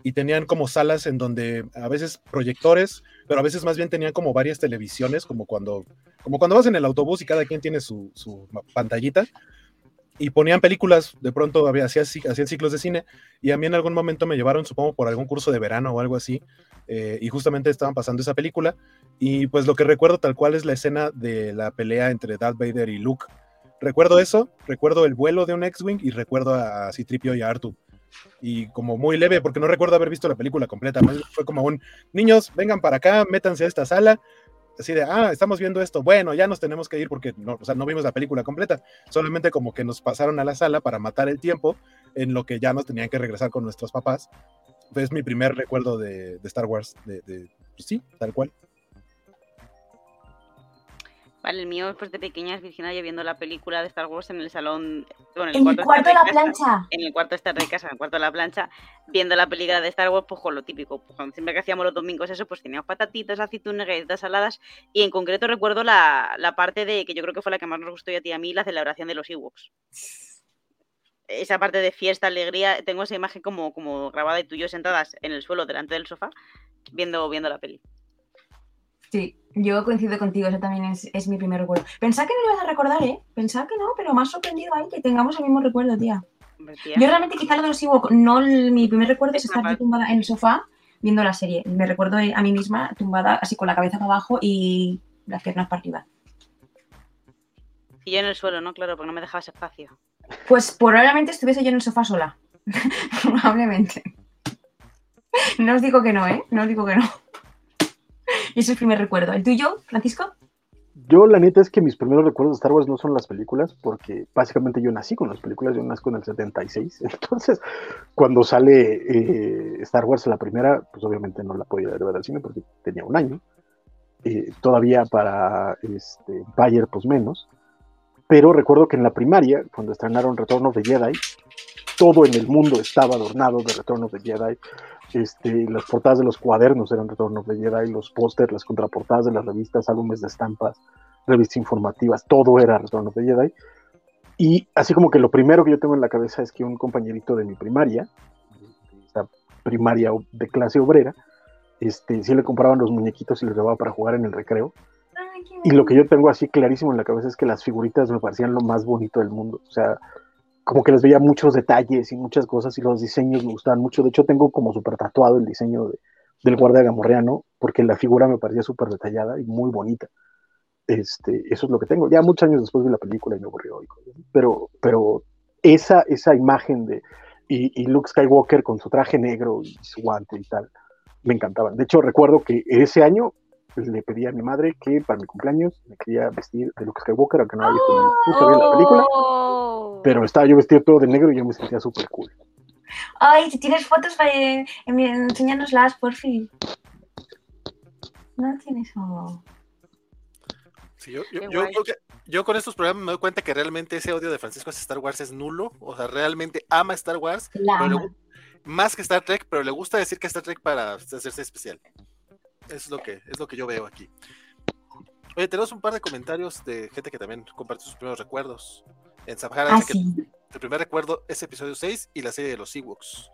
y tenían como salas en donde a veces proyectores, pero a veces más bien tenían como varias televisiones, como cuando, como cuando vas en el autobús y cada quien tiene su, su pantallita, y ponían películas, de pronto había, hacían, hacían ciclos de cine, y a mí en algún momento me llevaron, supongo, por algún curso de verano o algo así, eh, y justamente estaban pasando esa película, y pues lo que recuerdo tal cual es la escena de la pelea entre Darth Vader y Luke. Recuerdo eso, recuerdo el vuelo de un X-Wing y recuerdo a Citripio y a Artu. Y como muy leve, porque no recuerdo haber visto la película completa. Fue como un, niños, vengan para acá, métanse a esta sala. Así de, ah, estamos viendo esto. Bueno, ya nos tenemos que ir porque no, o sea, no vimos la película completa. Solamente como que nos pasaron a la sala para matar el tiempo en lo que ya nos tenían que regresar con nuestros papás. Es mi primer recuerdo de, de Star Wars. De, pues sí, tal cual. Vale, el mío después de pequeña es Virginia viendo la película de Star Wars en el salón. Bueno, En el de cuarto de la casa, plancha. En el cuarto de casa, en el cuarto de la plancha, viendo la película de Star Wars, pues con lo típico. Pues, siempre que hacíamos los domingos eso, pues teníamos patatitas, aceitunas, galletas saladas. Y en concreto recuerdo la, la parte de que yo creo que fue la que más nos gustó y a ti y a mí, la celebración de los Ewoks. Esa parte de fiesta, alegría, tengo esa imagen como, como grabada y tú y yo sentadas en el suelo delante del sofá viendo, viendo la peli. Sí, yo coincido contigo, ese también es, es mi primer recuerdo. Pensaba que no lo ibas a recordar, ¿eh? Pensaba que no, pero me ha sorprendido ahí que tengamos el mismo recuerdo, tía. Yo realmente quizá lo de los Ewok, no el- mi primer recuerdo es Es estar tumbada en el sofá viendo la serie. Me recuerdo a mí misma tumbada así con la cabeza para abajo y las piernas para arriba. Y yo en el suelo, ¿no? Claro, porque no me dejabas espacio. Pues probablemente estuviese yo en el sofá sola. probablemente. No os digo que no, ¿eh? No os digo que no. Y es el primer recuerdo. ¿El tuyo, Francisco? Yo la neta es que mis primeros recuerdos de Star Wars no son las películas, porque básicamente yo nací con las películas, yo nací con el 76, entonces cuando sale eh, Star Wars la primera, pues obviamente no la podía ver al cine porque tenía un año, eh, todavía para este, Bayer, pues menos. Pero recuerdo que en la primaria, cuando estrenaron Return of the Jedi, todo en el mundo estaba adornado de Return of the Jedi. Este, las portadas de los cuadernos eran Return of the Jedi, los pósters, las contraportadas de las revistas, álbumes de estampas, revistas informativas, todo era Return of the Jedi. Y así como que lo primero que yo tengo en la cabeza es que un compañerito de mi primaria, esta primaria de clase obrera, este, sí le compraban los muñequitos y les llevaba para jugar en el recreo. Ay, qué Y lo que yo tengo así clarísimo en la cabeza es que las figuritas me parecían lo más bonito del mundo. O sea, como que les veía muchos detalles y muchas cosas y los diseños me gustaban mucho. De hecho, tengo como súper tatuado el diseño de- del guardia gamorreano porque la figura me parecía súper detallada y muy bonita. Este, eso es lo que tengo. Ya muchos años después vi la película y me aburrió. Pero, pero esa, esa imagen de y, y Luke Skywalker con su traje negro y su guante y tal, me encantaban. De hecho, recuerdo que ese año pues, le pedí a mi madre que para mi cumpleaños me quería vestir de Luke Skywalker, aunque no había visto ni bien la película, Oh. pero estaba yo vestido todo de negro y yo me sentía súper cool. Ay, si tienes fotos, eh, enséñanoslas, por fin. No tienes o... Sí, yo, yo- yo creo que- yo con estos programas me doy cuenta que realmente ese odio de Francisco hacia Star Wars es nulo. O sea, realmente ama Star Wars, La pero le ama. gu- más que Star Trek, pero le gusta decir que Star Trek para hacerse especial. Es lo que, es lo que yo veo aquí. Oye, tenemos un par de comentarios de gente que también comparte sus primeros recuerdos. En Sahara Ah, dice que sí. el primer recuerdo es episodio 6 y la serie de los Ewoks.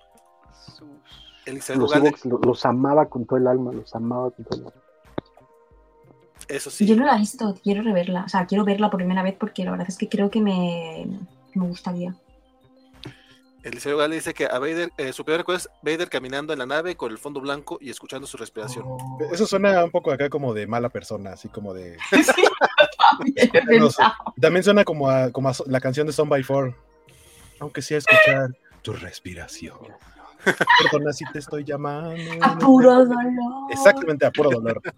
Los Ewoks lo- los amaba con todo el alma, los amaba con todo el alma. eso sí. Yo no la he visto, quiero reverla. O sea, quiero verla por primera vez porque la verdad es que creo que me, me gustaría. Eliseo Gale dice que a Vader, eh, su primer recuerdo es Vader caminando en la nave con el fondo blanco y escuchando su respiración. Eso suena un poco acá como de mala persona, así como de. También No sé. También suena como a, como a so- la canción de Son by Four. Aunque sea escuchar tu respiración. Perdona si te estoy llamando. A puro dolor. Exactamente, a puro dolor.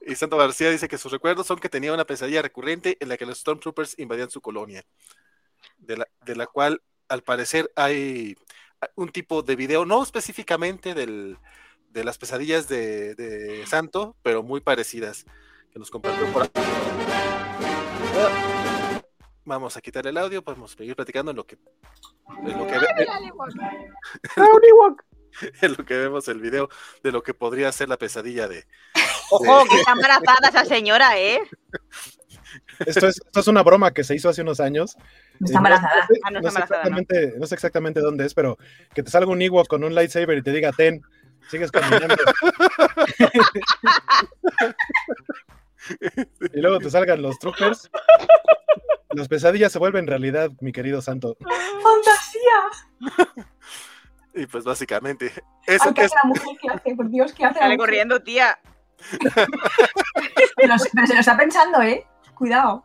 Y Santo García dice que sus recuerdos son que tenía una pesadilla recurrente en la que los Stormtroopers invadían su colonia, de la, de la cual al parecer hay un tipo de video, no específicamente del, de las pesadillas de, de Santo, pero muy parecidas, que nos compartió por acá. Vamos a quitar el audio, podemos seguir platicando en lo que, en lo que, en lo que vemos el video de lo que podría ser la pesadilla de, Ojo, que está embarazada esa señora, ¿eh? Esto es, esto es una broma que se hizo hace unos años. Está Eh, no- embarazada. No, sé, Ah, no no está sé embarazada, ¿no? exactamente, ¿no? sé exactamente dónde es, pero que te salga un Ewok con un lightsaber y te diga, ten, sigues caminando. y luego te salgan los troopers. Las pesadillas se vuelven realidad, mi querido santo. ¡Fantasía! y pues básicamente, eso ¿qué es, hace la mujer? ¿Qué hace? Por Dios, ¿qué hace? la Sale corriendo, tía. Pero se lo está pensando, ¿eh? Cuidado.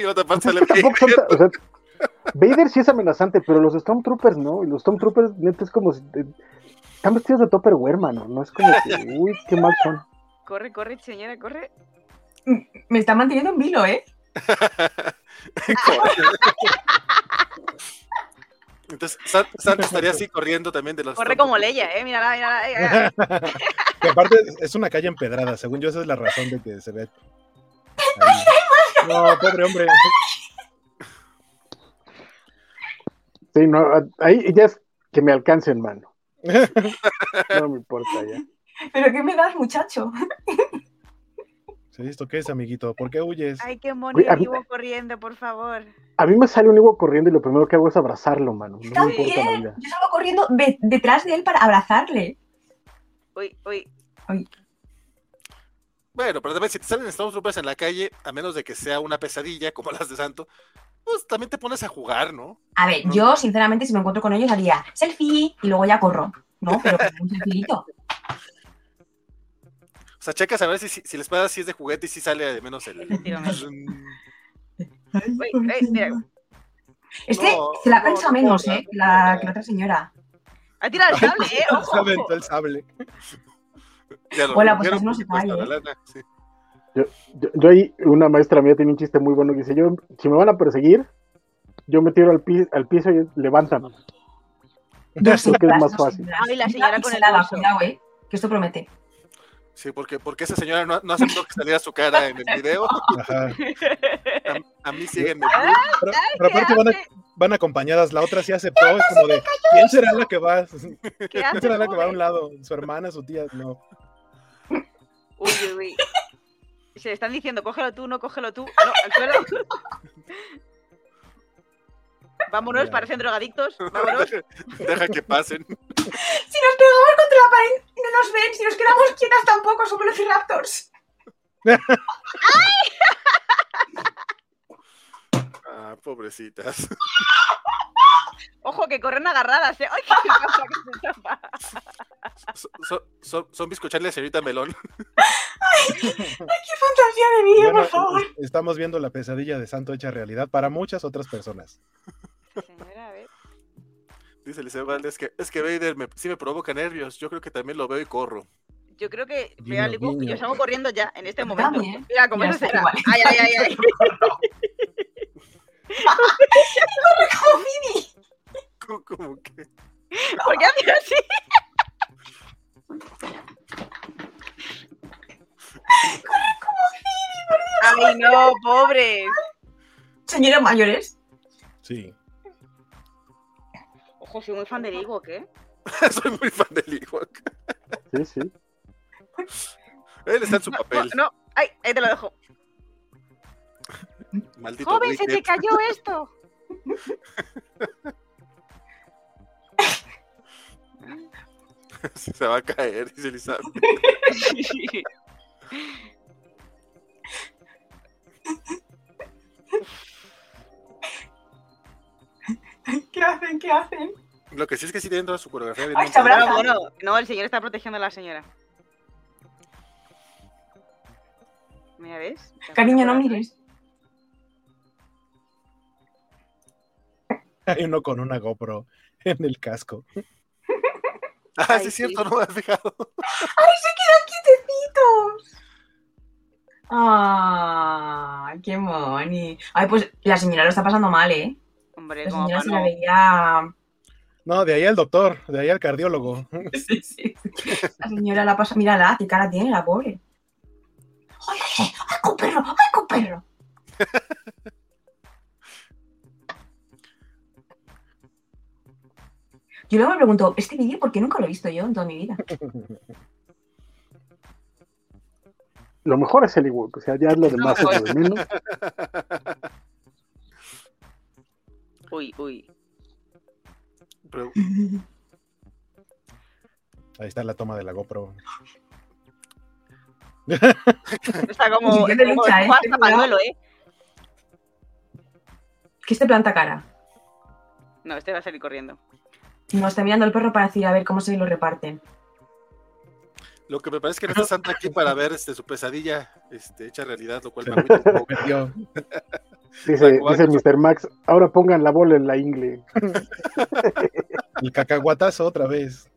y otra parte sale Tampoco son tan- o sea, Vader sí es amenazante, pero los Stormtroopers no. Y los Stormtroopers, neta, es como si. eh, están vestidos de Topperware, mano. No es como que, uy, qué mal son. Corre, corre, señora, corre. Me está manteniendo en vilo, ¿eh? Entonces, San- Santo estaría así corriendo también de los. Corre como Leia, ¿eh? Mírala, mírala. mírala. que aparte es una calle empedrada, según yo esa es la razón de que se ve. ahí. No, pobre hombre. Sí, no, ahí ya es que me alcancen, mano. No me importa ya. ¿Pero qué me das, muchacho? ¿Esto qué es, amiguito? ¿Por qué huyes? Ay, qué mono mí- vivo corriendo, por favor. A mí me sale un Ewo corriendo y lo primero que hago es abrazarlo, mano. No me importa la También. vida. Yo salgo corriendo detrás de él para abrazarle. Uy, uy. Bueno, pero también si te salen Stormtroopers en la calle, a menos de que sea una pesadilla como las de Santo, pues también te pones a jugar, ¿no? A ver, yo, sinceramente, si me encuentro con ellos, haría selfie y luego ya corro. ¿No? Pero un selfieito. O sea, checas a ver si, si, si la espada sí es de juguete y si sale de menos el. Efectivamente. el- Uy, mira. Este No, se la no, menos, no, ¿eh? La, que la otra señora. Ha tirado el sable, ¿eh? Se Ojo. aventó el sable. Ya lo Hola, pues no se cae, ¿eh? lana, sí. Yo, yo ahí, una maestra mía tiene un chiste muy bueno que dice, yo, si me van a perseguir, yo me tiro al, pi- al piso y levántame. Dos Creo que es más fácil. Ay, la señora con el. Cuidado, ¿eh? que esto promete. Sí, porque, porque esa señora no, no aceptó que saliera su cara en el video. Ajá. A, a mí síguenme. Pero, pero aparte van, a- van acompañadas, la otra sí aceptó, es como de, ¿quién será la que va? ¿Qué ¿Quién hace, será la que va a un lado? ¿Su hermana, su tía? No. Uy, uy, uy. Se le están diciendo, cógelo tú, no cógelo tú. No, al suelo. Vámonos, parecen drogadictos. Vámonos. Deja que pasen. Si nos pegamos contra la pared, no nos ven. Si nos quedamos quietas tampoco, somos velociraptors. Ah, pobrecitas. Ojo, que corren agarradas, ¿eh? ¡Ay, qué pasa, que se tapa! Son, son, son, son bizcochales de señorita Melón. ¡Qué fantasía de vida, Bueno, por favor! es- estamos viendo la pesadilla de Santo hecha realidad para muchas otras personas. Señora. Dice Eliseo Valdés que es que Vader me, sí me provoca nervios. Yo creo que también lo veo y corro. Yo creo que veo al Ibu y guiño. yo salgo corriendo ya, en este momento. también. Mira, como eso está será. igual. Ay, ay, ay, ay. ¡Como Phoebe! Como- Como que. ¿Por qué haces así? Ay, no, pobres. Señoras mayores. Sí. Ojo, soy muy fan del Ibu, ¿qué? Soy muy fan del hijo. Sí, sí. Él está en su No, papel. no, ay, ahí te lo dejo. Maldito Joven, se te cayó esto. Se va a caer, dice Elizabeth. ¿Qué hacen? ¿Qué hacen? Lo que sí es que sí tienen toda su coreografía bien Ay, sabrá. No, el señor está protegiendo a la señora. Mira, ¿ves? Cariño, no mires. Hay uno con una GoPro en el casco. Ah, Ay, sí es sí. cierto, no me he fijado. ¡Ay, se quedan quietecitos! ¡Ah! ¡Qué moni! Ay, pues la señora lo está pasando mal, ¿eh? Hombre, La como señora para se la no. veía... No, de ahí al doctor, de ahí al cardiólogo. Sí, sí. La señora la pasa... Mírala, qué cara tiene la pobre. ¡Ay, ay, ay! ¡Ay, con perro! ¡Ay, con perro! Yo luego me pregunto, ¿este vídeo por qué nunca lo he visto yo en toda mi vida? Lo mejor es el igual, o sea, ya lo demás es lo de menos. Uy, uy. Pero, Ahí está la toma de la GoPro. Está como, de como lucha, ¿eh? Zapaluelo, ¿eh? ¿Qué este planta cara? No, este va a salir corriendo. No, está mirando al perro para decir a ver cómo se lo reparten. lo que me parece que no está Santa aquí para ver este, su pesadilla este, hecha realidad, lo cual me agüita un poco. Perdió. Dice, dice. Mr. Max, ahora pongan la bola en la ingle. El cacahuatazo otra vez.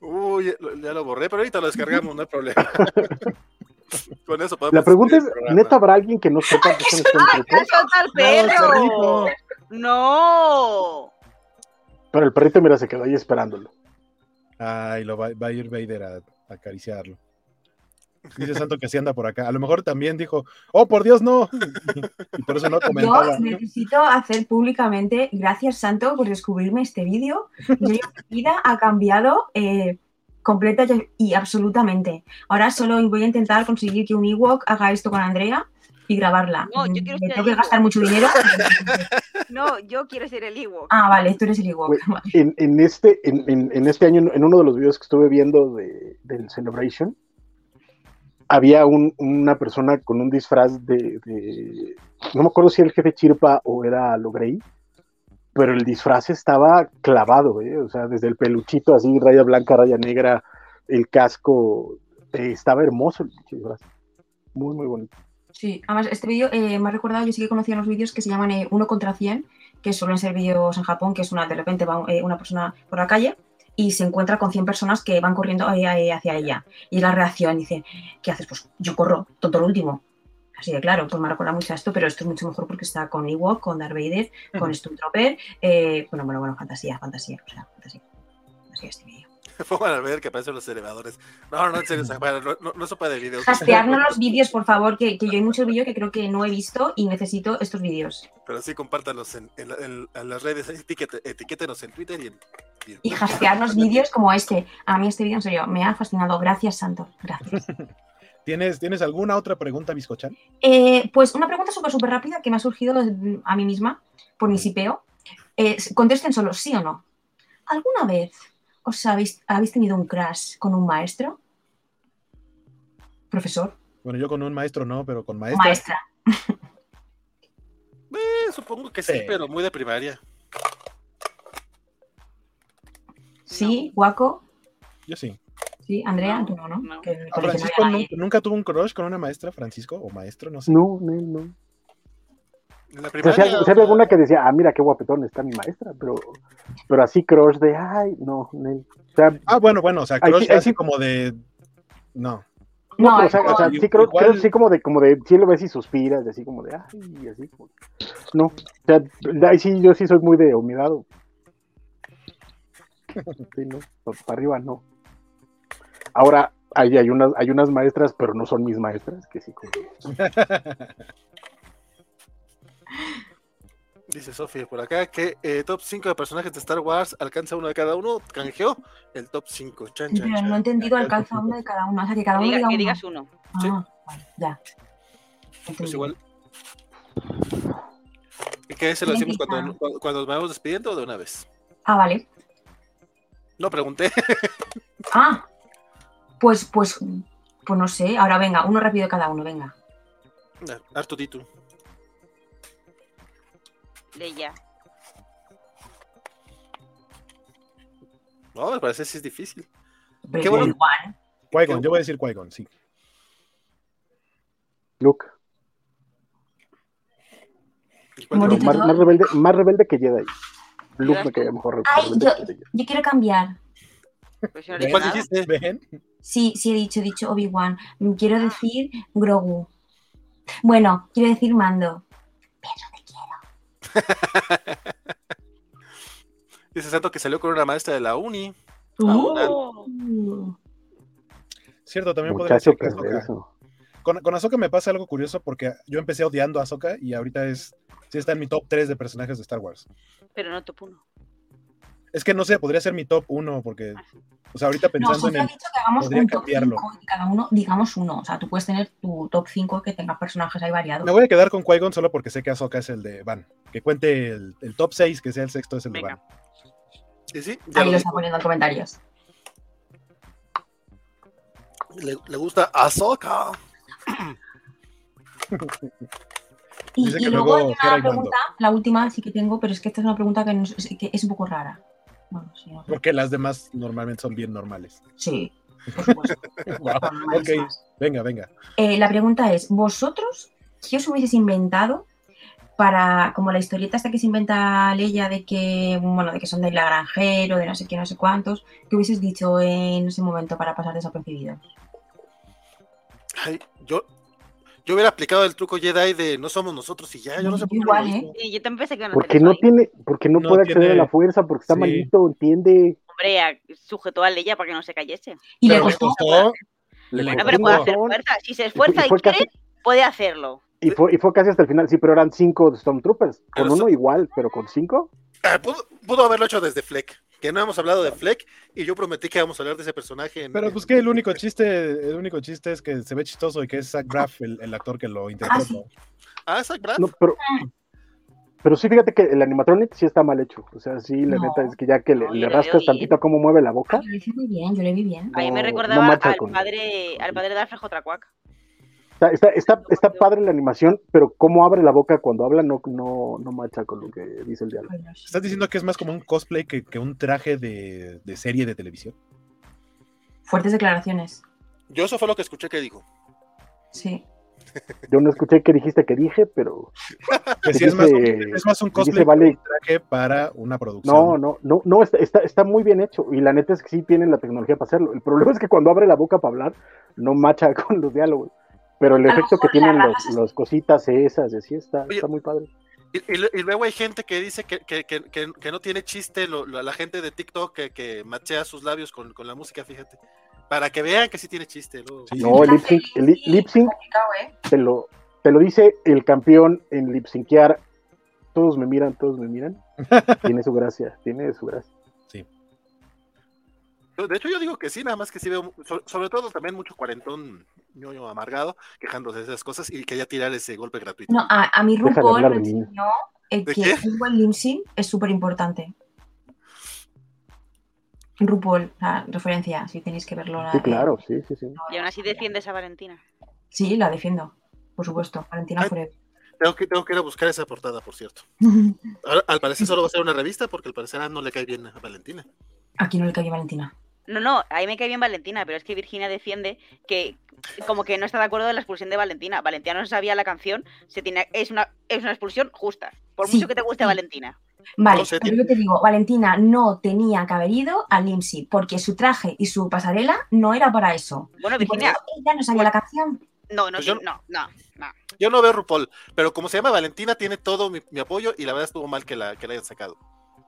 Uy, ya lo- ya lo borré, pero ahorita lo descargamos, no hay problema. Con eso podemos la pregunta es. ¿neta habrá alguien que no sepa que son ¡Ay, que Stormtroopers? solta el No. Pero el perrito, mira, se quedó ahí esperándolo. Ay, lo va, va a ir Vader a, a acariciarlo. Dice Santo que sí anda por acá. A lo mejor también dijo, oh, por Dios, no. Y por eso no comentaba. Yo necesito hacer públicamente, gracias Santo por descubrirme este vídeo. Mi vida ha cambiado eh, completa y- absolutamente. Ahora solo voy a intentar conseguir que un Ewok haga esto con Andrea y grabarla. No, yo quiero Me ser tengo que el gastar Ewok. mucho dinero. No, yo quiero ser el Ewok. Ah, vale, tú eres el Ewok. En, en este, en, en- en este año, en uno de los videos que estuve viendo de, del Celebration, había un- una persona con un disfraz de, de- No me acuerdo si era el jefe Chirpa o era Logrey, pero el disfraz estaba clavado, ¿eh? o sea, desde el peluchito así, raya blanca, raya negra, el casco, eh, estaba hermoso el disfraz. Muy, muy bonito. Sí, además este vídeo eh, me ha recordado, yo sí que conocía unos vídeos que se llaman eh, 1 contra 100, que suelen ser vídeos en Japón, que es una, de repente va eh, una persona por la calle y se encuentra con 100 personas que van corriendo eh, eh, hacia ella. Y la reacción dice, ¿qué haces? Pues yo corro, tonto lo último. Así de claro, pues me recuerda mucho a esto, pero esto es mucho mejor porque está con Ewok, con Darth Vader, con Ujú. Stormtrooper, eh, bueno, bueno, bueno, fantasía, fantasía, o sea, fantasía. Fantasía. Pongan a ver que aparecen los elevadores. No, no, en serio, no, no, no sopa de videos. Hastearnos los vídeos, por favor, que, que yo hay muchos vídeos que creo que no he visto y necesito estos vídeos. Pero sí, compártanlos en, en, en- en las redes, etiquete- etiquétenos en Twitter y en... y hastearnos vídeos como este. A mí este vídeo, en serio, me ha fascinado. Gracias, Santo. Gracias. ¿Tienes, ¿Tienes alguna otra pregunta, Biscochan? Eh, pues una pregunta súper, súper rápida que me ha surgido a mí misma por mi sipeo. Eh, contesten solo sí o no. ¿Alguna vez os habéis, habéis tenido un crash con un maestro? ¿Profesor? Bueno, yo con un maestro no, pero con maestra. Maestra. Eh, supongo que sí, Sí. pero muy de primaria. ¿Sí? ¿Guaco? Yo sí. ¿Sí? ¿Andrea? No, Tú no, ¿no? no. Que en el ¿A colegio no Francisco había nu- nadie. nunca tuvo un crush con una maestra, Francisco? ¿O maestro? No sé. No, no, no. La O sea, primaria. si, si había alguna que decía, ah, mira qué guapetón está mi maestra, pero, pero así crush de, ay, no, Nel. O sea, Ah, bueno, bueno, o sea, crush así sí- como de... No. no, No, o sea, o sea, como- sí creo, igual- creo- sí como de, como de, sí lo ves y suspiras, y así como de, ay, y así. como- No, o sea, ahí sí, yo sí soy muy de humedad. Sí, no, para arriba no. Ahora, hay, hay, unas, hay unas maestras, pero no son mis maestras, que sí. como- Dice Sofía por acá que eh, top 5 de personajes de Star Wars alcanza uno de cada uno. Canjeó el top 5. Chan, chan, Pero chan. no he entendido alcanza uno de cada uno. O sea, que cada Que, uno diga- diga que uno. digas uno. Sí. Ah, vale, ya. Pues Entendido. igual. ¿Y ¿Qué se lo ¿Quién decimos cuando, cuando, cuando nos vamos despidiendo o de una vez? Ah, vale. No pregunté. Ah, pues, pues, pues no sé. Ahora venga, uno rápido de cada uno, venga. Artudito. Leia. No, me parece que sí es difícil. Pero Qué bueno. Qui-Gon, yo voy a decir Qui-Gon, sí. Luke, más, más rebelde, más rebelde que Jedi. Luke ¿Llevas me caía mejor. Ay, yo, que Jedi. yo quiero cambiar. Pues ¿Cuál dijiste? ¿Ven? Sí, sí he dicho, he dicho Obi-Wan. Quiero decir Grogu. Bueno, quiero decir Mando. Dice Santo que salió con una maestra de la uni. Oh. Uh, Cierto, también podría decir que Ahsoka. Con, con Ahsoka me pasa algo curioso porque yo empecé odiando a Ahsoka y ahorita es... Sí está en mi top 3 de personajes de Star Wars. Pero no top 1. Es que no sé, podría ser mi top 1 porque... O sea, ahorita pensando en el... dicho que hagamos podría un top cambiarlo. 5 y que cada uno digamos uno. O sea, tú puedes tener tu top 5 que tenga personajes ahí variados. Me voy a quedar con Qui-Gon solo porque sé que Ahsoka es el de Van. Que cuente el, el top 6, que sea el sexto es el de Venga. Van. Sí, sí. ya Ahí lo lo está poniendo en comentarios. Le, le gusta Ahsoka. Y, luego hay una pregunta, la última sí que tengo, pero es que esta es una pregunta que, no es, que es un poco rara. Bueno, sí, no sé. Porque las demás normalmente son bien normales. Sí, por supuesto. Ok, venga, venga. Eh, la pregunta es, ¿vosotros, si os hubieseis inventado para, como la historieta esta que se inventa Leia de que, bueno, de que son del granjero, de no sé qué, no sé cuántos, ¿qué hubieses dicho en ese momento para pasar desapercibidos? Ay, yo, yo hubiera aplicado el truco Jedi de no somos nosotros y ya, yo no sé por qué no Igual, ¿eh? Sí, yo también pensé que hacer Porque no tiene, porque no, No puede acceder tiene- a la fuerza, porque está Sí. maldito, entiende. Hombre, sujetó a Leia para que no se cayese. Y le Pero le costó, costó... Le No, costó pero puede hacer fuerza. Si se esfuerza y y quiere, casi- puede hacerlo. Y fue, y fue casi hasta el final, sí, pero eran cinco Stormtroopers. Con Pero uno so- igual, pero con cinco. Ah, pudo, pudo haberlo hecho desde Fleck. Que no hemos hablado de Fleck y yo prometí que íbamos a hablar de ese personaje. En, Pero en- pues que el único chiste, el único chiste es que se ve chistoso y que es Zach Braff el, el actor que lo interpreta. sí. Ah, Zach Braff. No, pero, pero sí, fíjate que el animatronic sí está mal hecho. O sea, sí, la No. neta es que ya que le, No, le rascas tantito cómo mueve la boca. Yo lo hice muy bien, yo lo vi bien. A mí me recordaba al con- padre, al padre de Alfred Jotracuac. Está, está, está, está padre la animación, pero cómo abre la boca cuando habla no, no, no macha con lo que dice el diálogo. ¿Estás diciendo que es más como un cosplay que, que un traje de, de serie de televisión? Fuertes declaraciones, Yo eso fue lo que escuché que dijo. sí. Yo no escuché qué dijiste que dije, pero Que sí es más, un, es más un dice cosplay Vale- que un traje para una producción. no, no, no, no, está, está, está muy bien hecho. Y la neta es que sí tienen la tecnología para hacerlo. El problema es que cuando abre la boca para hablar, no macha con los diálogos. Pero el efecto que tienen raza los, las cositas esas, y así está, Oye, está muy padre. Y, y lu- y luego hay gente que dice que, que- que- que- que no tiene chiste lo- lo- la gente de TikTok que, que machea sus labios con, con la música, fíjate. Para que vean que sí tiene chiste. luego. Sí. No, el lip sync, el li- lip sync Complicado, ¿eh? te lo, te lo dice el campeón en lip syncear. Todos me miran, todos me miran. Tiene su gracia, tiene su gracia. De hecho, yo digo que sí, nada más que sí veo, so- sobre todo también mucho cuarentón ñoño amargado, quejándose de esas cosas y quería tirar ese golpe gratuito. No, a, a de RuPaul me enseñó ¿De que qué? un buen es súper importante. RuPaul, sea, referencia, si tenéis que verlo. la- Sí, claro, sí, sí, sí. Y aún así defiendes a Valentina. Sí, la defiendo, por supuesto. Valentina Ay. Forever. Tengo que, tengo que ir a buscar esa portada, por cierto. Ahora, al parecer solo va a ser una revista porque al parecer no le cae bien a Valentina. Aquí no le cae Valentina. No, no, ahí me cae bien Valentina, pero es que Virginia defiende que como que no está de acuerdo en la expulsión de Valentina. Valentina no sabía la canción, se tiene, es, una, es una expulsión justa. Por Sí, mucho que te guste sí. Valentina. Vale, pero yo te digo, Valentina no tenía que haber ido al IMSI porque su traje y su pasarela no era para eso. Bueno, Virginia, ella no sabía la canción. no, no, Pues yo- no, no, no. Yo no veo RuPaul, pero como se llama Valentina, tiene todo mi, mi apoyo y la verdad estuvo mal que la, que la hayan sacado.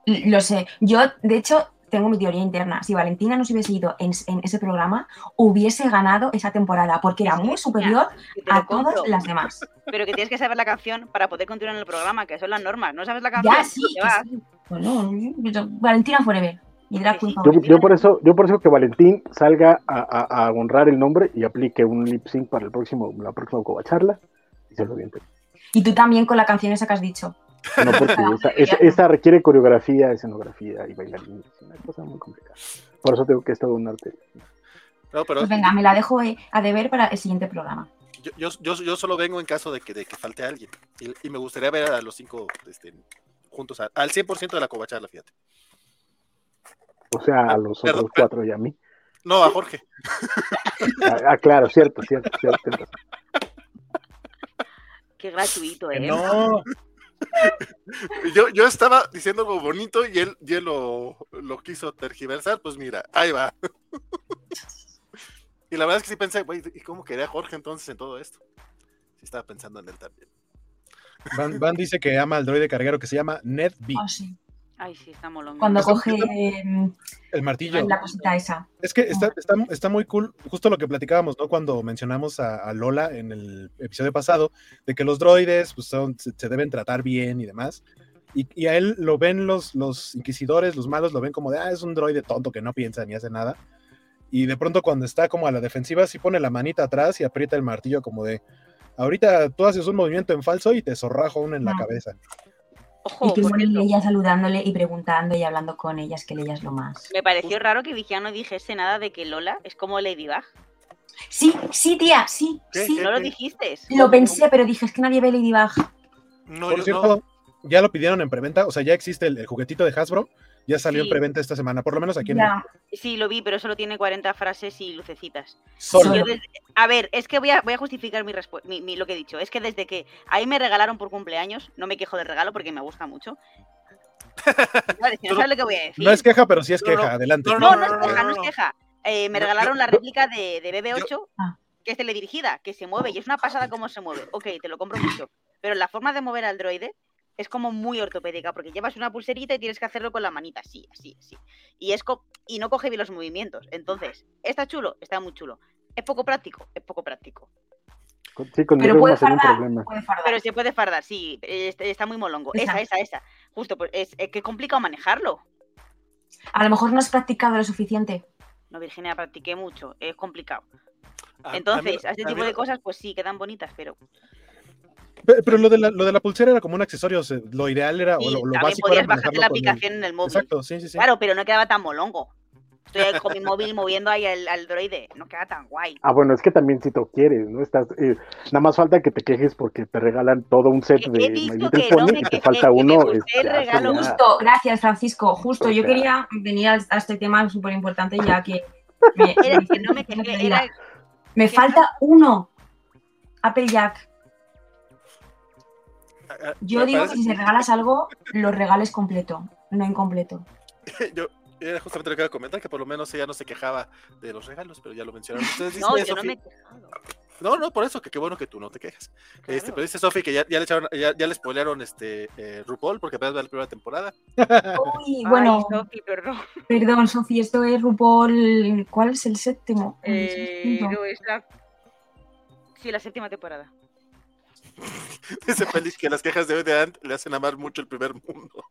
Lo sé. Yo, de hecho, tengo mi teoría interna. Si Valentina no se hubiese ido en, en ese programa, hubiese ganado esa temporada porque era muy superior a todas las demás. Pero que tienes que saber la canción para poder continuar en el programa, que son las normas. No sabes la canción, Ya, sí. vas. sí. Bueno, yo- Valentina Forever. Yo, yo por eso, yo por eso que Valentín salga a, a- a honrar el nombre y aplique un lip sync para el próximo, la próxima covacharla y se lo aviente. Y tú también con la canción esa que has dicho. No porque esa, esa- esa requiere coreografía, escenografía y bailarines. Es una cosa muy complicada. Por eso tengo que esto un arte. No, pero Pues venga, me la dejo eh, a deber para el siguiente programa. yo, yo, yo, yo solo vengo en caso de que, de que falte alguien. Y, y me gustaría ver a los cinco este, juntos a- al 100% de la covacharla, fíjate. O sea, a los Perdón, otros cuatro y a mí. No, a Jorge. Ah, ah, claro, cierto, cierto, cierto. cierto. Qué gratuito, ¿eh? no, Yo, yo estaba diciendo algo bonito y él, y él lo, lo quiso tergiversar, pues mira, ahí va. y la verdad es que sí pensé, güey, ¿y cómo quería Jorge entonces en todo esto? Sí estaba pensando en él también. Van, Van dice que ama al droide carguero que se llama Ned B. Ah, sí. Ay, sí, está molón. Cuando coge eh, El martillo. la cosita esa. Es que está, está, está muy cool, justo lo que platicábamos, ¿no? Cuando mencionamos a, a Lola en el episodio pasado, de que los droides pues, son, se, se deben tratar bien y demás. Y, y a él lo ven los, los inquisidores, los malos, lo ven como de, ah, es un droide tonto que no piensa ni hace nada. Y de pronto cuando está como a la defensiva, sí pone la manita atrás y aprieta el martillo como de, ahorita tú haces un movimiento en falso y te zorrajo uno en la Ah. cabeza. Ojo, Y que por cierto, ella saludándole y preguntando y hablando con ellas, que ella es lo más. me pareció raro que Vigiano no dijese nada de que Lola es como Ladybug. Sí, sí, tía, sí, ¿Qué? sí. ¿Qué? No lo dijiste. Lo pensé, pero dije, es que nadie ve Ladybug. No, Por yo- cierto, ya lo pidieron en preventa, o sea, ya existe el, el juguetito de Hasbro, ya salió en Sí. preventa esta semana, por lo menos aquí en Ya, Sí, lo vi, pero solo tiene 40 frases y lucecitas. Solo. Y yo desde- A ver, es que voy a, voy a justificar mi, mi- mi- lo que he dicho. Es que desde que ahí me regalaron por cumpleaños, no me quejo del regalo porque me gusta mucho. Vale, si no lo que voy a decir. No es queja, pero sí es No, no, queja, adelante. no, No, no, no, es queja, no, es queja. Eh, me regalaron la réplica de, de BB8, Ah. que es teledirigida, que se mueve y es una pasada cómo se mueve. Ok, te lo compro mucho. Pero la forma de mover al droide es como muy ortopédica, porque llevas una pulserita y tienes que hacerlo con la manita, así, así, así. Y, es co- y no coge bien los movimientos. Entonces, ¿está chulo? Está muy chulo. ¿Es poco práctico? Es poco práctico. Sí, con pero puede un fardar. problema. Puede fardar. Pero se puede fardar, sí. es- Está muy molongo. Esa. Esa, esa, esa. Justo, pues es, es que es complicado manejarlo. A lo mejor no has practicado lo suficiente. No, Virginia, practiqué mucho. Es complicado. a- a mí- Entonces, a este tipo de cosas, pues sí, quedan bonitas, pero Pe- Pero lo de, la, lo de la pulsera era como un accesorio, o sea, lo ideal era, o sí, lo, lo también básico podías era bajarte la con el- aplicación en el móvil. Exacto, sí, sí, sí. Claro, pero no quedaba tan molongo. Estoy ahí con mi móvil moviendo ahí al, al droide. No queda tan guay. Ah, bueno, es que también si tú quieres, ¿no? Estás, eh, nada más falta que te quejes porque te regalan todo un set de My Little no Pony me y te falta que uno. este, el regalo. Justo, gracias Francisco. Justo, O yo sea- quería venir a, a este tema súper importante ya que me, Era que no me quejé, era me falta uno. Applejack. a- a- Yo me digo parece- que si se regalas algo, lo regales completo, no incompleto. yo era justamente lo que iba a comentar, que por lo menos ella no se quejaba de los regalos, pero ya lo mencionaron ustedes. No, yo no Sofi- me he quejado. No, no, por eso, que qué bueno que tú no te quejas. Este, pero dice Sofi que ya, ya le echaron, ya, ya le spoilearon este eh, RuPaul porque apenas va la primera temporada. Uy, bueno, Ay, Sofi, perdón. perdón, Sofía, esto es RuPaul. ¿Cuál es el séptimo? Eh, es la... Sí, la séptima temporada. Dice Félix que las quejas de hoy de Ant le hacen amar mucho el primer mundo.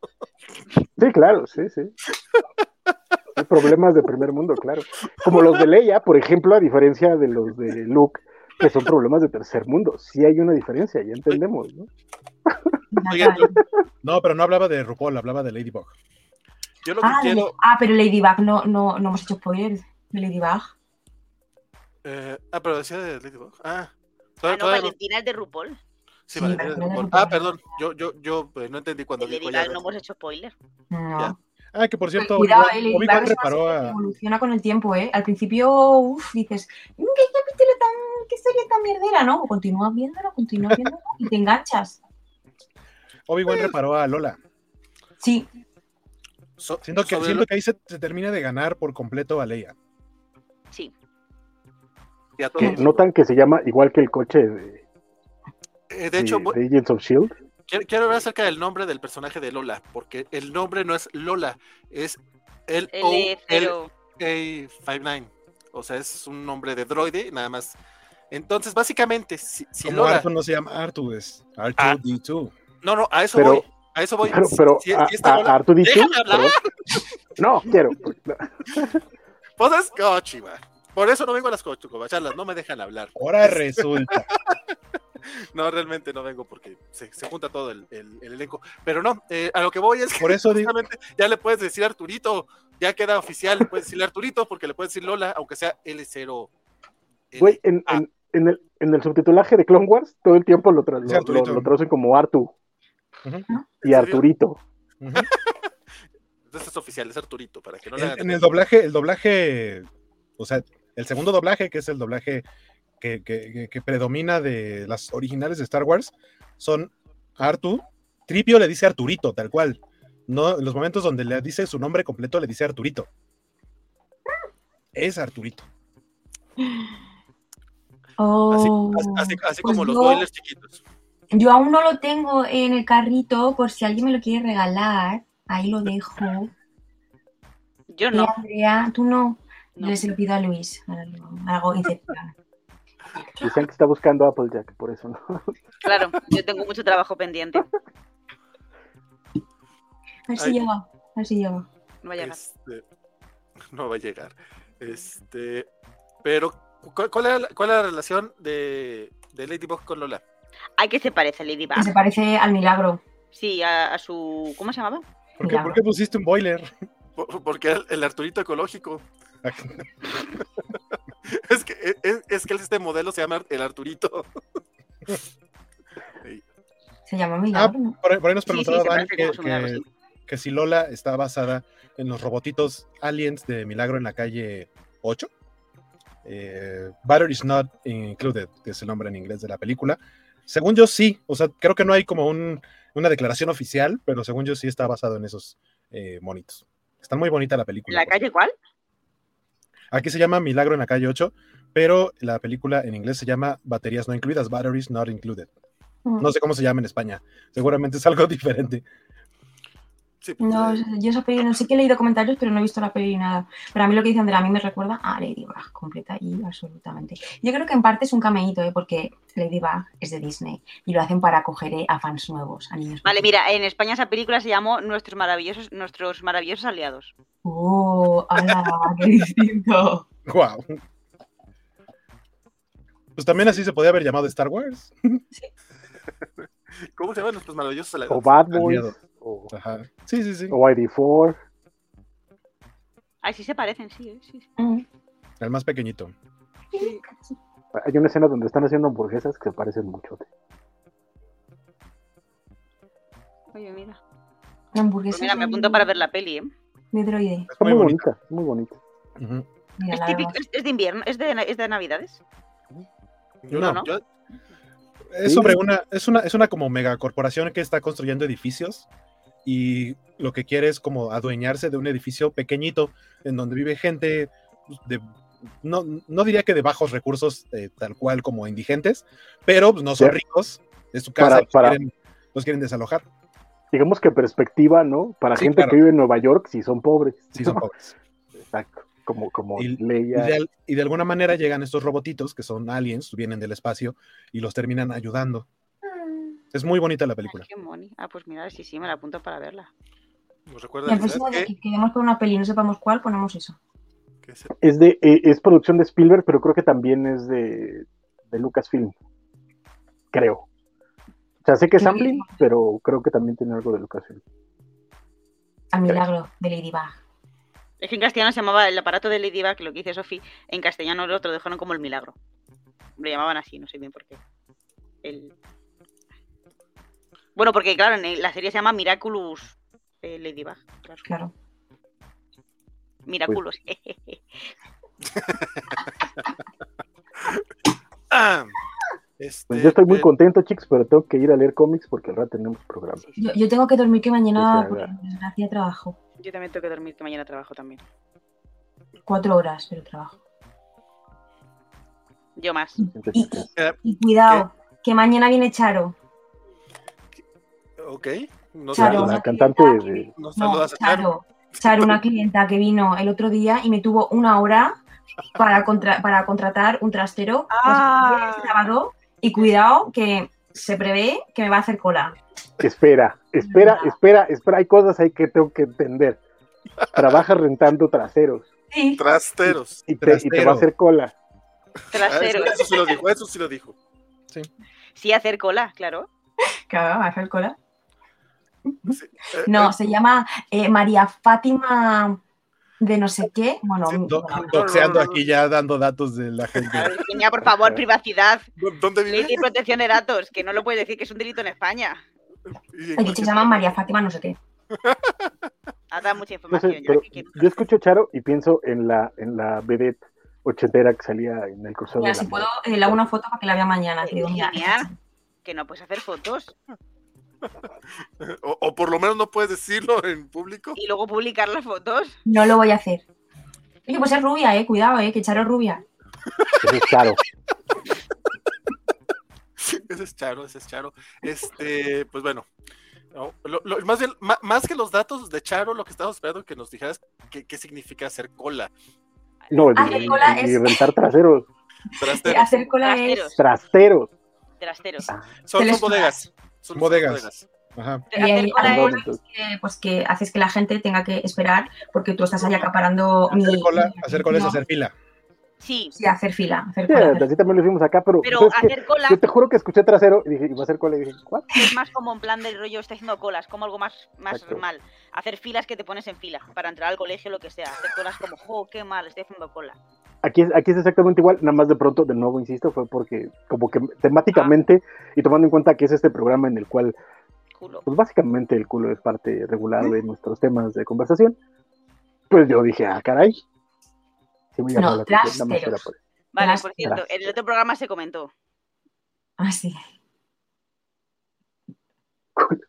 Sí, claro, sí, sí. Hay problemas de primer mundo, claro. Como los de Leia, por ejemplo, a diferencia de los de Luke, que son problemas de tercer mundo. Sí hay una diferencia, ya entendemos, ¿no? Oigan. No, pero no hablaba de RuPaul, hablaba de Ladybug. Yo lo que Ah, quiero. ah, pero Ladybug, no, no, no hemos hecho spoiler de Ladybug. eh, ah, pero decía de Ladybug. Ah, Ah, no- Valentina es de RuPaul. Sí. Ah, perdón. Yo, yo, yo eh, no entendí cuando dijo ya. no hemos hecho spoiler. No. Ya. Ah, que por cierto, Cuidado, Obi-Wan es una reparó a. evoluciona con el tiempo, ¿eh? Al principio, uff, dices, "Mm, ¿qué capítulo tan, qué serie tan mierdera, no? O continúas viéndolo, continúas viéndolo y te enganchas. Obi-Wan reparó a Lola. Sí, So- Siento que, siento lo- que ahí se, se termina de ganar por completo a Leia. Sí. y a Que notan que se llama igual que el coche de, Eh, de hecho, de- voy- de Agents of Shield. quiero, quiero hablar acerca del nombre del personaje de Lola, porque el nombre no es Lola, es L0. L-O-L-A-59. O sea, es un nombre de droide, nada más. Entonces, básicamente, si, si Como Lola. No se llama Artu, es Ah. R2D2. No, no, a eso Pero- voy. A eso voy. Pero, pero Si- a, si esta a- Lola- a Artu dicho, Déjame hablar. No, quiero. Pues es cochiva. Por eso no vengo a las covacharlas, no me dejan hablar. Ahora resulta. No, realmente no vengo porque se, se junta todo el, el- el elenco. Pero no, eh, a lo que voy es que Por eso digo, justamente ya le puedes decir Arturito, ya queda oficial, le puedes decirle Arturito porque le puedes decir Lola, aunque sea L0. Güey, en, Ah. en, en el, en el subtitulaje de Clone Wars, todo el tiempo lo, tra- Sí, lo, Arturito. lo- lo traducen como Artu y? Arturito. Entonces es oficial, es Arturito, para que no le En, hagan en de el doblaje, el doblaje, o sea, el segundo doblaje, que es el doblaje que, que- que- que predomina de las originales de Star Wars, son Artu. Tripio le dice Arturito, tal cual. No, en los momentos donde le dice su nombre completo, le dice Arturito. Es Arturito. Oh, Así, así- así pues como los yo- boilers chiquitos. Yo aún no lo tengo en el carrito, por si alguien me lo quiere regalar. Ahí lo dejo. Yo no. Andrea, tú no. no. Yo se lo pido a Luis. Hago Inception. Dicen que está buscando Applejack, por eso no. Claro, yo tengo mucho trabajo pendiente. A ver si llega. A ver si llega. No va a llegar. Este, no va a llegar. Este, pero, ¿cuál, cuál era, la, cuál era la relación de, de Ladybug con Lola? Ay, que se parece a Que se Ladybug. parece al milagro. Sí, a, a su. ¿Cómo se llamaba? ¿Por qué, Milagro. por qué pusiste un boiler? Por- Porque era el Arturito ecológico. Es que, es, es que este modelo se llama el Arturito. Se llama milagro. ¿no? Por, ahí- por ahí nos Sí, sí, preguntaba parece que, que- sí. que si Lola está basada en los robotitos aliens de Milagro en la calle 8. Eh, Battery is not included, que es el nombre en inglés de la película. Según yo sí, o sea, creo que no hay como un- una declaración oficial, pero según yo sí está basado en esos eh, monitos. Está muy bonita la película. ¿La calle cuál? Aquí se llama Milagro en la calle 8, pero la película en inglés se llama Baterías no incluidas, Batteries not included. No sé cómo se llama en España. Seguramente es algo diferente. Sí, pues, No, eh, yo esa peli, no sé que he leído comentarios, pero no he visto la peli ni nada. Pero a mí lo que dice Andrea, a mí me recuerda a Ladybug, completa y absolutamente. Yo creo que en parte es un cameíto, ¿eh? porque Ladybug es de Disney y lo hacen para acoger eh, a fans nuevos, a niños. Vale, mira, en España esa película se llamó Nuestros maravillosos, nuestros maravillosos aliados. ¡Oh! ¡Hala! ¡Qué distinto! Wow. Pues también así se podía haber llamado Star Wars. ¿Cómo se llaman nuestros maravillosos aliados? O Bad Boys. O, Ajá. Sí, sí, sí. o ID4. Ay, sí se parecen, sí, ¿eh? sí. sí. Mm. El más pequeñito. Hay una escena donde están haciendo hamburguesas que se parecen mucho. Oye, mira. La hamburguesa Pues mira, me apunto para ver la peli, ¿eh? Es muy muy bonita. bonita, muy bonita. Es, típico, es, es de invierno, es de, es de navidades. Yo No, no, yo- Es sobre una, es una, es una como megacorporación que está construyendo edificios y lo que quiere es como adueñarse de un edificio pequeñito en donde vive gente pues, de no, no diría que de bajos recursos, eh, tal cual como indigentes, pero pues, no son ricos, es su casa, Para- los, Quieren, los quieren desalojar, Digamos que perspectiva, ¿no? Para Sí, gente claro. que vive en Nueva York, si son pobres. sí son pobres. Exacto. Como, como Y- Leia. Y de, y de alguna manera llegan estos robotitos que son aliens, vienen del espacio y los terminan ayudando. Es muy bonita la película. Qué moni. Ah, pues mira, sí, sí, me la apunto para verla. Nos Y recuerda el ¿sabes próximo día qué? que queremos por una peli y no sepamos cuál, ponemos eso. Que Es de, eh, es producción de Spielberg, pero creo que también es de, de Lucasfilm. Creo. O sea, sé que es. Amblin, pero creo que también tiene algo de Lucasfilm. Al milagro de Ladybug. Es que en castellano se llamaba el aparato de Ladybug, lo que dice Sofi, en castellano lo otro dejaron como el milagro. Lo llamaban así, no sé bien por qué. El... Bueno, porque claro, en la serie se llama Miraculous eh, Ladybug. Claro. Claro. Miraculous. Ah, este, Pues yo estoy muy eh, contento, chicos, pero tengo que ir a leer cómics porque al rato tenemos programa. Yo, yo tengo que dormir que mañana, por desgracia, trabajo. Yo también tengo que dormir, que mañana trabajo también. Cuatro horas, pero trabajo. Yo más. Y, y cuidado, que mañana viene Charo. Ok. Claro. saluda- La cantante de... No, saludas Charo. Charo. Charo, una clienta que vino el otro día y me tuvo una hora para, contra- para contratar un trastero Ah. sábado. Y cuidado, que se prevé que me va a hacer cola. Espera, espera, No. espera, espera. Hay cosas ahí que tengo que entender. Trabaja rentando traseros Sí. Trasteros. y te, y te va a hacer cola. Ah, Trasero. eso, eso sí lo dijo, eso sí lo dijo. Sí, hacer cola, claro. Claro, hacer cola. Sí, eh, No, eh, se llama eh, María Fátima de no sé qué. Bueno, Sí, Do- bueno, doxeando aquí ya dando datos de la gente. Virginia, por favor, privacidad. ¿Dónde vive? De protección de datos, que no lo puedes decir que es un delito en España. Y aquí se llama María Fátima no sé qué. Has dado mucha No información. sé, ya, pero ¿qué quieres? yo escucho Charo y pienso en la, en la vedette ochentera que salía en el curso de Mira, la si puedo, eh, le hago una foto para que la vea mañana. que digo, mira, que no puedes hacer fotos O, o por lo menos no puedes decirlo en público. y luego publicar las fotos. no lo voy a hacer. Oye, pues es rubia, eh. Cuidado, eh, que Charo es rubia. Ese es Charo. Ese es Charo, ese es Charo. Este, pues bueno. no, lo- lo- más, bien, ma- más que los datos de Charo, lo que estamos esperando que nos dijeras qué, qué significa hacer cola. No, Hacer y- cola y es- rentar traseros. Trasteros. hacer cola es. Trasteros. Trasteros. Trasteros. Son, son bodegas. Son, son Bodegas. Ajá. Y Hacer cola es- es que, pues que haces que la gente tenga que esperar porque tú estás ahí acaparando mi. Hacer cola, mi hacer cola es atención. hacer fila. Sí, Sí, hacer fila. Hacer Sí, cola, así también lo hicimos acá, pero, pero ¿sabes qué? hacer cola yo te juro que escuché trasero y dije, iba a hacer cola y dije, ¿cuál? es más como en plan del rollo, está haciendo colas, como algo más, más mal. Hacer filas que te pones en fila para entrar al colegio, lo que sea. Hacer colas como, jo, qué mal, estoy haciendo cola. Aquí es, aquí es exactamente igual, nada más de pronto, de nuevo, insisto, fue porque como que temáticamente y tomando en cuenta que es este programa en el cual, Culo. pues básicamente el culo es parte regular de nuestros temas de conversación, pues yo dije, ah, caray. Sí No, la trasteros. era por eso. Vale, por cierto, en el otro programa se comentó. Ah, sí.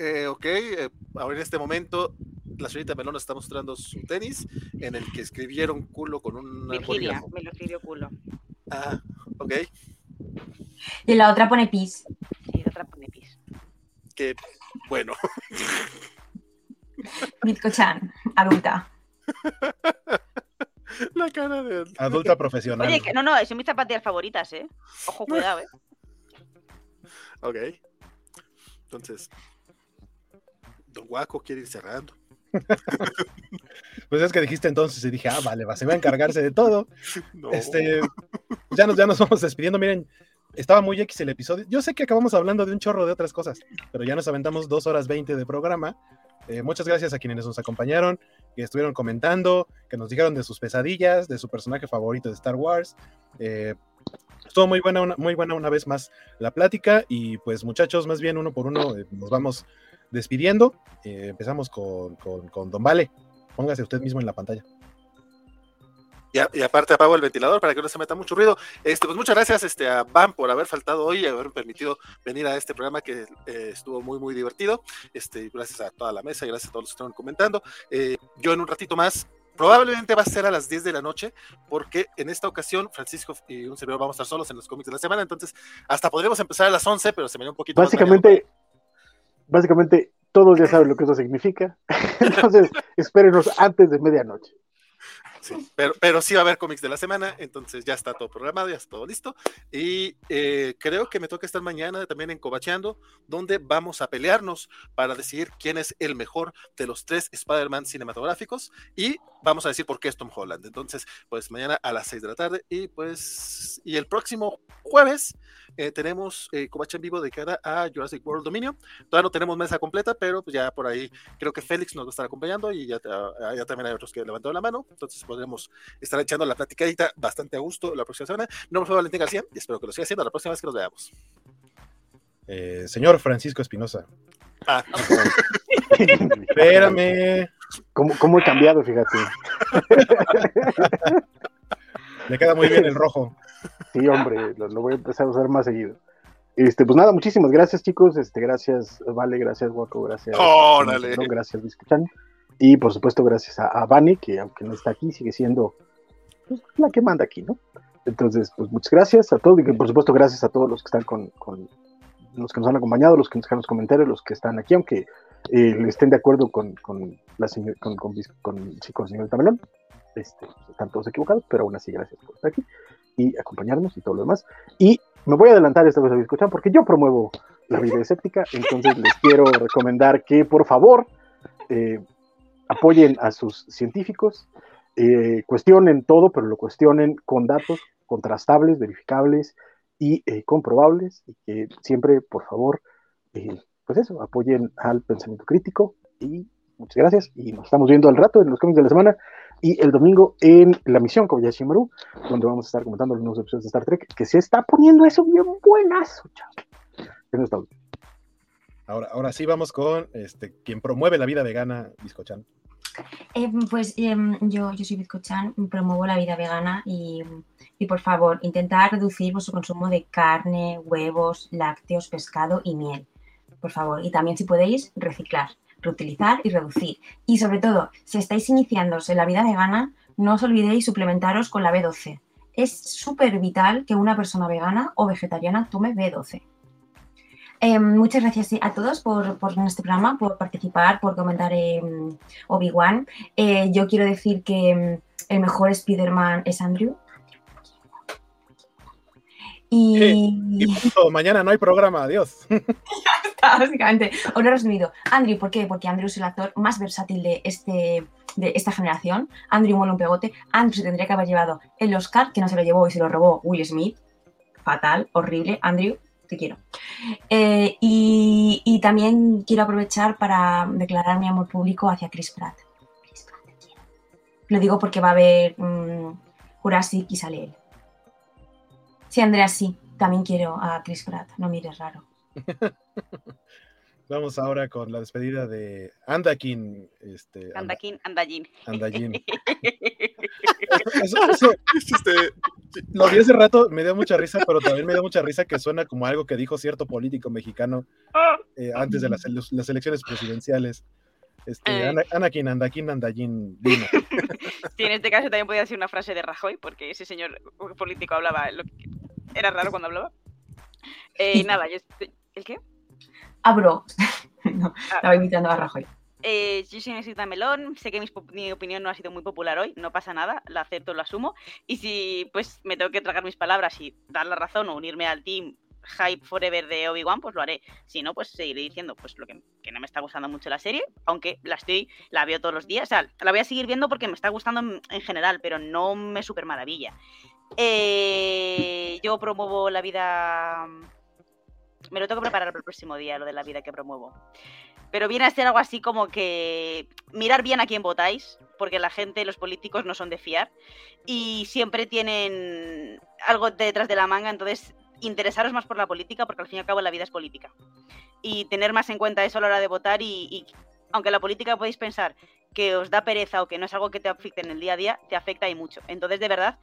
Eh, ok, eh, ahora en este momento la señorita Melón está mostrando su tenis en el que escribieron culo con un Virginia, bolígrafo. me lo escribió culo. Ah, ok, Y la otra pone pis. Sí, otra pone pis. que bueno. Mitko-chan, adulta. la cara de... Adulta profesional. Oye, que no, no, son mis zapatillas favoritas, ¿eh? Ojo, cuidado, ¿eh? Ok. Entonces, Don Guaco quiere ir cerrando. Pues es que dijiste entonces y dije, ah, vale, va, se va a encargarse de todo. No. Este, ya nos, ya nos vamos despidiendo. Miren, estaba muy X el episodio. Yo sé que acabamos hablando de un chorro de otras cosas, pero ya nos aventamos dos horas 20 de programa. Eh, muchas gracias a quienes nos acompañaron, que estuvieron comentando, que nos dijeron de sus pesadillas, de su personaje favorito de Star Wars. Eh, estuvo muy buena, una, muy buena una vez más la plática y pues muchachos, más bien uno por uno eh, nos vamos despidiendo. Eh, empezamos con, con, con Don Vale. Póngase usted mismo en la pantalla. Y, a- y aparte apago el ventilador para que no se meta mucho ruido. Este, pues muchas gracias este, a Bam por haber faltado hoy y haberme permitido venir a este programa que eh, estuvo muy, muy divertido. Este, gracias a toda la mesa y gracias a todos los que estuvieron comentando. Eh, yo en un ratito más Probablemente va a ser a las 10 de la noche, porque en esta ocasión Francisco y un servidor vamos a estar solos en los cómics de la semana, entonces hasta podríamos empezar a las 11, pero se me dio un poquito Básicamente, básicamente todos ya saben lo que eso significa, entonces espérenos antes de medianoche pero, pero sí va a haber cómics de la semana, entonces ya está todo programado, ya está todo listo. Y eh, creo que me toca estar mañana también en Cobacheando, donde vamos a pelearnos para decidir quién es el mejor de los tres Spider-Man cinematográficos y vamos a decir por qué es Tom Holland. Entonces, pues mañana a las 6 de la tarde y pues, y el próximo jueves eh, tenemos eh, en vivo de cara a Jurassic World Dominion. Todavía no tenemos mesa completa, pero pues ya por ahí creo que Félix nos va a estar acompañando y ya, ya también hay otros que levantaron la mano. Entonces, podremos estar echando la platicadita bastante a gusto la próxima semana. No me fue Valentín García y espero que lo siga haciendo la próxima vez que nos veamos. Eh, señor Francisco Espinosa. Ah. Espérame. ¿Cómo, ¿Cómo, he cambiado, fíjate? Le queda muy bien el rojo. Sí, hombre, lo, voy a empezar a usar más seguido. Este, pues nada, muchísimas gracias, chicos. Este, gracias, Vale, gracias, Guaco, gracias. Oh, dale. Gracias, Biscuchan. Y por supuesto, gracias a, a Vani, que aunque no está aquí, sigue siendo pues, la que manda aquí, ¿no? Entonces, pues muchas gracias a todos y por supuesto gracias a todos los que están con, los que nos han acompañado, los que nos dejan los comentarios, los que están aquí, aunque eh, estén de acuerdo con, con la señor, con, con, con, señorita Melón. Este, están todos equivocados, pero aún así gracias por estar aquí y acompañarnos y todo lo demás. Y me voy a adelantar esta vez a escuchar porque yo promuevo la vida escéptica, entonces les quiero recomendar que por favor eh, apoyen a sus científicos, eh, cuestionen todo, pero lo cuestionen con datos contrastables, verificables y eh, comprobables, y que siempre, por favor, eh, pues eso, apoyen al pensamiento crítico y muchas gracias y nos estamos viendo al rato en los cómics de la semana y el domingo en la misión Kobayashi Maru, donde vamos a estar comentando los nuevos episodios de Star Trek, que se está poniendo eso bien buenazo, chavos. Ahora, ahora sí vamos con este, quien promueve la vida vegana, Biscochan. Eh, pues em, yo, yo soy Bizcochan, promuevo la vida vegana y, por favor, intentad reducir vuestro consumo de carne, huevos, lácteos, pescado y miel. Por favor, y también si podéis, reciclar, reutilizar y reducir. Y sobre todo, si estáis iniciándose en la vida vegana, no os olvidéis suplementaros con la B12. Es súper vital que una persona vegana o vegetariana tome B12. Em, muchas gracias a todos por, por, este programa, por participar, por comentar Obi-Wan. Eh, yo quiero decir que em, el mejor Spider-Man es Andrew. Y... mañana no hay programa, adiós. Básicamente, os lo he resumido. Andrew, ¿por qué? Porque Andrew es el actor más versátil de, este, de esta generación. Andrew mola un pegote. Andrew se tendría que haber llevado el Oscar, que no se lo llevó y se lo robó Will Smith. Fatal, horrible. Andrew, te quiero. Eh, y, también quiero aprovechar para declarar mi amor público hacia Chris Pratt. Chris Pratt, te quiero. Lo digo porque va a haber um, Jurassic y sale él. Sí, Andrea, sí. También quiero a Chris Pratt. No mires raro. Vamos ahora con la despedida de Andakin. Este, Andakin, Andallín. Andallín. Este, lo vi hace rato, me dio mucha risa, pero también me dio mucha risa que suena como algo que dijo cierto político mexicano eh, antes de las, elecciones presidenciales. Este, eh. Anakin, Andakin, Andallín, Dino. Sí, en este caso también podía ser una frase de Rajoy, porque ese señor político hablaba, era raro cuando hablaba. Eh, nada, yo, ¿el qué? abro. no, ah. estaba invitando a Rajoy. Eh, yo soy Necesita Melón, sé que mi, opinión no ha sido muy popular hoy, no pasa nada, la acepto, lo asumo. Y si pues me tengo que tragar mis palabras y dar la razón o unirme al team Hype Forever de Obi-Wan, pues lo haré. Si no, pues seguiré diciendo pues lo que, no me está gustando mucho la serie, aunque la estoy, la veo todos los días. O sea, la voy a seguir viendo porque me está gustando en, general, pero no me super maravilla. Eh, yo promuevo la vida me lo tengo que preparar para el próximo día, lo de la vida que promuevo. Pero viene a ser algo así como que mirar bien a quién votáis, porque la gente, los políticos no son de fiar y siempre tienen algo detrás de la manga, entonces interesaros más por la política, porque al fin y al cabo la vida es política. Y tener más en cuenta eso a la hora de votar y, aunque la política podéis pensar que os da pereza o que no es algo que te afecte en el día a día, te afecta y mucho. Entonces, de verdad,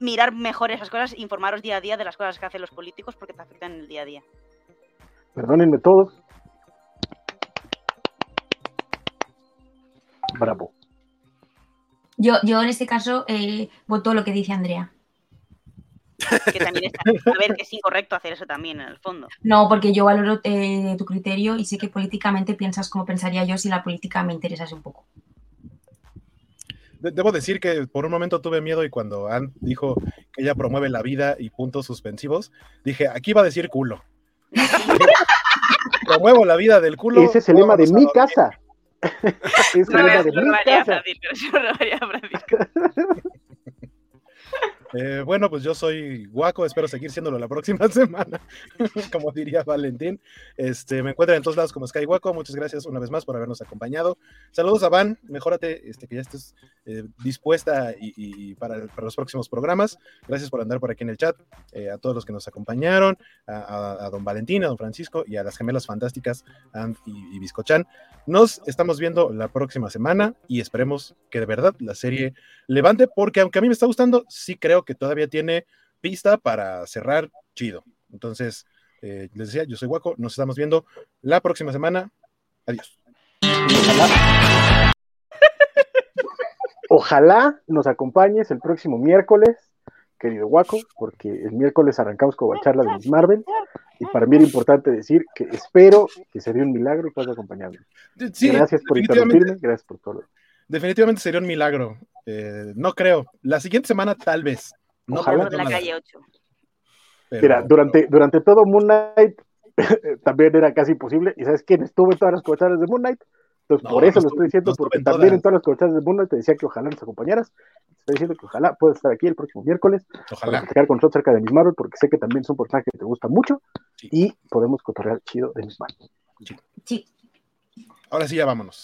mirar mejor esas cosas, informaros día a día de las cosas que hacen los políticos porque te afectan en el día a día. Perdónenme todos. Bravo. Yo, yo en este caso eh, voto lo que dice Andrea. Que también está. A ver, que es incorrecto hacer eso también en el fondo. No, porque yo valoro eh, tu criterio y sé que políticamente piensas como pensaría yo si la política me interesase un poco. De- Debo decir que por un momento tuve miedo y cuando Ann dijo que ella promueve la vida y puntos suspensivos, dije, aquí va a decir culo. Promuevo la vida del culo. Ese es el lema de mi casa. es el lema lo de mi casa. Eh, bueno, pues yo soy guaco, espero seguir siéndolo la próxima semana, como diría Valentín. Este, me encuentran en todos lados como Sky Guaco. Muchas gracias una vez más por habernos acompañado. Saludos a Van, mejórate, este, que ya estés eh, dispuesta y, y para, para los próximos programas. Gracias por andar por aquí en el chat, eh, a todos los que nos acompañaron, a, a- a don Valentín, a don Francisco y a las gemelas fantásticas, Ant y, y Biscochan. Nos estamos viendo la próxima semana y esperemos que de verdad la serie levante, porque aunque a mí me está gustando, sí creo que todavía tiene pista para cerrar chido. Entonces, eh, les decía, yo soy Guaco, nos estamos viendo la próxima semana. Adiós. Ojalá, ojalá nos acompañes el próximo miércoles, querido Guaco, porque el miércoles arrancamos con la charla de Miss Marvel. Y para mí era importante decir que espero que se dé un milagro y puedas acompañarme. Sí, gracias por interrumpirme, gracias por todo. Definitivamente sería un milagro. Eh, no creo. La siguiente semana tal vez. No Ojalá. prometo La nada, calle 8. pero- Mira, durante, durante todo Moon Knight también era casi imposible. ¿Y sabes quién estuvo en todas las coberturas de Moon Knight? Entonces, No, por eso no lo estoy diciendo, no porque en también todas. en todas las coberturas de Moon Knight te decía que ojalá nos acompañaras. Te Estoy diciendo que ojalá puedas estar aquí el próximo miércoles para Ojalá. platicar con nosotros acerca de Miss Marvel, porque sé que también es un personaje que te gusta mucho Sí. y podemos cotorrear chido de Miss Marvel. Sí. Ahora sí, ya vámonos.